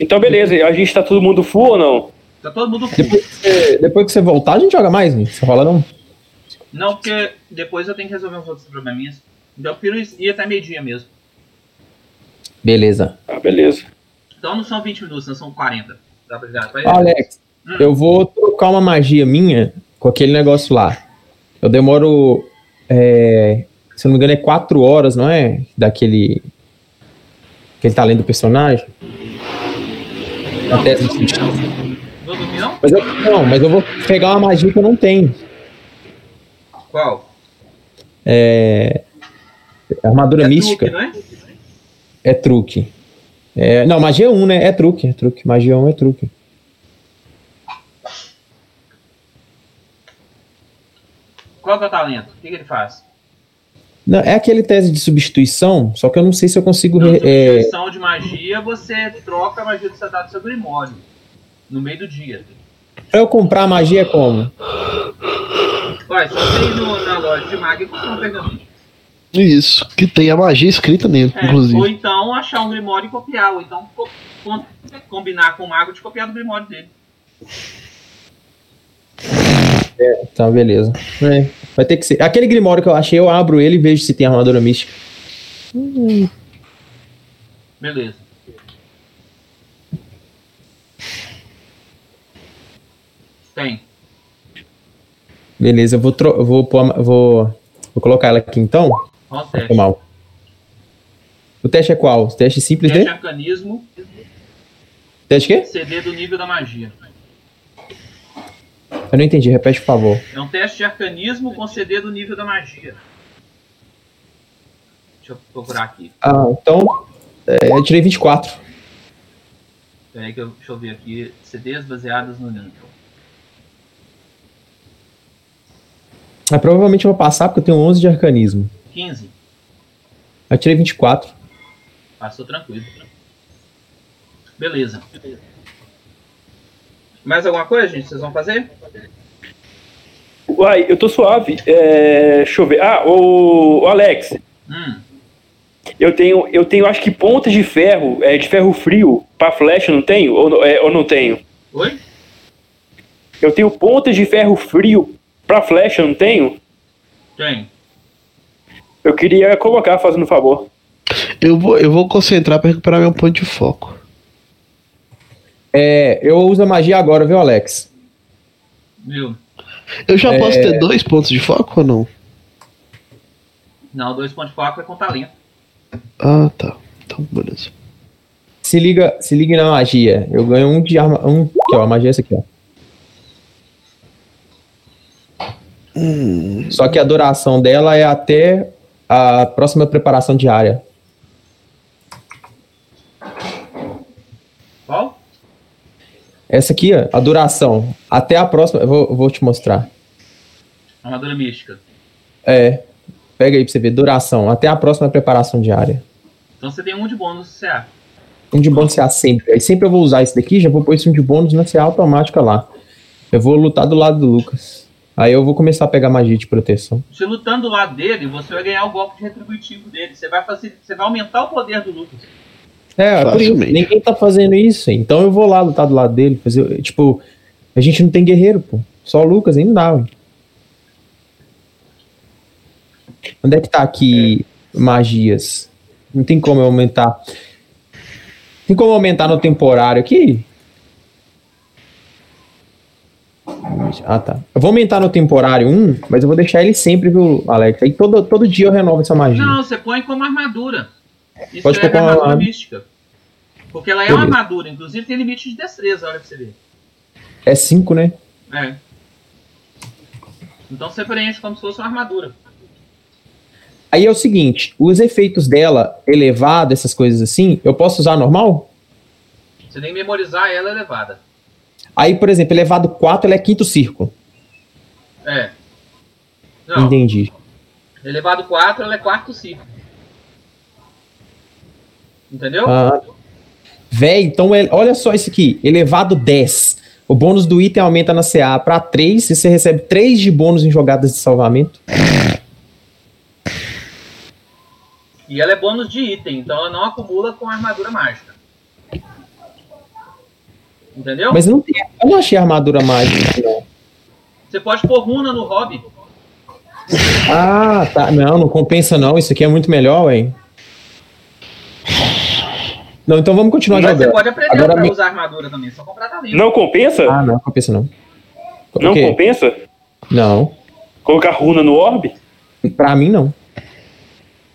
Então beleza, a gente tá todo mundo full ou não?
Tá todo mundo full.
Depois que, você, depois que você voltar, a gente joga mais, né? Você rola não?
Não, porque depois eu tenho que resolver uns outros probleminhas. Então eu prefiro ir até meio-dia mesmo.
Beleza.
Ah, beleza.
Então não são 20 minutos, não são 40. Dá pra jogar? Vai-
Alex,
Hum.
eu vou trocar uma magia minha com aquele negócio lá. Eu demoro, é, se não me engano, é quatro horas, não é? Daquele. Que ele tá lendo o personagem. Até
Vou dormir não?
mas eu, não, mas eu vou pegar uma magia que eu não tenho.
Qual?
É. Armadura
É
mística.
truque, não é?
É truque. É, não, magia é um, né? É truque, é truque. Magia 1 é truque.
Qual que é o talento? O que, que ele faz?
Não, é aquele tese de substituição, só que eu não sei se eu consigo. Re- é,
substituição de magia, você troca a magia que você dá do seu grimório. No meio do dia.
pra eu comprar magia é como?
Olha, só você ir no- na loja de magia e comprar um pergaminho.
Isso, que tem a magia escrita nele,
É,
inclusive.
ou então achar um grimório e copiar, ou então co- com- combinar com o mago de copiar do grimório dele.
Tá, beleza. É, vai ter que ser. Aquele grimório que eu achei, eu abro ele e vejo se tem armadura mística.
Beleza. Tem.
Beleza, eu vou, tro- vou, pôr vou, vou colocar ela aqui então.
Qual o teste?
mal. O teste é qual? O teste simples
Teste
dele?
arcanismo,
Teste o quê?
CD do nível da magia.
Eu não entendi, repete por favor.
É um teste de arcanismo com CD do nível da magia. Deixa eu procurar aqui.
Ah, então. é, eu tirei 24.
Peraí que eu, deixa eu ver aqui. CDs baseados no nível.
Mas provavelmente eu vou passar porque eu tenho 11 de arcanismo.
15.
Eu tirei 24.
Passou tranquilo. Beleza. Mais alguma coisa, gente? Vocês vão fazer?
Uai, eu tô suave. É, deixa eu ver. Ah, o, o Alex,
Hum.
eu tenho, eu tenho acho que pontas de ferro, é, de ferro frio pra flecha, não tenho? Ou, não- é, ou não tenho?
Oi?
Eu tenho pontas de ferro frio pra flecha, não tenho?
Tem.
Eu queria colocar, fazendo um favor.
Eu vou, eu vou concentrar pra recuperar meu ponto de foco.
É, eu uso a magia agora, viu, Alex?
Viu?
Eu já
É.
posso ter dois pontos de foco ou não?
Não, dois pontos de foco é com talento.
Ah, tá. Então, beleza.
Se liga, se liga na magia. Eu ganho um de arma. Um, aqui, ó. A magia é essa aqui, ó. Só que a duração dela é até a próxima preparação diária.
Qual?
Essa aqui, ó, a duração. Até a próxima. Eu vou, vou te mostrar.
Armadura mística.
É. Pega aí pra você ver. Duração. Até a próxima preparação diária.
Então você tem um de bônus no CA.
Um de bônus CA sempre. Aí sempre eu vou usar esse daqui, já vou pôr esse um de bônus na CA automática lá. Eu vou lutar do lado do Lucas. Aí eu vou começar a pegar magia de proteção.
Você lutando do lado dele, você vai ganhar o golpe de retributivo dele. Você vai, fazer, você vai aumentar o poder do Lucas.
É, por isso,
Facilmente.
ninguém tá fazendo isso. Então eu vou lá lutar do lado dele. Fazer, tipo, a gente não tem guerreiro, pô. Só o Lucas, ainda dá, ué. Onde é que tá aqui magias? Não tem como eu aumentar. Tem como aumentar no temporário aqui? Ah, tá. Eu vou aumentar no temporário 1, mas eu vou deixar ele sempre, viu, Alex? Aí todo, todo dia eu renovo essa magia.
Não, você põe como armadura. Isso
Pode
é armadura
armadura.
mística. Porque ela é uma armadura, inclusive tem limite de destreza, olha pra você ver.
É 5, né?
É. Então você preenche como se fosse uma armadura.
Aí é o seguinte, os efeitos dela elevado, essas coisas assim, eu posso usar normal?
Você tem que memorizar ela elevada.
Aí, por exemplo, elevado 4, ela é quinto círculo.
É. Não,
Entendi.
elevado 4, ela é quarto ciclo. Entendeu?
Ah, Véi, então olha só isso aqui, elevado 10. O bônus do item aumenta na CA para 3 e você recebe 3 de bônus em jogadas de salvamento.
E ela é bônus de item, então ela não acumula com armadura mágica. Entendeu?
Mas não tem, eu não achei armadura mágica. Não.
Você pode pôr runa no hobby.
Ah, tá. Não, não compensa não. Isso aqui é muito melhor, ué. Não, então vamos continuar
Mas você
jogando.
pode aprender
Agora
pra
me-
usar armadura também, só comprar talento.
Não compensa?
Ah, não, compensa não.
não compensa?
Não.
Colocar runa no orbe?
Pra mim, não.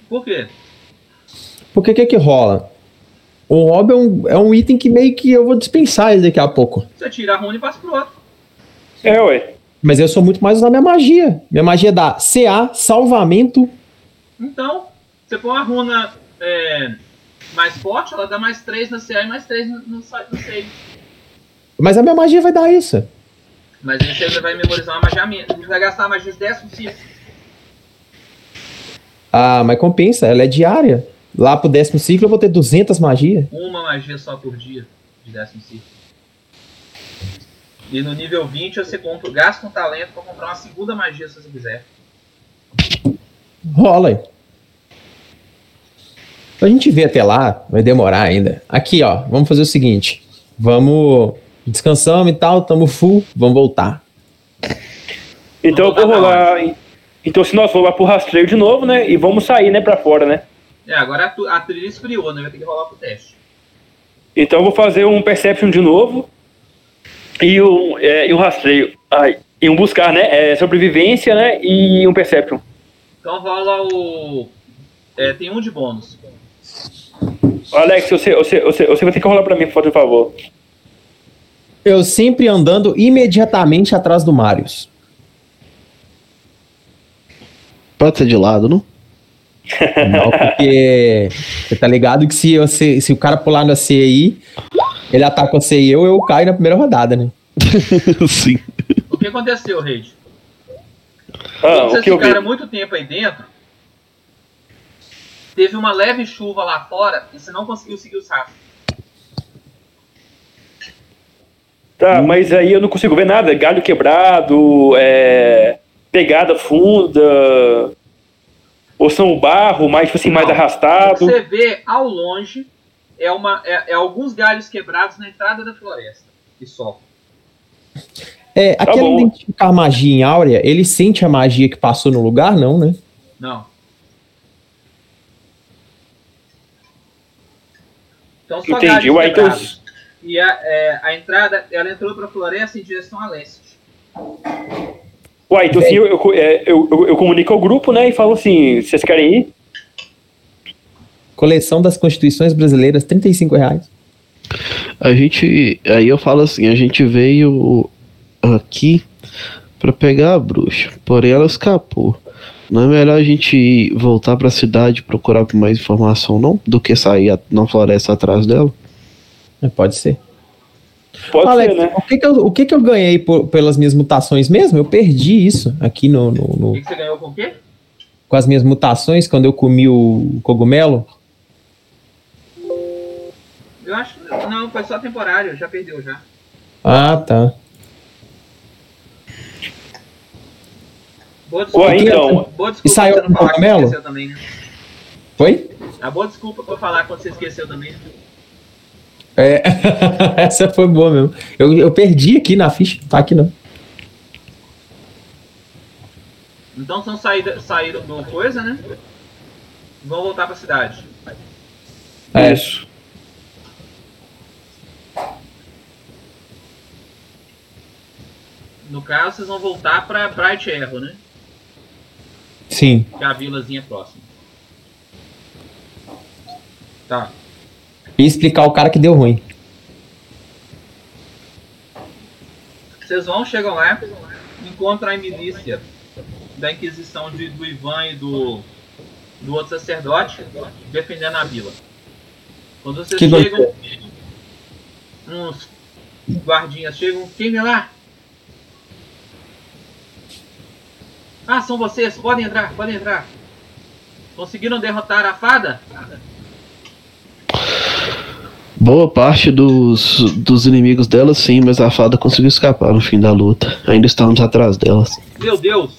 Por quê?
Porque o que que rola? O hobby é um, é um item que meio que eu vou dispensar ele daqui a pouco.
Você tira a runa e passa pro outro.
É, ué.
Mas eu sou muito mais usar minha magia. Minha magia dá CA, salvamento.
Então, você põe uma runa é, mais forte, ela dá mais 3 na CA e mais 3 no, no, no save.
Mas a minha magia vai dar isso.
Mas aí você vai memorizar uma magia minha. Você vai gastar a magia de décimo ciclo.
Ah, mas compensa, ela é diária. Lá pro décimo ciclo eu vou ter 200 magias.
Uma magia só por dia de décimo ciclo. E no nível 20 você compra, gasta um talento pra comprar uma segunda magia se você quiser.
Rola aí. A gente vê até lá, vai demorar ainda. Aqui, ó, vamos fazer o seguinte. Vamos. Descansamos e tal, tamo full, vamos voltar.
Então eu
Vamos
vou
voltar
rolar. Então se nós for lá pro rastreio de novo, né? E vamos sair, né, pra fora, né?
É, agora a, tu- a trilha esfriou, né? Vai ter que rolar pro teste.
Então eu vou fazer um Perception de novo. E um, é, e um rastreio. Ai, e um buscar, né? É, sobrevivência, né? E um Perception.
Então rola o. É, tem um de bônus.
Alex, você, você, você, você vai ter que rolar pra mim, por favor.
Eu sempre andando imediatamente atrás do Marius.
Pode ser de lado, não? <laughs>
Não, porque você tá ligado que se, você, se o cara pular na C aí, ele ataca você e eu, eu caio na primeira rodada, né? <laughs>
Sim.
O que aconteceu, Reid?
Ah,
Quando
o
vocês
que eu vi?
ficaram muito tempo aí dentro, teve uma leve chuva lá fora e você não conseguiu seguir os rastros.
Tá, mas aí eu não consigo ver nada. Galho quebrado, é, pegada funda, ou são barro, mais, tipo assim, mais
Não. O que
arrastado.
você vê ao longe é, uma, é, é alguns galhos quebrados na entrada da floresta. E só.
É, aquele
bom.
identificar magia em áurea, ele sente a magia que passou no lugar, não, né?
Não. Então só
Entendi. Ué, então.
E a, é, a entrada, ela entrou pra floresta em direção a leste.
Uai, então assim, eu, eu, é, eu, eu- eu comunico ao grupo, né? E falo assim: vocês querem ir?
Coleção das Constituições Brasileiras, 35 reais.
A gente. Aí eu falo assim, a gente veio aqui pra pegar a bruxa. Porém ela escapou. Não é melhor a gente ir, voltar pra cidade e procurar por mais informação, não? Do que sair a- na floresta atrás dela?
É, Pode ser.
Pode
Alex,
ser, né?
o, que que eu, o que que eu ganhei por- pelas minhas mutações mesmo? Eu perdi isso aqui no, no- no-
O que, que você ganhou com o quê?
com as minhas mutações quando eu comi o cogumelo.
Eu acho que não, foi só temporário, já perdeu já.
Ah, tá.
Boa desculpa,
Ué, então.
boa desculpa
E saiu
você não
com
falar
cogumelo?
esqueceu também, né?
Foi?
A boa desculpa pra falar quando você esqueceu também. né?
É, <laughs> essa foi boa mesmo. Eu, eu perdi aqui na ficha, tá aqui não.
Então são saída, saíram do coisa, né? Vão voltar pra cidade.
É.
Isso.
No caso, vocês vão voltar pra Bright Arrow, né?
Sim.
Que é a vilazinha próxima. Tá.
E explicar o cara que deu ruim.
Vocês vão, chegam lá, encontram a milícia da Inquisição de, do Ivan e do, do outro sacerdote defendendo a vila. Quando vocês
Que
chegam, uns guardinhas chegam, quem vem lá? Ah, são vocês, podem entrar, podem entrar. Conseguiram derrotar a fada?
Boa parte dos, dos inimigos dela, sim, mas a fada conseguiu escapar no fim da luta. Ainda estamos atrás delas.
Meu Deus!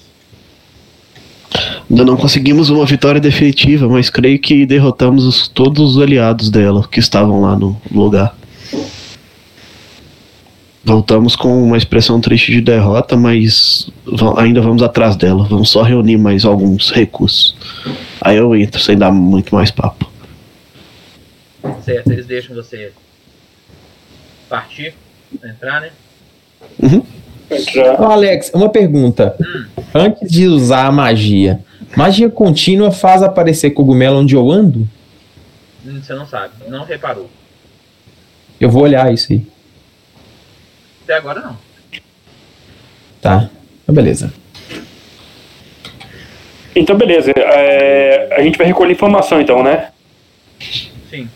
Ainda não conseguimos uma vitória definitiva, mas creio que derrotamos os- todos os aliados dela que estavam lá no lugar. Voltamos com uma expressão triste de derrota, mas ainda vamos atrás dela. Vamos só reunir mais alguns recursos. Aí eu entro sem dar muito mais papo.
Certo, eles deixam você partir, entrar, né?
Já.
Ô, Alex, uma pergunta. Antes de usar a magia, magia contínua faz aparecer cogumelo onde eu ando?
Hum, Você não sabe, não reparou.
Eu vou olhar isso aí.
Até agora não.
Tá. Então, beleza.
Então, beleza. É, a gente vai recolher informação, então, né?
Sim.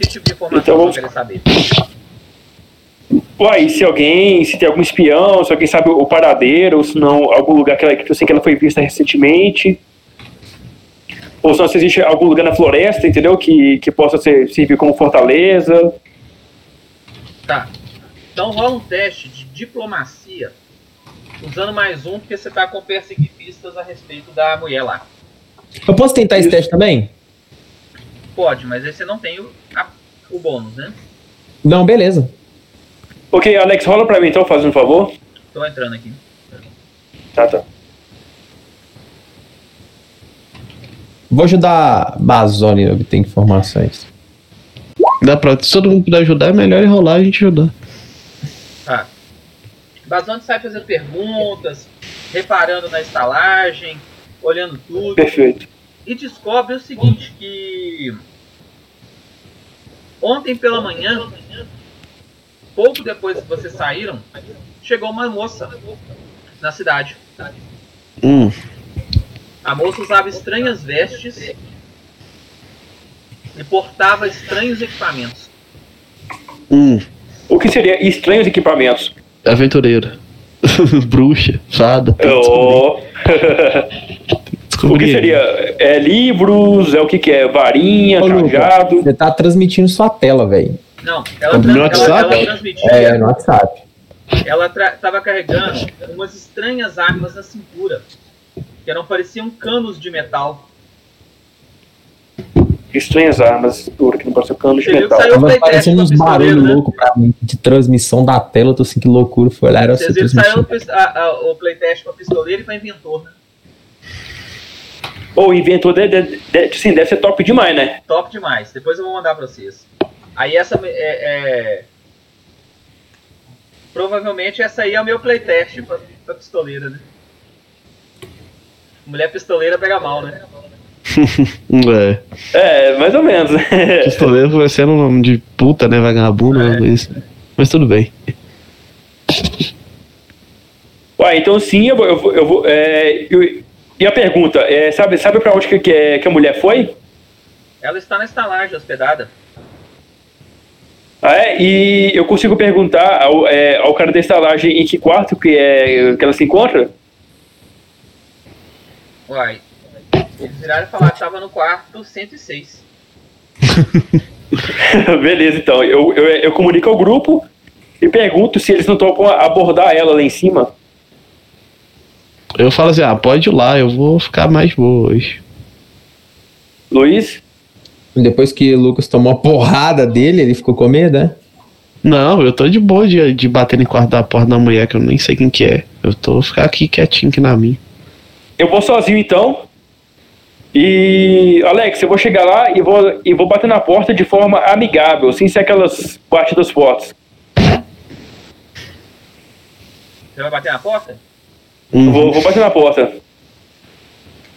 Que tipo de informação
Então vamos-
você quer saber?
Uai, se alguém, se tem algum espião, se alguém sabe o paradeiro, ou se não, algum lugar que, ela, que eu sei que ela foi vista recentemente. Ou se não, se existe algum lugar na floresta, entendeu? Que, que possa ser, servir como fortaleza.
Tá. Então rola um teste de diplomacia. Usando mais um, porque você tá com perseguir pistas a respeito da mulher lá.
Eu posso tentar esse teste também?
Pode, mas aí você não tem o, a- o bônus, né?
Não, beleza.
Ok, Alex, rola pra mim então, fazendo um favor.
Tô entrando aqui.
Tá, tá.
Vou ajudar a Bazone a obter informações.
Dá pra, se todo mundo puder ajudar, é melhor enrolar a gente ajudar.
Tá. Basante sai fazendo perguntas, reparando na estalagem, olhando tudo.
Perfeito.
e descobre o seguinte, que ontem pela manhã, pouco depois que vocês saíram, chegou uma moça na cidade.
Hum,
A moça usava estranhas vestes e portava estranhos equipamentos.
hum,
O que seria estranhos equipamentos?
aventureira. <laughs> Bruxa, fada.
Oh. o
Descobri
que seria? É livros? É o que, que é? Varinha,
Ô,
cajado?
Você tá transmitindo sua tela, velho.
Não, ela,
No WhatsApp?
ela transmitia,
É, no WhatsApp.
ela estava carregando umas estranhas armas na cintura, que eram pareciam canos de metal.
Estranhas armas. Duro que não parece um cano de metal.
Tava parecendo uns barulhos
né?
loucos pra mim, de transmissão da tela. Eu tô assim, que loucura. Foi lá, era essa
Vocês viram que saiu
transmissão.
o playtest com a pistoleira e com a inventor, né?
Ou o inventor deve, deve, deve- sim, deve ser top demais, né?
Top demais. Depois eu vou mandar pra vocês. Aí essa é, é- Provavelmente essa aí é o meu playtest pra, pra pistoleira, né? Mulher pistoleira pega mal, né? <laughs>
É.
É, mais ou menos.
Pistoleiro vai ser um nome de puta, né? Vagabundo,
É.
mas, mas tudo bem.
Ué, então sim, eu vou. Eu vou, eu vou, é, eu- e a pergunta, é, sabe, sabe pra onde que, que, é- que a mulher foi?
Ela está na estalagem hospedada.
Ah, é? E eu consigo perguntar ao, é, ao cara da estalagem em que quarto que, é, que ela se encontra?
Uai. Eles viraram e falaram que tava no quarto 106. <laughs>
Beleza, então. Eu, eu, eu comunico ao grupo e pergunto se eles não topam abordar ela lá em cima.
Eu falo assim, ah, pode ir lá, eu vou ficar mais boa hoje.
Luiz?
Depois que o Lucas tomou a porrada dele, ele ficou com medo, né?
Não, eu tô de boa de, de bater no quarto da porta da mulher, que eu nem sei quem que é. Eu tô ficar aqui quietinho aqui na minha.
Eu vou sozinho então. E, Alex, eu vou chegar lá e vou, e vou bater na porta de forma amigável, sem ser aquelas batidas fortes.
Você vai bater na porta?
Uhum.
Vou, vou bater na porta.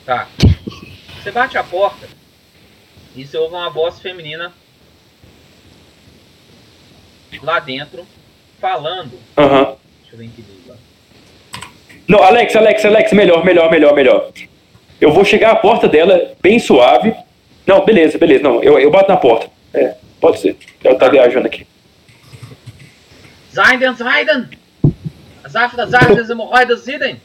Tá. Você bate a porta e você ouve uma voz feminina lá dentro falando.
Aham.
Deixa eu ver em que lá.
Não, Alex, Alex, Alex, melhor, melhor, melhor, melhor. Eu vou chegar à porta dela, bem suave. Não, beleza, beleza. Não, eu, eu bato na porta. É, pode ser. Ela tá viajando aqui.
Seiden, Seiden! As aftas, aftas, hemorroidas, Ziden!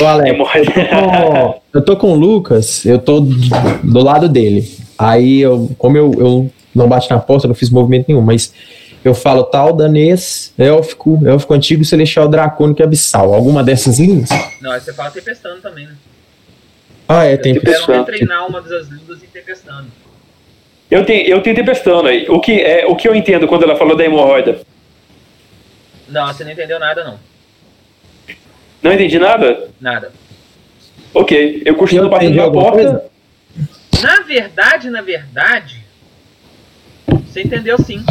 Ô, Alex,
Hemorroida.
Ó, eu tô com o Lucas, eu tô do lado dele. Aí, eu, como eu, eu não bati na porta, não fiz movimento nenhum, mas eu falo tal, danês, élfico, élfico antigo, celestial, dracônico e abissal. Alguma dessas línguas?
Não, aí você fala tempestando também, né?
Ah, é, tem
puderam treinar uma das línguas em tempestando.
Eu tenho, eu tenho tempestando aí. O que, é, o que eu entendo quando ela falou da hemorroida?
Não, você não entendeu nada, não.
Não entendi nada?
Nada.
Ok, eu continuo
Eu
batendo na porta.
coisa?
Na verdade, na verdade, você entendeu sim.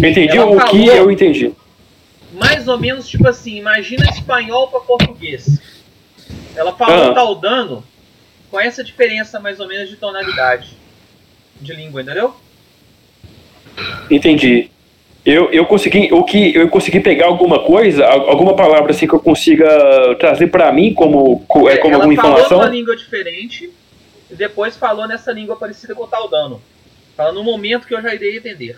Eu entendi
Ela
o que eu entendi.
Mais ou menos tipo assim, imagina espanhol para português. Ela falou
Ah.
tal dano com essa diferença mais ou menos de tonalidade de língua, entendeu?
Entendi. Eu, eu consegui o que eu consegui pegar alguma coisa, al- alguma palavra assim que eu consiga trazer pra mim como co- é, como
ela
alguma
falou
informação.
numa língua diferente e depois falou nessa língua parecida com tal dano. Fala no momento que eu já irei entender.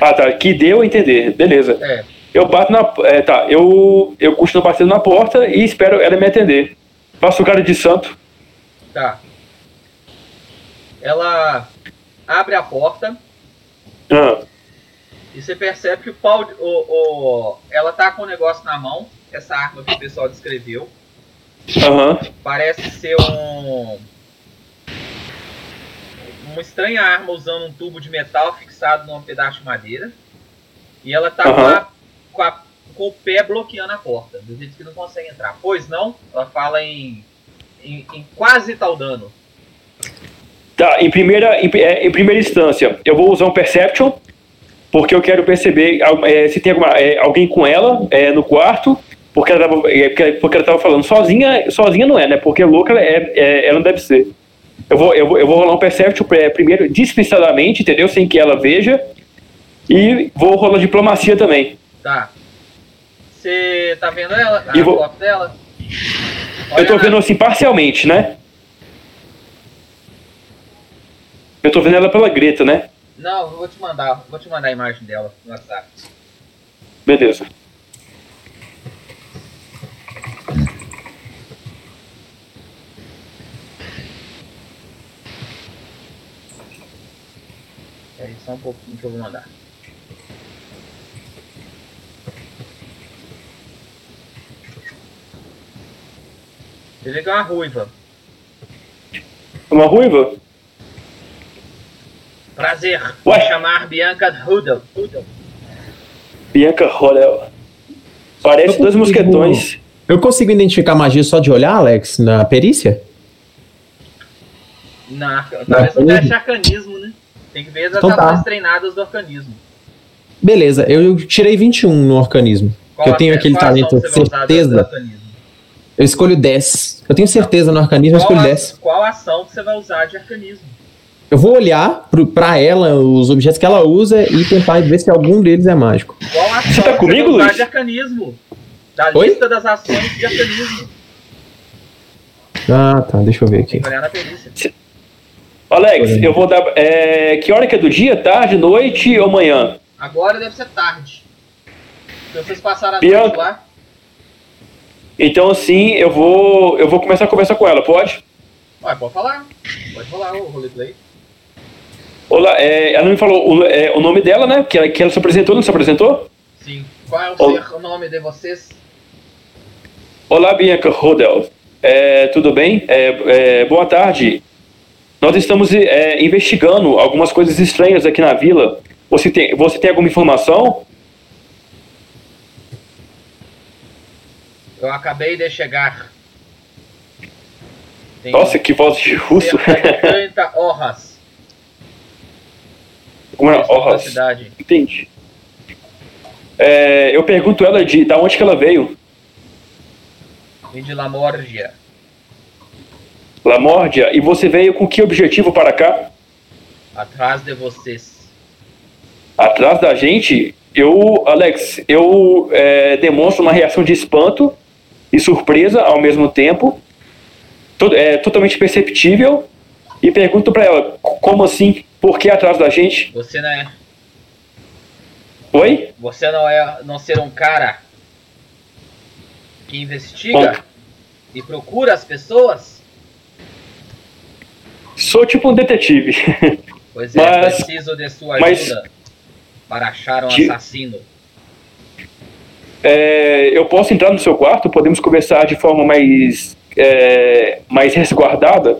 Ah, tá. Que deu a entender. Beleza.
É.
Eu bato na. É, tá. Eu, eu continuo batendo na porta e espero ela me atender. Faço o cara de santo.
Tá. Ela abre a porta
Ah,
e você percebe que o pau. O, o, ela tá com o negócio na mão, essa arma que o pessoal descreveu.
Aham.
Parece ser um. Uma estranha arma usando um tubo de metal fixado num pedaço de madeira. E ela tá com,
Aham.
a- com, a- com o pé bloqueando a porta, do jeito que não consegue entrar. Pois não, ela fala em, em, em quase tal dano.
Tá, em primeira, em, é, em primeira instância, eu vou usar um Perception, porque eu quero perceber é, se tem alguma, é, alguém com ela é, no quarto, porque ela, tava, é, porque, ela tava falando sozinha, sozinha não é, né? Porque louca é, é, ela não deve ser. Eu vou, eu vou, eu vou rolar um Perception primeiro, disfarçadamente, entendeu? Sem que ela veja. E vou rolar diplomacia também.
Tá. Você tá vendo ela? A
vou-
foto dela?
eu tô vendo assim parcialmente, né? Eu tô vendo ela pela Greta, né?
Não, eu vou te mandar. Vou te mandar a imagem dela no WhatsApp.
Beleza.
Peraí só um pouquinho que eu vou mandar. Você vê que é uma ruiva.
Uma ruiva?
Prazer.
Ué?
Me chamar Bianca Rudel.
Bianca Rodel. Parece dois mosquetões.
Eu consigo identificar magia só de olhar, Alex, na perícia?
Na, talvez
Arcanismo?
teste arcanismo, né? Tem que ver as
Então tá.
treinadas do arcanismo.
Beleza, eu tirei 21 no organismo.
Qual
eu tenho aquele talento, certeza.
Arcanismo?
Eu escolho 10. Eu tenho certeza no organismo, eu
Qual,
escolho
a-
10.
qual ação que você vai usar de arcanismo?
Eu vou olhar pro, pra ela, os objetos que ela usa e tentar ver se algum deles é mágico.
Qual ação
Você tá
que
comigo,
vai usar
Luiz?
de arcanismo? Da
Oi?
lista das ações de arcanismo.
Ah, tá, deixa eu ver aqui.
Tem que olhar na perícia.
Alex, eu vou dar. é, que hora que é do dia? Tarde, noite ou manhã?
Agora deve ser tarde. Se vocês passaram a
Bianca.
noite lá,
Então assim, eu vou. Eu vou começar a conversar com ela, pode?
ué, pode falar. Pode falar o roleplay.
Olá, é, ela me falou o, é, o nome dela, né? Que ela, que ela se apresentou, não se apresentou?
Sim. Qual é o,
Olá.
o nome de vocês?
Olá, Bianca Rodel. É, tudo bem? É, é, boa tarde. Nós estamos é, investigando algumas coisas estranhas aqui na vila. Você tem, você tem alguma informação?
Eu acabei de chegar. Tem
Nossa, que voz de russo.
cerca de 30 horas
Como é?
da
Oh,
cidade.
entendi. É, eu pergunto ela de da onde que ela veio.
Vim de Lamorgia.
Lamórdia, e você veio com que objetivo para cá?
Atrás de vocês.
Atrás da gente, eu, Alex, eu é, demonstro uma reação de espanto e surpresa ao mesmo tempo, to- é, totalmente perceptível, e pergunto para ela, "C- como assim? Por que atrás da gente?
Você não é.
Oi?
Você não é. não ser um cara que investiga e procura as pessoas?
Sou tipo um detetive.
Pois é, <laughs>
Mas-
preciso de sua
mas-
ajuda para achar um assassino.
É, eu posso entrar no seu quarto? Podemos conversar de forma mais, é, mais resguardada?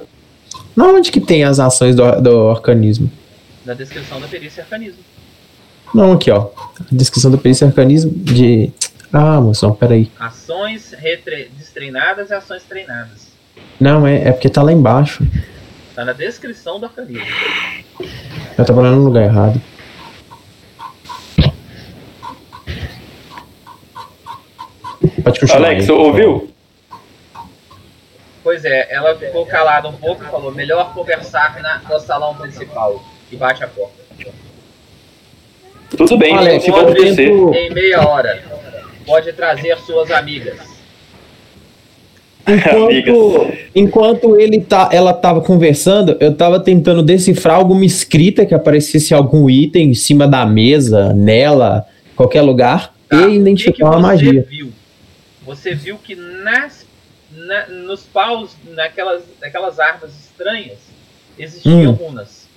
Na onde que tem as ações do, do organismo?
Na descrição da perícia arcanismo.
Não, aqui, ó. Descrição da perícia arcanismo de. Ah, moção, peraí.
Ações retre... destreinadas e ações treinadas.
Não, é, é porque tá lá embaixo.
Tá na descrição do arcanismo.
Eu tava olhando no lugar errado. Pode continuar.
Alex,
aí.
ouviu?
Pois é, ela ficou calada um pouco e falou: melhor conversar na, no salão principal. E bate a porta.
Tudo bem,
Alex,
se descer.
tento-
Em meia hora. Pode trazer suas amigas. <laughs>
Enquanto, enquanto ele tá, ela tava conversando, eu tava tentando decifrar alguma escrita que aparecesse algum item em cima da mesa, nela, qualquer lugar,
Tá,
e
o que que
identificar uma magia.
Viu? Você viu que nas, na- nos paus, naquelas, naquelas árvores estranhas, existiam
Hum.
runas.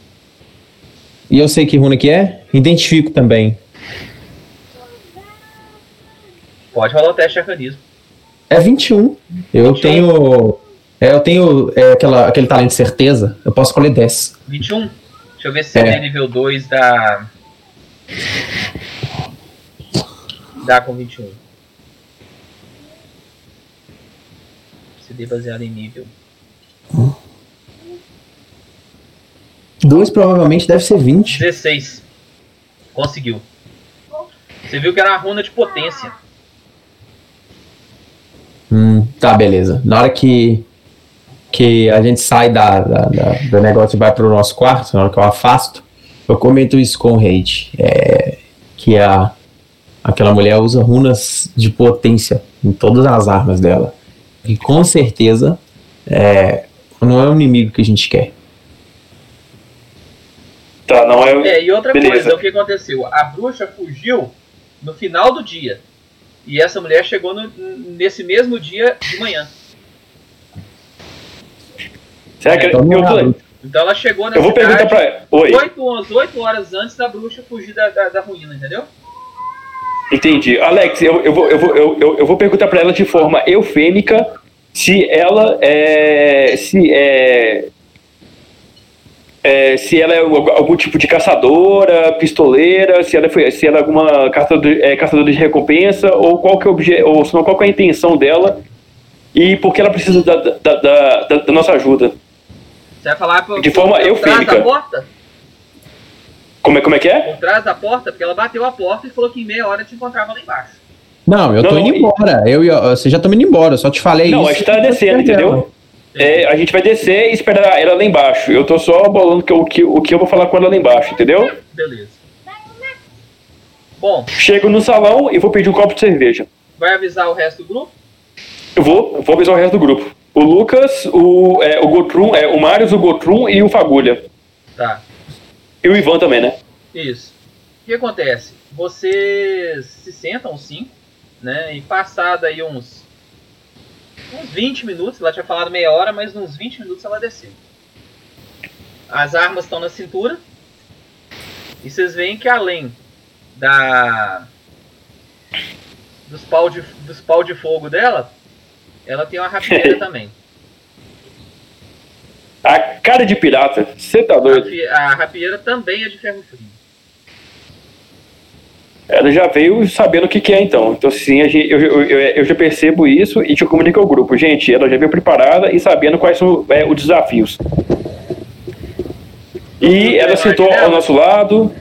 E eu sei que runa que é? Identifico também.
Pode rolar o teste de arcanismo.
É 21. Eu
21.
tenho. É, eu tenho é, aquela, aquele talento de certeza. Eu posso escolher 10.
21. Deixa eu ver se
É.
tem nível 2 da. Dá com 21. CD baseado em nível.
2 provavelmente deve ser 20.
16. Conseguiu. Você viu que era uma runa de potência.
Hum, tá, beleza. Na hora que, que a gente sai da, da- da- do negócio e vai pro nosso quarto, na hora que eu afasto, eu comento isso com o Reid. É, que a, aquela mulher usa runas de potência em todas as armas dela. E com certeza é, não é o inimigo que a gente quer.
Tá, não é.
É, e outra
Beleza.
coisa, o que aconteceu? A bruxa fugiu no final do dia. E essa mulher chegou no- nesse mesmo dia de manhã.
Será que
Então não
eu,
é.
Então ela chegou na
eu vou perguntar pra ela. Oi,
8, umas 8 horas antes da bruxa fugir da, da, da ruína, entendeu?
Entendi. Alex, eu, eu, vou, eu, vou, eu, eu, vou perguntar pra ela de forma eufêmica se ela é. Se é. é, se ela é algum tipo de caçadora, pistoleira, se ela, foi, se ela é alguma caçadora, é, caçadora de recompensa, ou qual que é o obje, ou se não, qual que é a intenção dela e por que ela precisa da, da, da, da- nossa ajuda.
Você vai falar por,
De forma
por
eufêmica.
da porta?
Como é, como é que é?
Por trás da porta, porque ela bateu a porta e falou que em meia hora te encontrava lá embaixo.
Não, eu tô
Não,
indo
e-
embora. Eu, e- você já tá indo embora, eu só te falei
Não,
isso.
a gente tá descendo, entendeu? É, a gente vai descer e esperar ela lá embaixo. Eu tô só bolando que, eu- o, que, o que eu vou falar com ela lá embaixo, entendeu?
Beleza. Bom,
Chego no salão e vou pedir um copo de cerveja.
vai avisar o resto do grupo?
Eu vou, vou avisar o resto do grupo. O Lucas, o, é, o Gotrum, é, o Marius, o Gotrum e o Fagulha.
Tá.
E o Ivan também, né?
Isso. O que acontece? Vocês se sentam sim, né? E passado aí uns uns 20 minutos, ela tinha falado meia hora, mas uns 20 minutos ela desceu. As armas estão na cintura. E vocês veem que além da dos pau de dos pau de fogo dela, ela tem uma rapieira <laughs> também.
A cara de pirata. Você tá doido?
a rapieira também é de ferro frio.
Ela já veio sabendo o que, que é, então. Então, sim, a gente- eu, eu, eu, eu já percebo isso e te comunico ao grupo. Gente, ela já veio preparada e sabendo quais são é, os desafios. E ela sentou ao nosso lado.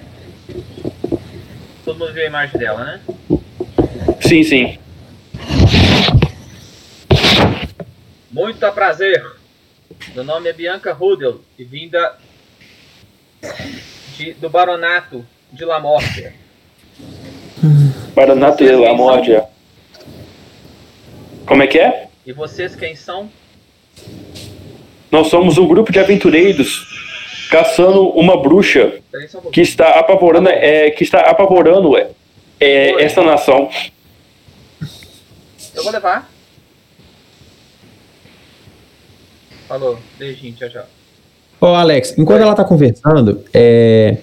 Todo mundo viu a imagem dela, né?
Sim, sim.
Muito a prazer. Meu nome é Bianca Rudel e vinda de, do Baronato de La Morte.
Baranato de la Morte. Como é que é?
E vocês quem são?
Nós somos um grupo de aventureiros caçando uma bruxa
um
que está apavorando, é, que está apavorando é, é, essa nação.
Eu vou levar. Falou. Beijinho. Tchau, tchau.
Ô, Alex, enquanto ela tá conversando, é,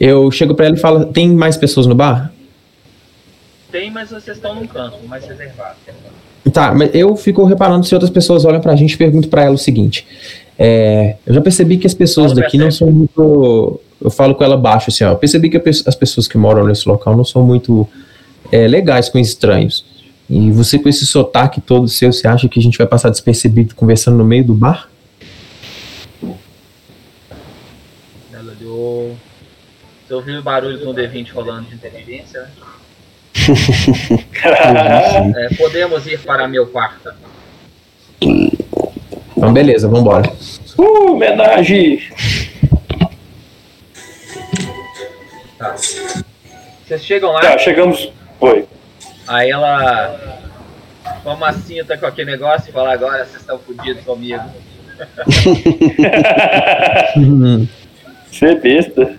eu chego pra ela e falo: tem mais pessoas no bar?
Tem, mas vocês estão num canto mais reservado.
Tá, mas eu fico reparando se outras pessoas olham pra gente e pergunto pra ela o seguinte. é, eu já percebi que as pessoas daqui não são muito. Eu falo com ela baixo assim, ó. Eu percebi que as pessoas que moram nesse local não são muito é, legais com estranhos. E você com esse sotaque todo seu, você acha que a gente vai passar despercebido conversando no meio do bar?
Ela olhou. Você ouviu o barulho do D20 rolando de inteligência? né? É, podemos ir para meu quarto.
Então, beleza, vambora.
Uh, homenagem!
Tá. Vocês chegam lá.
Tá, chegamos. Oi.
Aí ela toma a cinta com aquele negócio e fala, agora vocês estão fodidos comigo. <laughs>
Você é besta.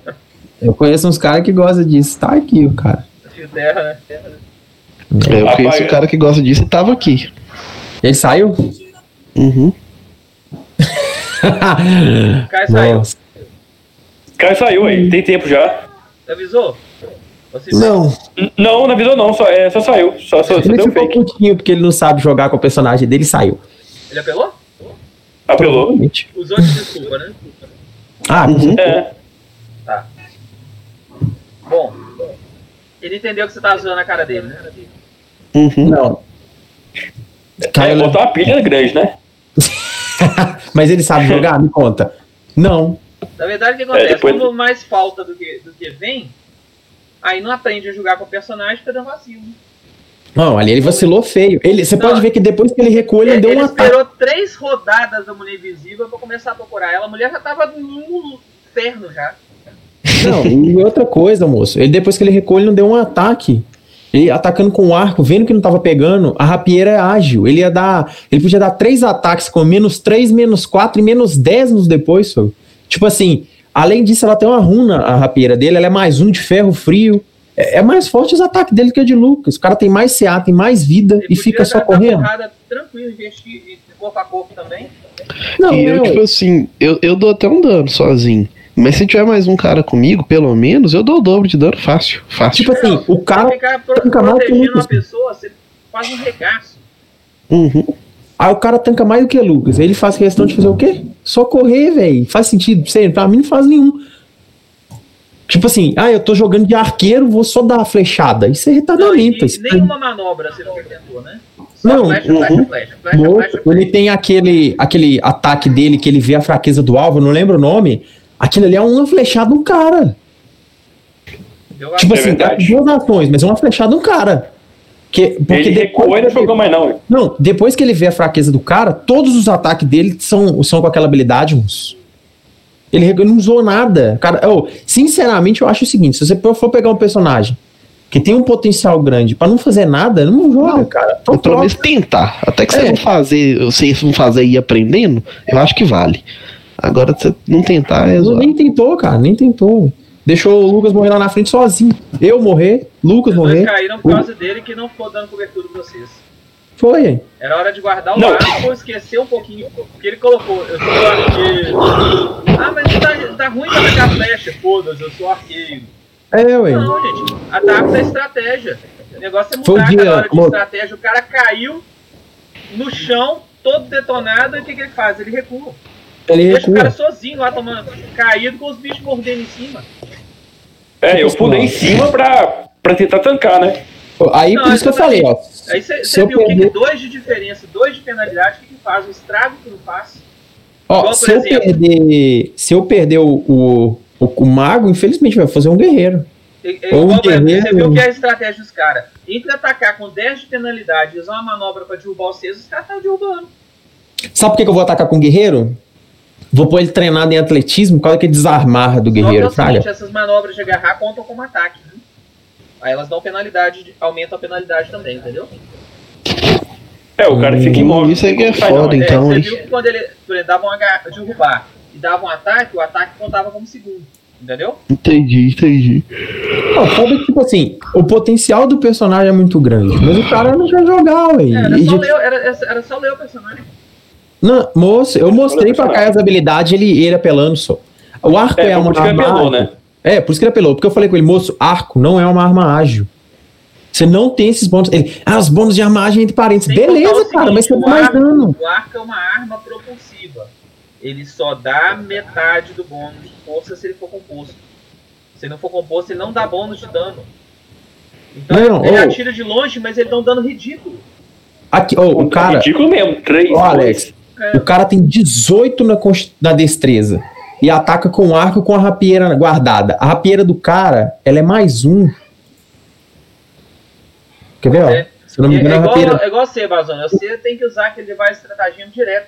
Eu conheço uns caras que gostam disso. Tá aqui o cara.
Fio terra, né?
É, eu
Rapaz,
conheço o cara que gosta disso e tava aqui.
Ele saiu?
Uhum.
O cara saiu.
Nossa.
O cara saiu aí, tem tempo já.
Você avisou? Você
Não,
Não, não avisou não, só, é, só saiu. Só, só, só
Ele
deu
ficou
fake.
putinho porque ele não sabe jogar com o personagem dele e saiu.
Ele apelou?
Apelou.
Usou de desculpa, né?
Ah,
Uhum.
É.
Tá. Bom, ele entendeu que você tá zoando a cara dele, né?
Uhum.
não.
É,
Caiu
botar uma pilha grande, né? <laughs>
Mas ele sabe jogar? Me conta. Não.
Na verdade, o que acontece?
É, depois-
Quando mais falta do que, do que vem, aí não aprende a jogar com o personagem, dando vazio. né?
Não, ali ele vacilou feio. Ele, você
Não.
pode ver que depois que ele recuou, ele,
Ele,
deu
ele
um ataque.
esperou três rodadas da mulher invisível pra começar a procurar ela. A mulher já tava no inferno já.
Não, e outra coisa, moço. Ele, depois que ele recuou, ele não deu um ataque. Ele atacando com o arco, vendo que não tava pegando, a rapieira é ágil. Ele ia dar. Ele podia dar três ataques com menos 3, menos 4 e menos 10 nos depois, só. Tipo assim, além disso, ela tem uma runa, a rapieira dele, ela é mais um de ferro frio. É, é mais forte os ataques dele que o de Lucas. O cara tem mais CA, tem mais vida
Ele
e fica só
dar
correndo.
tranquilo, de corpo a corpo também.
Não,
e eu,
não.
tipo assim, eu, eu dou até um dano sozinho. Mas se tiver mais um cara comigo, pelo menos, eu dou o dobro de dano fácil. Fácil.
Tipo assim, o
Você
cara.
ficar
o
protegendo uma pessoa, você faz um regaço.
Uhum.
Aí o cara tanca mais do que o Lucas. Ele faz questão de fazer o quê? Só correr, velho. Faz sentido? Sério, pra mim não faz nenhum. Tipo assim, ah, eu tô jogando de arqueiro, vou só dar a flechada. Isso é
Não,
retardamento. isso é-
nenhuma manobra você tentou, né? Só
Não,
flecha, flecha,
uhum.
flecha, flecha,
Louco,
flecha,
Ele tem aquele, aquele ataque dele que ele vê a fraqueza do alvo, não lembro o nome. Aquilo ali é uma flechada no cara.
Eu
Tipo
acho
assim,
verdade.
duas ações, mas é uma flechada no cara. Que, porque
Ele recuou e não jogou mais, não.
Não, depois que ele vê a fraqueza do cara, todos os ataques dele são, são com aquela habilidade, moço. Ele não usou nada. Cara, eu, sinceramente, eu acho o seguinte: se você for pegar um personagem que tem um potencial grande pra não fazer nada, não joga,
Não,
cara. Então,
pelo menos tentar. Até que você
É.
não fazer, você não fazer e ir aprendendo, eu acho que vale. Agora, você não tentar é
Não, nem tentou, cara, nem tentou. Deixou o Lucas morrer lá na frente sozinho. Eu morrer, Lucas
Os dois
morrer.
caíram por causa dele que não ficou dando cobertura pra vocês.
Foi.
Era hora de guardar o
Não.
arco ou esquecer um pouquinho. Porque ele colocou, eu sou arqueiro. Ah, mas tá, tá ruim pra pegar flecha. Foda-se, eu sou arqueiro.
É, ué.
Não, gente. Adapta a estratégia. O negócio é
Foi o
mudar
dia,
cada hora de
amor.
estratégia. O cara caiu no chão, todo detonado, e o que, que ele faz? Ele recua.
Ele
Deixa o cara sozinho lá tomando caído com os bichos mordendo em cima.
É, eu pulei em cima pra, pra tentar tancar, né?
Aí,
Não,
por isso que eu falei, ó.
Aí você
Se eu
viu o que, que
perder-
dois de diferença, dois de penalidade, o que, que faz? O estrago que não faz.
Ó,
Igual,
se
por
eu
exemplo-
perder. Se eu perder o, o, o, o mago, infelizmente vai fazer um guerreiro.
E- e-
Ou
exemplo,
guerreiro-
Você viu que é a estratégia dos caras. Entre atacar com 10 de penalidade e usar uma manobra pra derrubar vocês, os caras estão derrubando.
Sabe por que que eu vou atacar com o guerreiro? Vou pôr ele treinado em atletismo, por causa que desarmar do
é
guerreiro,
o seguinte,
fraga.
essas manobras de agarrar contam como ataque. Né? Aí elas dão penalidade, de- aumentam a penalidade também, entendeu?
É, o cara fica imóvel.
Isso aí que é
Não não,
foda,
é.
então.
você
hein?
viu que quando ele, exemplo, dava um agar- derrubar e dava um ataque, o ataque contava como segundo. Entendeu?
Entendi, entendi.
Não, foda que, tipo assim, o potencial do personagem é muito grande, mas o cara não quer jogar, ué.
É, era, só ler, era, era só ler o personagem.
Não, moço, eu mostrei pra. Caio as habilidades, ele, ele apelando só. O arco é,
É,
uma arma
apelou, né?
É, por isso que ele apelou. Porque eu falei com ele, moço, arco não é uma arma ágil. Você não tem esses bônus. Ele, ah, os bônus de arma ágil entre parênteses.
Sem
Beleza,
o
cara,
seguinte,
mas você
o
tá mais
arco-
dano.
O arco é uma arma propulsiva. Ele só dá metade do bônus de força se ele for composto. Se ele não for composto, ele não dá bônus de dano. Então
Não,
ele
ô.
atira de longe, mas ele dá um dano ridículo.
Aqui, ó, o cara,
Ridículo mesmo. Três.
ó, Alex,
É.
o cara tem 18 na, na destreza. E ataca com arco com a rapieira guardada. A rapieira do cara, ela é mais um. Quer ver?
É.
Se eu não me
É,
engano,
é
a
igual,
rapieira.
é igual você, Bazona. Você tem que usar aquele device estratagema direto.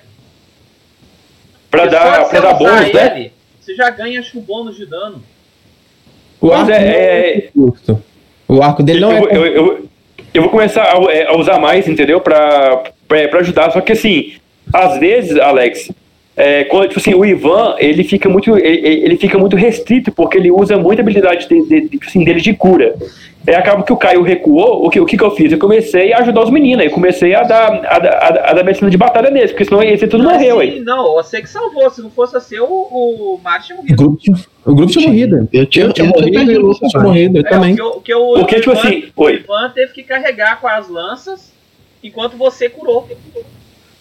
Pra
Porque
dar, pra
você
dar bônus, né?
ele, Você já ganha, acho um bônus de dano.
O
Pois
arco
é,
não
é-
curto. O arco dele não
eu,
é.
eu, eu, eu vou começar a, é, a usar mais, entendeu? Pra, pra, pra ajudar. Só que assim, às vezes, Alex, é, quando, tipo assim, o Ivan, ele fica muito, ele, ele fica muito restrito, porque ele usa muita habilidade de, de- de- tipo assim, dele de cura. É, acaba que o Caio recuou, o que, o que que eu fiz? Eu comecei a ajudar os meninos, eu comecei a dar, a, dar- a, dar- a dar medicina de batalha neles, porque senão esse tudo
Mas
morreu aí.
Não, você que salvou. Se não fosse você, o, o Mário tinha
O
morrido.
grupo tinha, o grupo tinha morrido.
Eu tinha, eu tinha
morrido e
perdido
o
o
Lucas tinha morrido. Eu
É,
também.
o que, o, que o,
Porque,
o
tipo
Ivan,
assim,
o. Ivan teve que carregar com as lanças enquanto você curou.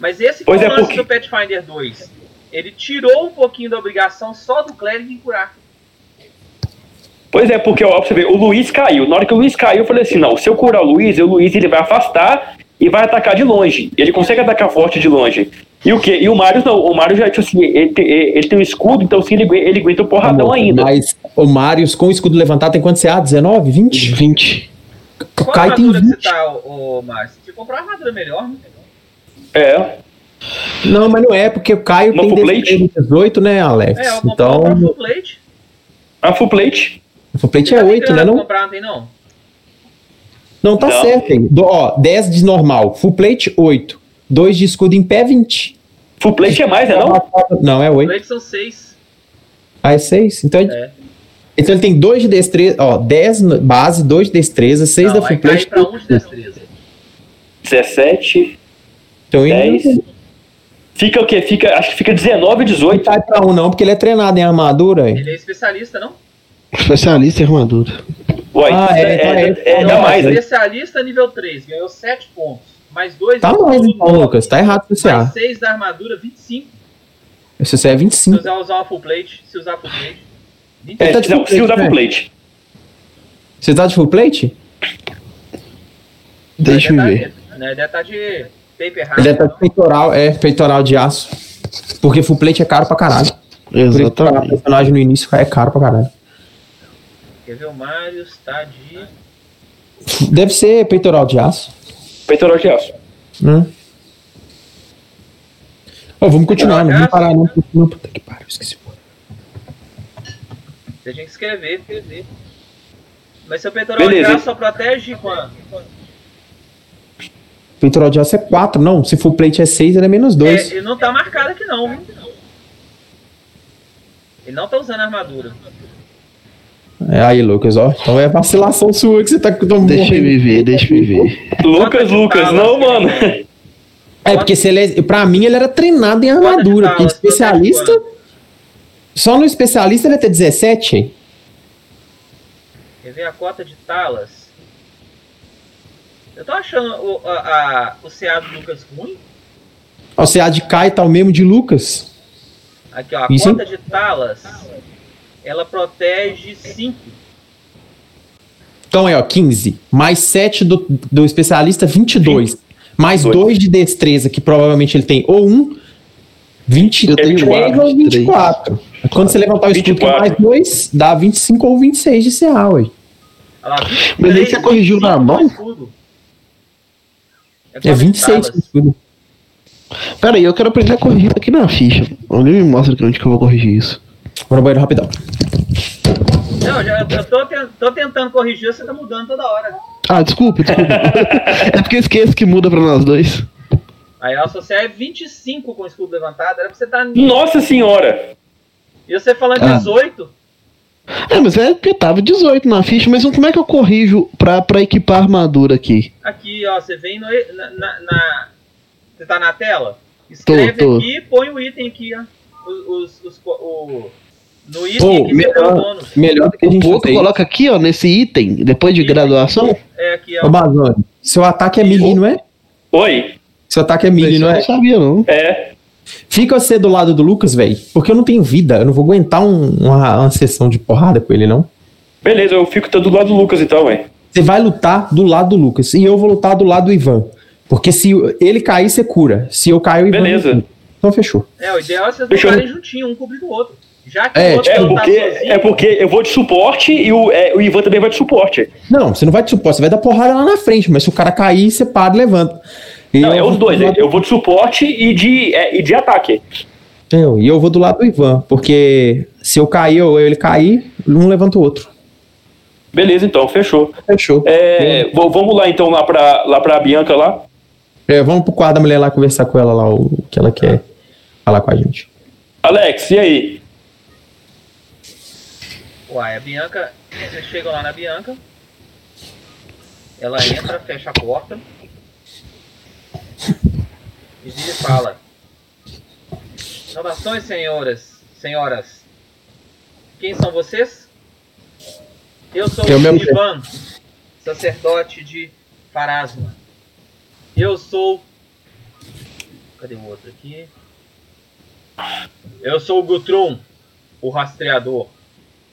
Mas esse
Pois
foi o
é,
lance
porque-
do Pathfinder 2. Ele tirou um pouquinho da obrigação só do clérigo em curar.
Pois é, porque ó, pra você ver, o Luiz caiu. Na hora que o Luiz caiu, eu falei assim: não, se eu curar o Luiz, o Luiz ele vai afastar e vai atacar de longe. Ele consegue atacar forte de longe. E o quê? E o Mário não. O Mário já, tipo assim, ele, tem- ele tem um escudo, então sim, ele, ele aguenta o porradão
Amor,
ainda.
Mas o Marius com o escudo levantado tem quanto CA? 19? 20?
20.
O
Qual
Caio tem
armadura que
20.
você tá, ô, Márcio? Você comprou uma armadura melhor, né?
É.
Não, mas não é, porque o Caio
Uma
tem
full
destreza 18, né, Alex?
É, eu
então,
uma full plate.
A full plate.
o full plate
Você
é
tá
8, né? Não,
comprar, não tem não?
não tá
Não.
certo aí. Do, ó, 10 de normal. Full plate, 8. 2 de escudo em pé, 20.
Full plate é mais, né? Não?
Não, é 8.
Plate são 6.
Ah, é 6? Então, ele-
É.
então ele tem 2 de destreza, ó, 10 no- base, 2 de destreza, 6
Não,
da full plate.
pra 1 de destreza.
17.
Então ele
10.
não
Fica o quê? Fica, acho que fica 19,
não
18.
cai pra 1 não, porque ele é treinado em armadura. aí.
Ele é especialista, não?
Especialista em armadura.
Uai,
Ah,
é,
é, então
é,
é-
é,
não,
dá
mas
mais,
especialista nível 3, ganhou 7 pontos. Mais 2
Tá mais então, Lucas. Tá errado esse CA.
Mais 6 da armadura, 25.
Esse CC é
Se
25.
usar, usar uma full plate, se usar full plate.
Ele
É,
tá de
se,
full
se usar
plate,
full
né?
plate.
Você tá de full plate?
Deixa eu ver.
tá- Né, deve estar de paper
Ele
hard.
deve estar de peitoral, é, peitoral de aço. Porque full plate é caro pra caralho.
Exatamente.
personagem no início é caro pra caralho.
Quer ver o Mario está de.
Deve ser peitoral de aço.
Peitoral de aço.
Né? Ó, vamos continuar, não vamos parar não. não. Puta que pariu, esqueci.
Você tinha que escrever, escrever. Mas seu peitoral
Beleza.
de aço só protege quanto?
Peitoral de aço é 4, não. Se full plate é 6, ele é menos 2.
É, ele não tá marcado aqui não, viu? Ele não tá usando armadura.
É, aí, Lucas, ó. Então é vacilação sua que você tá tomando.
Deixa eu me ver, deixa eu me ver.
Lucas, Lucas, não, mano.
É, porque se ele é, pra mim ele era treinado em armadura. Porque especialista. Só no especialista ele ia ter 17, hein?
Quer ver a cota de talas? Eu tô achando o, a, a- o CA do Lucas ruim.
Ó, O CA de Kai tá o mesmo de Lucas.
Aqui, ó. A
Isso, hein?
cota de talas, ela protege 5.
Então é, ó, 15. Mais 7 do, do especialista, 22. Mais
Dois.
2 de destreza, que provavelmente ele tem ou 1, 23
Eu tenho
ou 24. Quando você levantar o escudo que é
24.
mais 2, dá 25 ou 26 de CA, ué.
Mas aí
23,
você corrigiu na
25
mão?
escudo.
É
de
26
talas.
o escudo.
Pera aí, eu quero aprender a corrigir aqui na ficha. Alguém me mostra onde que eu vou corrigir isso.
Vou no banheiro rapidão.
Não, já, eu tô, tô tentando corrigir, você tá mudando toda hora.
Ah, desculpa, desculpa. <laughs> é porque eu esqueço que muda pra nós dois.
Aí a sua é 25 com o escudo levantado, era pra você estar.
Nossa senhora.
E você falando
Ah.
18?
É, mas é porque tava 18 na ficha, mas como é que eu corrijo pra, pra equipar a armadura aqui?
Aqui, ó, você vem no, na, na- na- Você tá na tela? Escreve
Tô, tô.
aqui e põe o item aqui, ó. Os, os, os- o, no item
Pô,
aqui você o
melhor,
bônus.
melhor do que a
O
gente
pouco
fazer isso.
coloca aqui, ó, nesse item, depois de
Item.
graduação.
É aqui,
Ô,
ó.
Bazone, seu ataque é melee, não é?
Oi.
Seu ataque é melee, não
eu
é?
não sabia, não.
É.
Fica você do lado do Lucas, velho. Porque eu não tenho vida. Eu não vou aguentar um- uma, uma sessão de porrada com ele, não.
Beleza, eu fico todo do lado do Lucas então, ué.
Você vai lutar do lado do Lucas. E eu vou lutar do lado do Ivan. Porque se ele cair, você cura. Se eu cair, o Ivan.
Beleza.
Então fechou.
É, o ideal é vocês lutarem juntinho, um cobrindo o outro. Já que
É,
o outro
É porque,
sozinho,
é porque eu vou de suporte e o, é, o Ivan também vai de suporte.
Não, você não vai de suporte, você vai dar porrada lá na frente. Mas se o cara cair, você para e levanta. E
Não,
eu
é os
vou
dois.
do lado-
Eu vou de suporte e de, é, e de ataque.
Eu, e eu vou do lado do Ivan. Porque se eu cair ou ele cair, um levanta o outro.
Beleza, então, fechou.
Fechou.
É, vo- vamos lá então lá pra, lá pra Bianca lá.
É, vamos pro quarto da mulher lá conversar com ela lá, o que ela quer falar com a gente.
Alex, e aí?
Uai, a Bianca, vocês chegam lá na Bianca, ela entra, fecha a porta e vira e fala: Saudações, senhoras, senhoras. Quem são vocês? Eu sou
Eu
o
mesmo.
Ivan, sacerdote de Farasma. Eu sou. Cadê o outro aqui? Eu sou o Gutrum, o rastreador.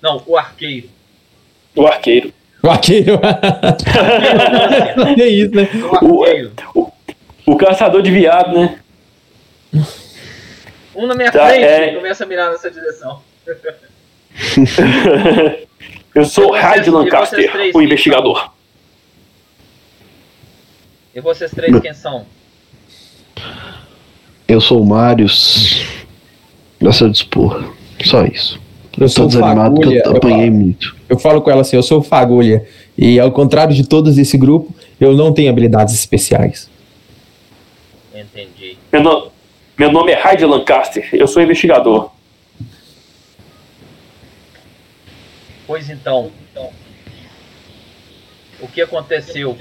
Não, o arqueiro.
O arqueiro.
O arqueiro. <laughs> é isso, né?
O arqueiro.
O caçador de viado, né?
Um na minha
Tá,
frente
é.
começa a mirar nessa direção. <laughs>
eu sou Hyde Lancaster,
três,
o investigador.
E vocês três quem são?
Eu sou o Marius. Nessa dispor. Só isso.
Eu sou
desanimado porque
Fagulha.
eu
Eu,
apanhei muito.
eu falo com ela assim, eu sou o Fagulha. E ao contrário de todos desse grupo, eu não tenho habilidades especiais.
Meu, no- meu nome é Hyde Lancaster, eu sou investigador.
Pois então, o que aconteceu?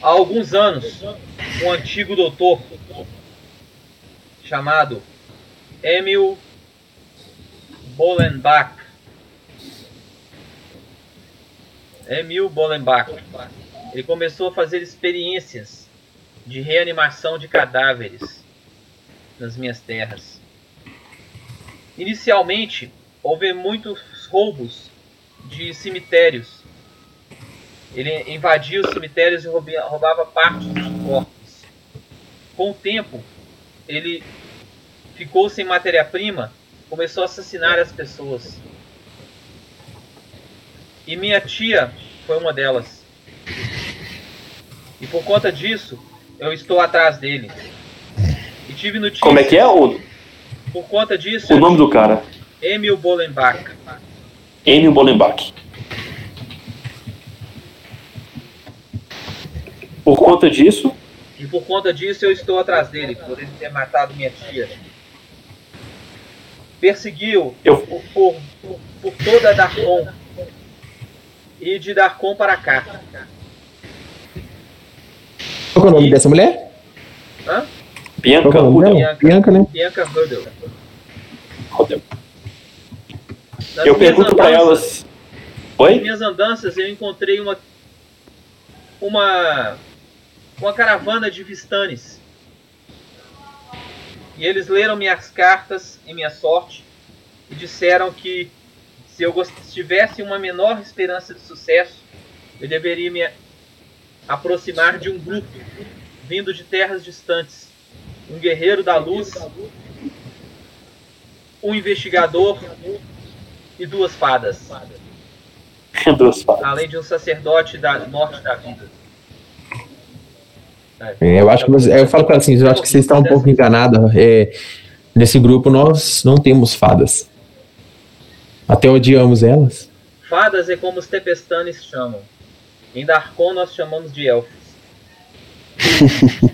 Há alguns anos, um antigo doutor chamado Emil Bolenbach. Emil Bolenbach. Ele começou a fazer experiências de reanimação de cadáveres nas minhas terras. Inicialmente, houve muitos roubos de cemitérios. Ele invadia os cemitérios e roubava partes dos corpos. Com o tempo, ele ficou sem matéria-prima, começou a assassinar as pessoas. E minha tia foi uma delas. E por conta disso, eu estou atrás dele. E tive notícias.
Como é que é o,
Por conta disso,
o nome do cara?
Emil Bolenbach.
Emil Bolenbach. Por conta disso,
E por conta disso eu estou atrás dele, por ele ter matado minha tia. Perseguiu
Eu-
por, por, por- por toda Darkon. E de Darkon para cá.
Qual que é o nome dessa mulher?
Hã?
Bianca
é
Rudel.
dela? Bianca, né?
Bianca.
Rudel.
Nas
Eu pergunto pra
andanças-
elas.
Nas
Oi?
minhas andanças eu encontrei uma uma uma caravana de Vistanes. E eles leram minhas cartas e minha sorte e disseram que se eu tivesse uma menor esperança de sucesso, eu deveria me aproximar de um grupo vindo de terras distantes. Um guerreiro da luz, um investigador e duas fadas <laughs>
Duas falas.
além de um sacerdote da morte da vida.
É, eu acho que eu falo pra ela assim, eu acho que você está um pouco enganada. É, nesse grupo nós não temos fadas. Até odiamos elas.
Fadas é como os Tempestanes chamam. Em Darkon nós chamamos de elfos. <laughs>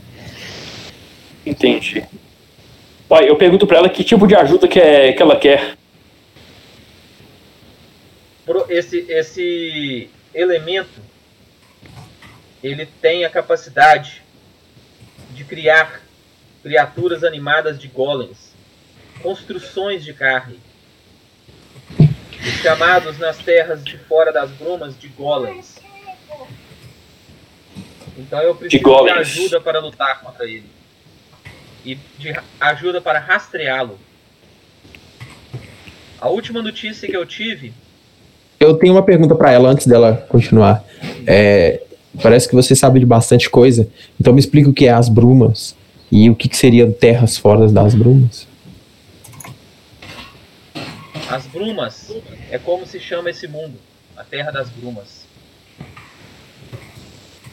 Entendi. Pai, eu pergunto pra ela que tipo de ajuda que, é, que ela quer.
Esse, esse elemento ele tem a capacidade de criar criaturas animadas de golems, construções de carne, chamados nas terras de fora das brumas de golems. Então eu preciso de,
golems.
ajuda para lutar contra ele e de ajuda para rastreá-lo. A última notícia que eu tive
Eu tenho uma pergunta pra ela antes dela continuar. É, parece que você sabe de bastante coisa. Então me explica o que é as brumas e o que, que seriam terras fora das brumas.
As brumas é como se chama esse mundo, a Terra das Brumas.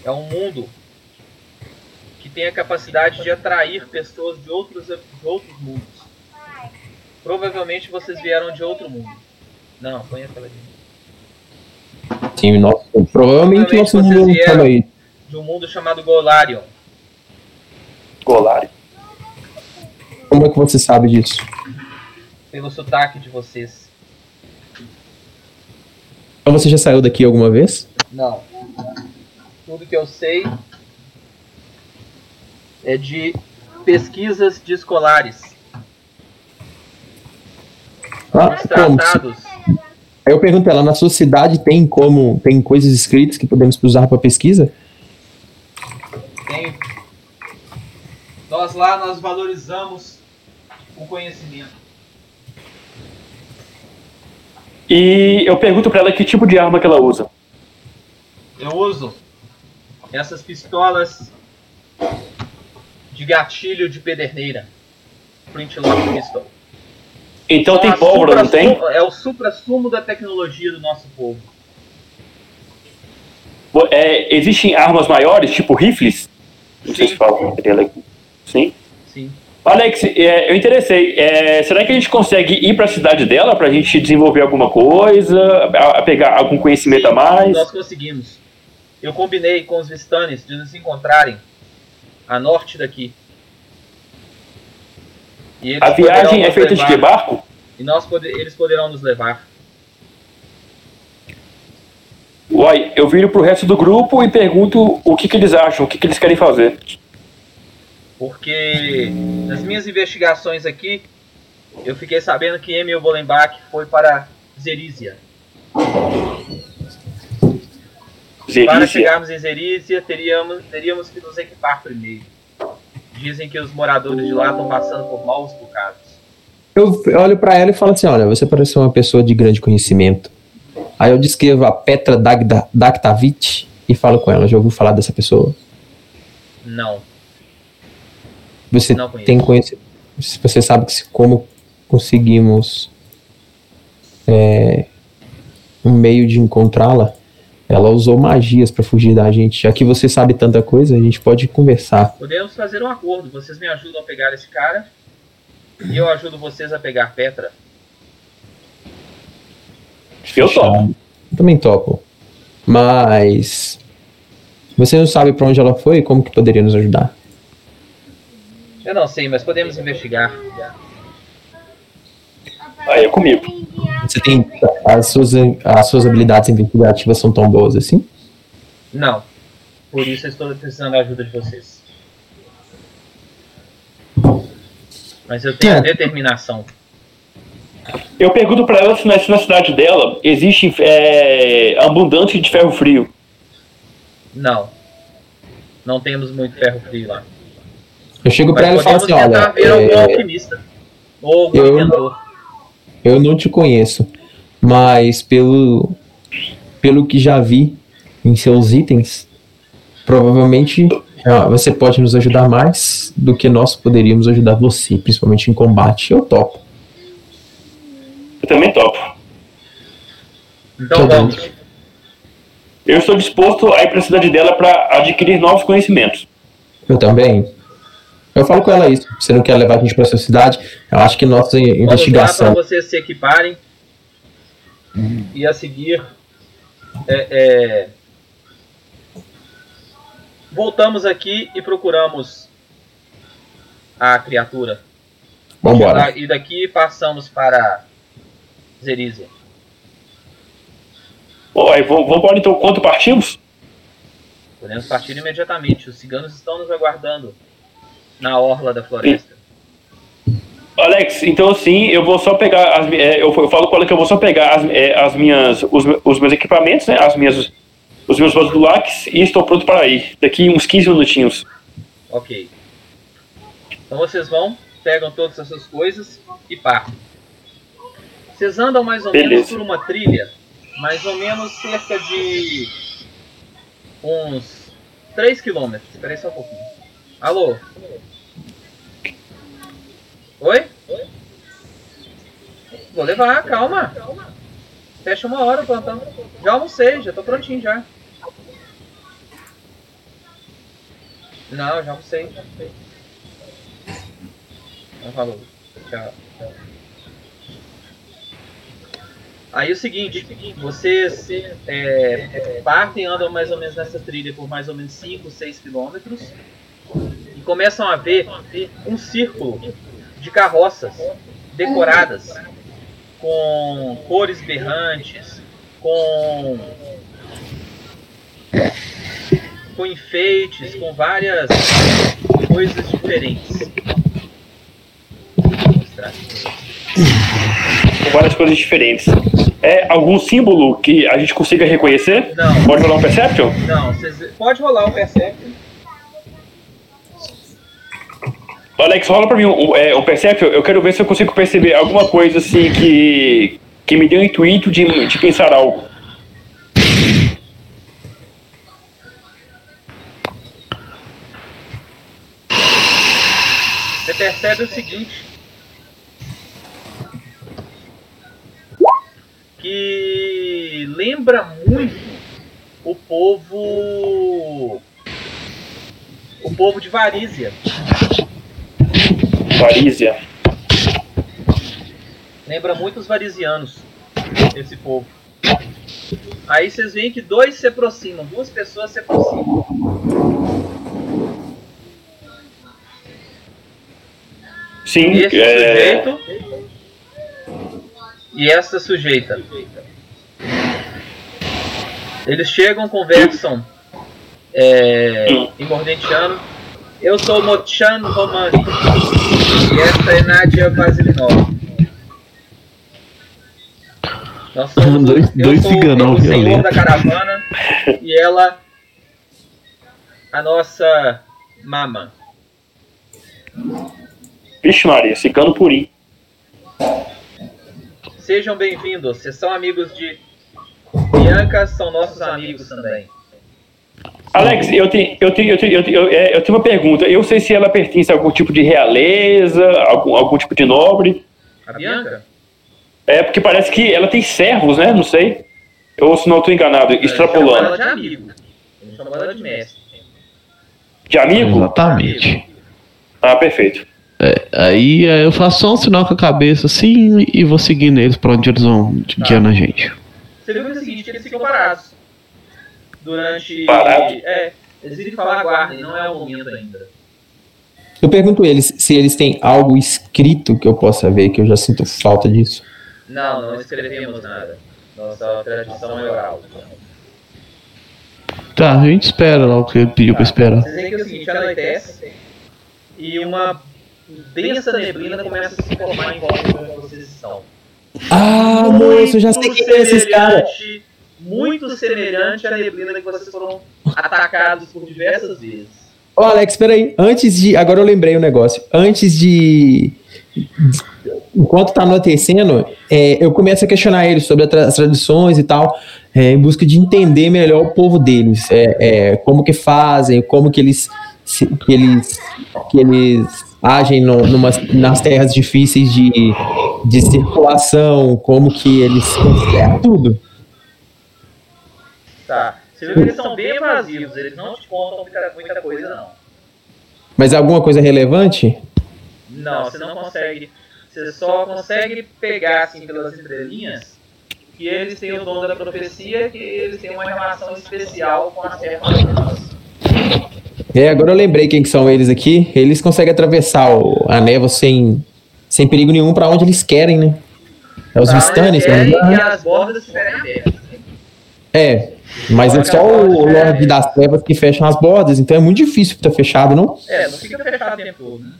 É um mundo que tem a capacidade de atrair pessoas de outros, de outros mundos. Provavelmente vocês vieram de outro mundo. Não, põe aquela ali.
Sim, nosso, provavelmente nosso
vocês
mundo
vieram
chama aí.
de um mundo chamado Golarion.
Golari.
Como é que você sabe disso?
Pelo sotaque de vocês.
Então você já saiu daqui alguma vez?
Não. Tudo que eu sei é de pesquisas de escolares.
Ah,
tratados.
Aí eu pergunto ela, na sua cidade tem como, tem coisas escritas que podemos usar para pesquisa?
Tem. Nós lá nós valorizamos o conhecimento.
E eu pergunto pra ela que tipo de arma que ela usa.
Eu uso essas pistolas de gatilho de pederneira. Flintlock pistol.
Então tem
as
pólvora, não tem?
É o supra-sumo da tecnologia do nosso povo.
É, existem armas maiores, tipo rifles? Não sei
Sim.
se fala. Sim.
Sim.
Alex, é, eu interessei. É, será que a gente consegue ir pra cidade dela pra gente desenvolver alguma coisa, a, a pegar algum conhecimento a mais?
Nós conseguimos. Eu combinei com os Vistanes de nos encontrarem a norte daqui.
A viagem é feita de
levar.
que barco?
E nós pode- eles poderão nos levar.
Uai, eu viro pro resto do grupo e pergunto o que, que eles acham, o que, que eles querem fazer.
Porque nas minhas investigações aqui, eu fiquei sabendo que Emil Bolenbach foi para Zerízia. Para
Zerícia.
chegarmos em Zerízia, teríamos, teríamos que nos equipar primeiro. Dizem que os moradores de lá estão passando por maus bocados.
Eu olho pra ela e falo assim: olha, você parece uma pessoa de grande conhecimento. Aí eu descrevo a Petra Dagda- Daktavich e falo com ela. Já ouviu falar dessa pessoa?
Não.
Você
Não
tem conhecimento. Você sabe que se- como conseguimos é, um meio de encontrá-la? Ela usou magias pra fugir da gente. Já que você sabe tanta coisa, a gente pode conversar.
Podemos fazer um acordo. Vocês me ajudam a pegar esse cara. E eu ajudo vocês a pegar Petra.
Eu topo.
Eu também topo. Mas você não sabe pra onde ela foi? Como que poderia nos ajudar?
Eu não sei, mas podemos investigar.
Aí é comigo.
Você tem as suas, as suas habilidades investigativas são tão boas assim?
Não. Por isso eu estou precisando da ajuda de vocês. Mas eu tenho
É.
determinação.
Eu pergunto pra ela se na, se na cidade dela existe é, abundância de ferro frio.
Não. Não temos muito ferro frio lá.
Eu chego pra
Mas
ela e falo assim,
tentar
olha,
ver algum
é,
alquimista. Ou algum
eu-
inventor.
Eu não te conheço, mas pelo pelo que já vi em seus itens, provavelmente ah, você pode nos ajudar mais do que nós poderíamos ajudar você, principalmente em combate. Eu topo.
Eu também topo.
Então
Tá bom.
vamos.
Eu estou disposto a ir pra cidade dela pra adquirir novos conhecimentos.
Eu também. Eu falo com ela isso. Você não quer levar a gente pra sua cidade? Eu acho que nossa
Vamos lá para
investigação.
vocês se equiparem. E a seguir. é, é, voltamos aqui e procuramos a criatura.
Vambora.
E daqui passamos para Zerizia.
Bom, aí vamos vamos embora então quanto partimos?
Podemos partir imediatamente. Os ciganos estão nos aguardando na orla da floresta.
Alex, então assim, eu vou só pegar as, é, eu, eu falo com ela que eu vou só pegar as, é, as minhas, os, os meus equipamentos, né, as minhas, os meus Basdulacs e estou pronto para ir. Daqui uns 15 minutinhos.
Ok. Então vocês vão, pegam todas essas coisas e partem. Vocês andam mais ou menos
Beleza.
por uma trilha, mais ou menos cerca de uns 3 quilômetros. Espera aí só um pouquinho. Alô? Oi? Vou levar, calma. Fecha uma hora o plantão. Já almocei, já tô prontinho já. Não, já almocei. Então falou. Tchau. Aí o seguinte, vocês é, partem, andam mais ou menos nessa trilha por mais ou menos 5, 6 quilômetros e começam a ver um círculo de carroças decoradas com cores berrantes, com com enfeites, com várias coisas diferentes. Vou mostrar aqui pra vocês.
Com várias coisas diferentes. É algum símbolo que a gente consiga reconhecer?
Não.
Pode rolar um Perception?
Não, pode rolar o Perception.
Alex, rola pra mim um, é, Perception. Eu quero ver se eu consigo perceber alguma coisa assim que, que me dê um intuito de, de pensar algo.
Você percebe o seguinte. Que lembra muito o povo. O povo de Varízia.
Varízia.
Lembra muito os varisianos. Esse povo. Aí vocês veem que dois se aproximam, duas pessoas se aproximam.
Sim,
Esse
é,
sujeito e essa sujeita. Eles chegam, conversam é, em mordentiano. Eu sou Mochan Romani e esta é Nadia Vasilinov. Nós <laughs> somos,
Dois-
eu
dois
sou
ciganão
o senhor
violento.
da caravana e ela a nossa mama.
Vixe Maria, cigano purim.
Sejam bem-vindos. Vocês são amigos de Bianca, são nossos amigos também.
Alex, eu tenho, eu, tenho, eu, tenho, eu, tenho, eu, é, eu tenho uma pergunta. Eu sei se ela pertence a algum tipo de realeza, algum, algum tipo de nobre.
A Bianca?
É, porque parece que ela tem servos, né? Não sei. Ou se não estou enganado,
chama
extrapolando.
ela de amigo. Chama ela de mestre.
De amigo?
Exatamente.
Ah, perfeito.
É, aí é, eu faço só um sinal com a cabeça assim e vou seguindo eles pra onde eles vão guiando a gente.
Você viu que é o seguinte, eles ficam parados. Durante.
Parado?
É, eles ficam falar guarda, e não é o momento ainda.
Eu pergunto eles se eles têm algo escrito que eu possa ver, que eu já sinto falta disso.
Não, não escrevemos nada. Nossa tradição é oral.
Tá, a gente espera lá o que ele pediu pra esperar.
Vocês veem que é o seguinte, anoitece e uma densa neblina começa a se formar em volta de onde vocês estão.
Ah, moço, eu já sei quem é esses caras.
Muito semelhante à neblina que vocês foram atacados por diversas vezes.
Ô, Alex, peraí. Antes de. Agora eu lembrei o negócio. Antes de. Enquanto tá anoitecendo, é, eu começo a questionar eles sobre as tradições e tal, é, em busca de entender melhor o povo deles. É, é, como que fazem, como que eles. se- que eles, que eles agem no, numas- nas terras difíceis de, de circulação, como que eles. É, tudo.
Tá. Você viu que eles são bem evasivos, eles não te contam muita, muita coisa, não.
Mas alguma coisa relevante?
Não, você não consegue. Você só consegue pegar assim pelas entrelinhas que eles têm o dom da profecia, que eles têm uma relação especial com as terras.
É, agora eu lembrei quem que são eles aqui. Eles conseguem atravessar o- a névoa sem, sem perigo nenhum pra onde eles querem, né? É os
Tá,
Vistanes,
que
engano.
as bordas estiverem abertas.
É, mas é só o Lorde das Trevas que fecham as bordas, então é muito difícil estar fechado, não?
É, não fica fechado o tempo todo. né?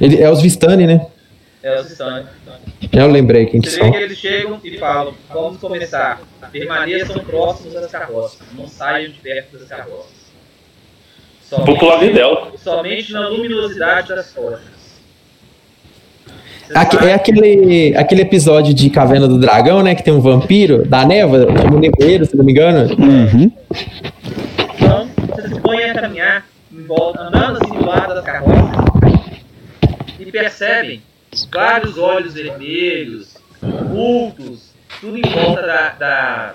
Ele, é os Vistani, né?
É os stands.
Eu lembrei quem que
vê
são.
que eles chegam e falam: vamos começar. Permaneçam próximos das carroças. Não saiam de perto das carroças.
Dela.
somente na luminosidade das tochas.
É aquele, aquele episódio de Caverna do Dragão, né? Que tem um vampiro da chama o Nevoeiro, se não me engano.
Uhum.
Então, você se põe a caminhar em volta, andando assim do lado das carroças e percebem vários olhos vermelhos, vultos, tudo em volta da, da,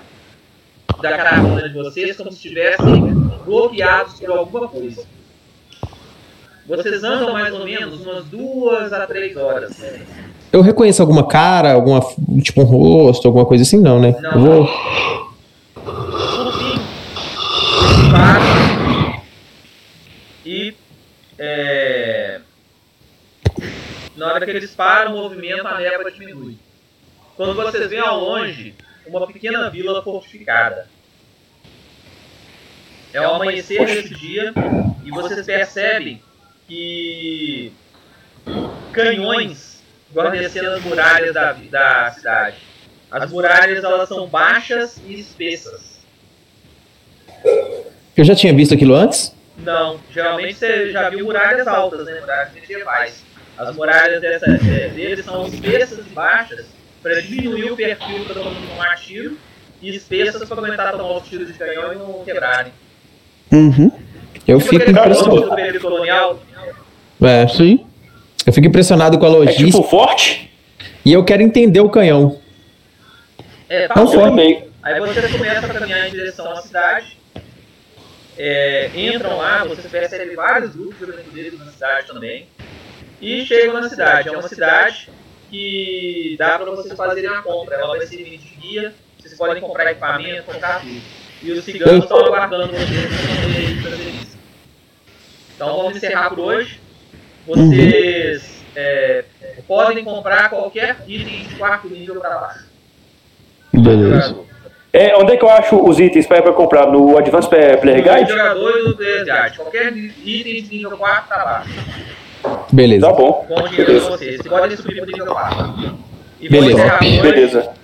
da caravana de vocês, como se estivessem bloqueados por alguma coisa. Vocês andam mais ou menos umas duas a três horas.
Eu reconheço alguma cara, alguma, tipo um rosto, alguma coisa assim, não, né?
Não.
Eu vou.
Por fim, eles param e é, na hora que eles param, o movimento, a névoa diminui. Quando vocês veem ao longe uma pequena vila fortificada. É o amanhecer desse dia e vocês percebem que canhões guarnecendo as muralhas da, da cidade. As muralhas elas são baixas e espessas.
Eu já tinha visto aquilo antes?
Não, geralmente você já viu muralhas altas, né? Muralhas medievais. As muralhas dessa, é, deles são espessas e baixas para diminuir o perfil para todo mundo tomar tiro e espessas para aguentar tomar os tiros de canhão e não quebrarem.
Uhum.
Eu
Tipo
fico impressionado.
colonial.
É,
Sim.
eu fico impressionado com a
É
logística
tipo forte?
e eu quero entender o canhão.
É, tá
Não foi.
também.
Aí vocês começam a caminhar em direção à cidade. É, entram lá, vocês percebem vários grupos de aventureiros na cidade também. E chegam na cidade. É uma cidade que dá para vocês fazerem a compra. Ela vai servir de guia. Vocês podem comprar equipamento, comprar tudo. E os ciganos estão aguardando vocês para fazer isso. Então vamos encerrar por hoje. Vocês é, podem comprar qualquer item de quarto nível para baixo.
Beleza.
É, onde é que eu acho os itens para comprar? No Advanced Player Guide?
jogador e do Player Guide. Qualquer item de nível 4 para baixo.
Beleza.
Tá bom.
Com o dinheiro de vocês. Vocês podem subir para nível 4. E
Beleza.
Beleza.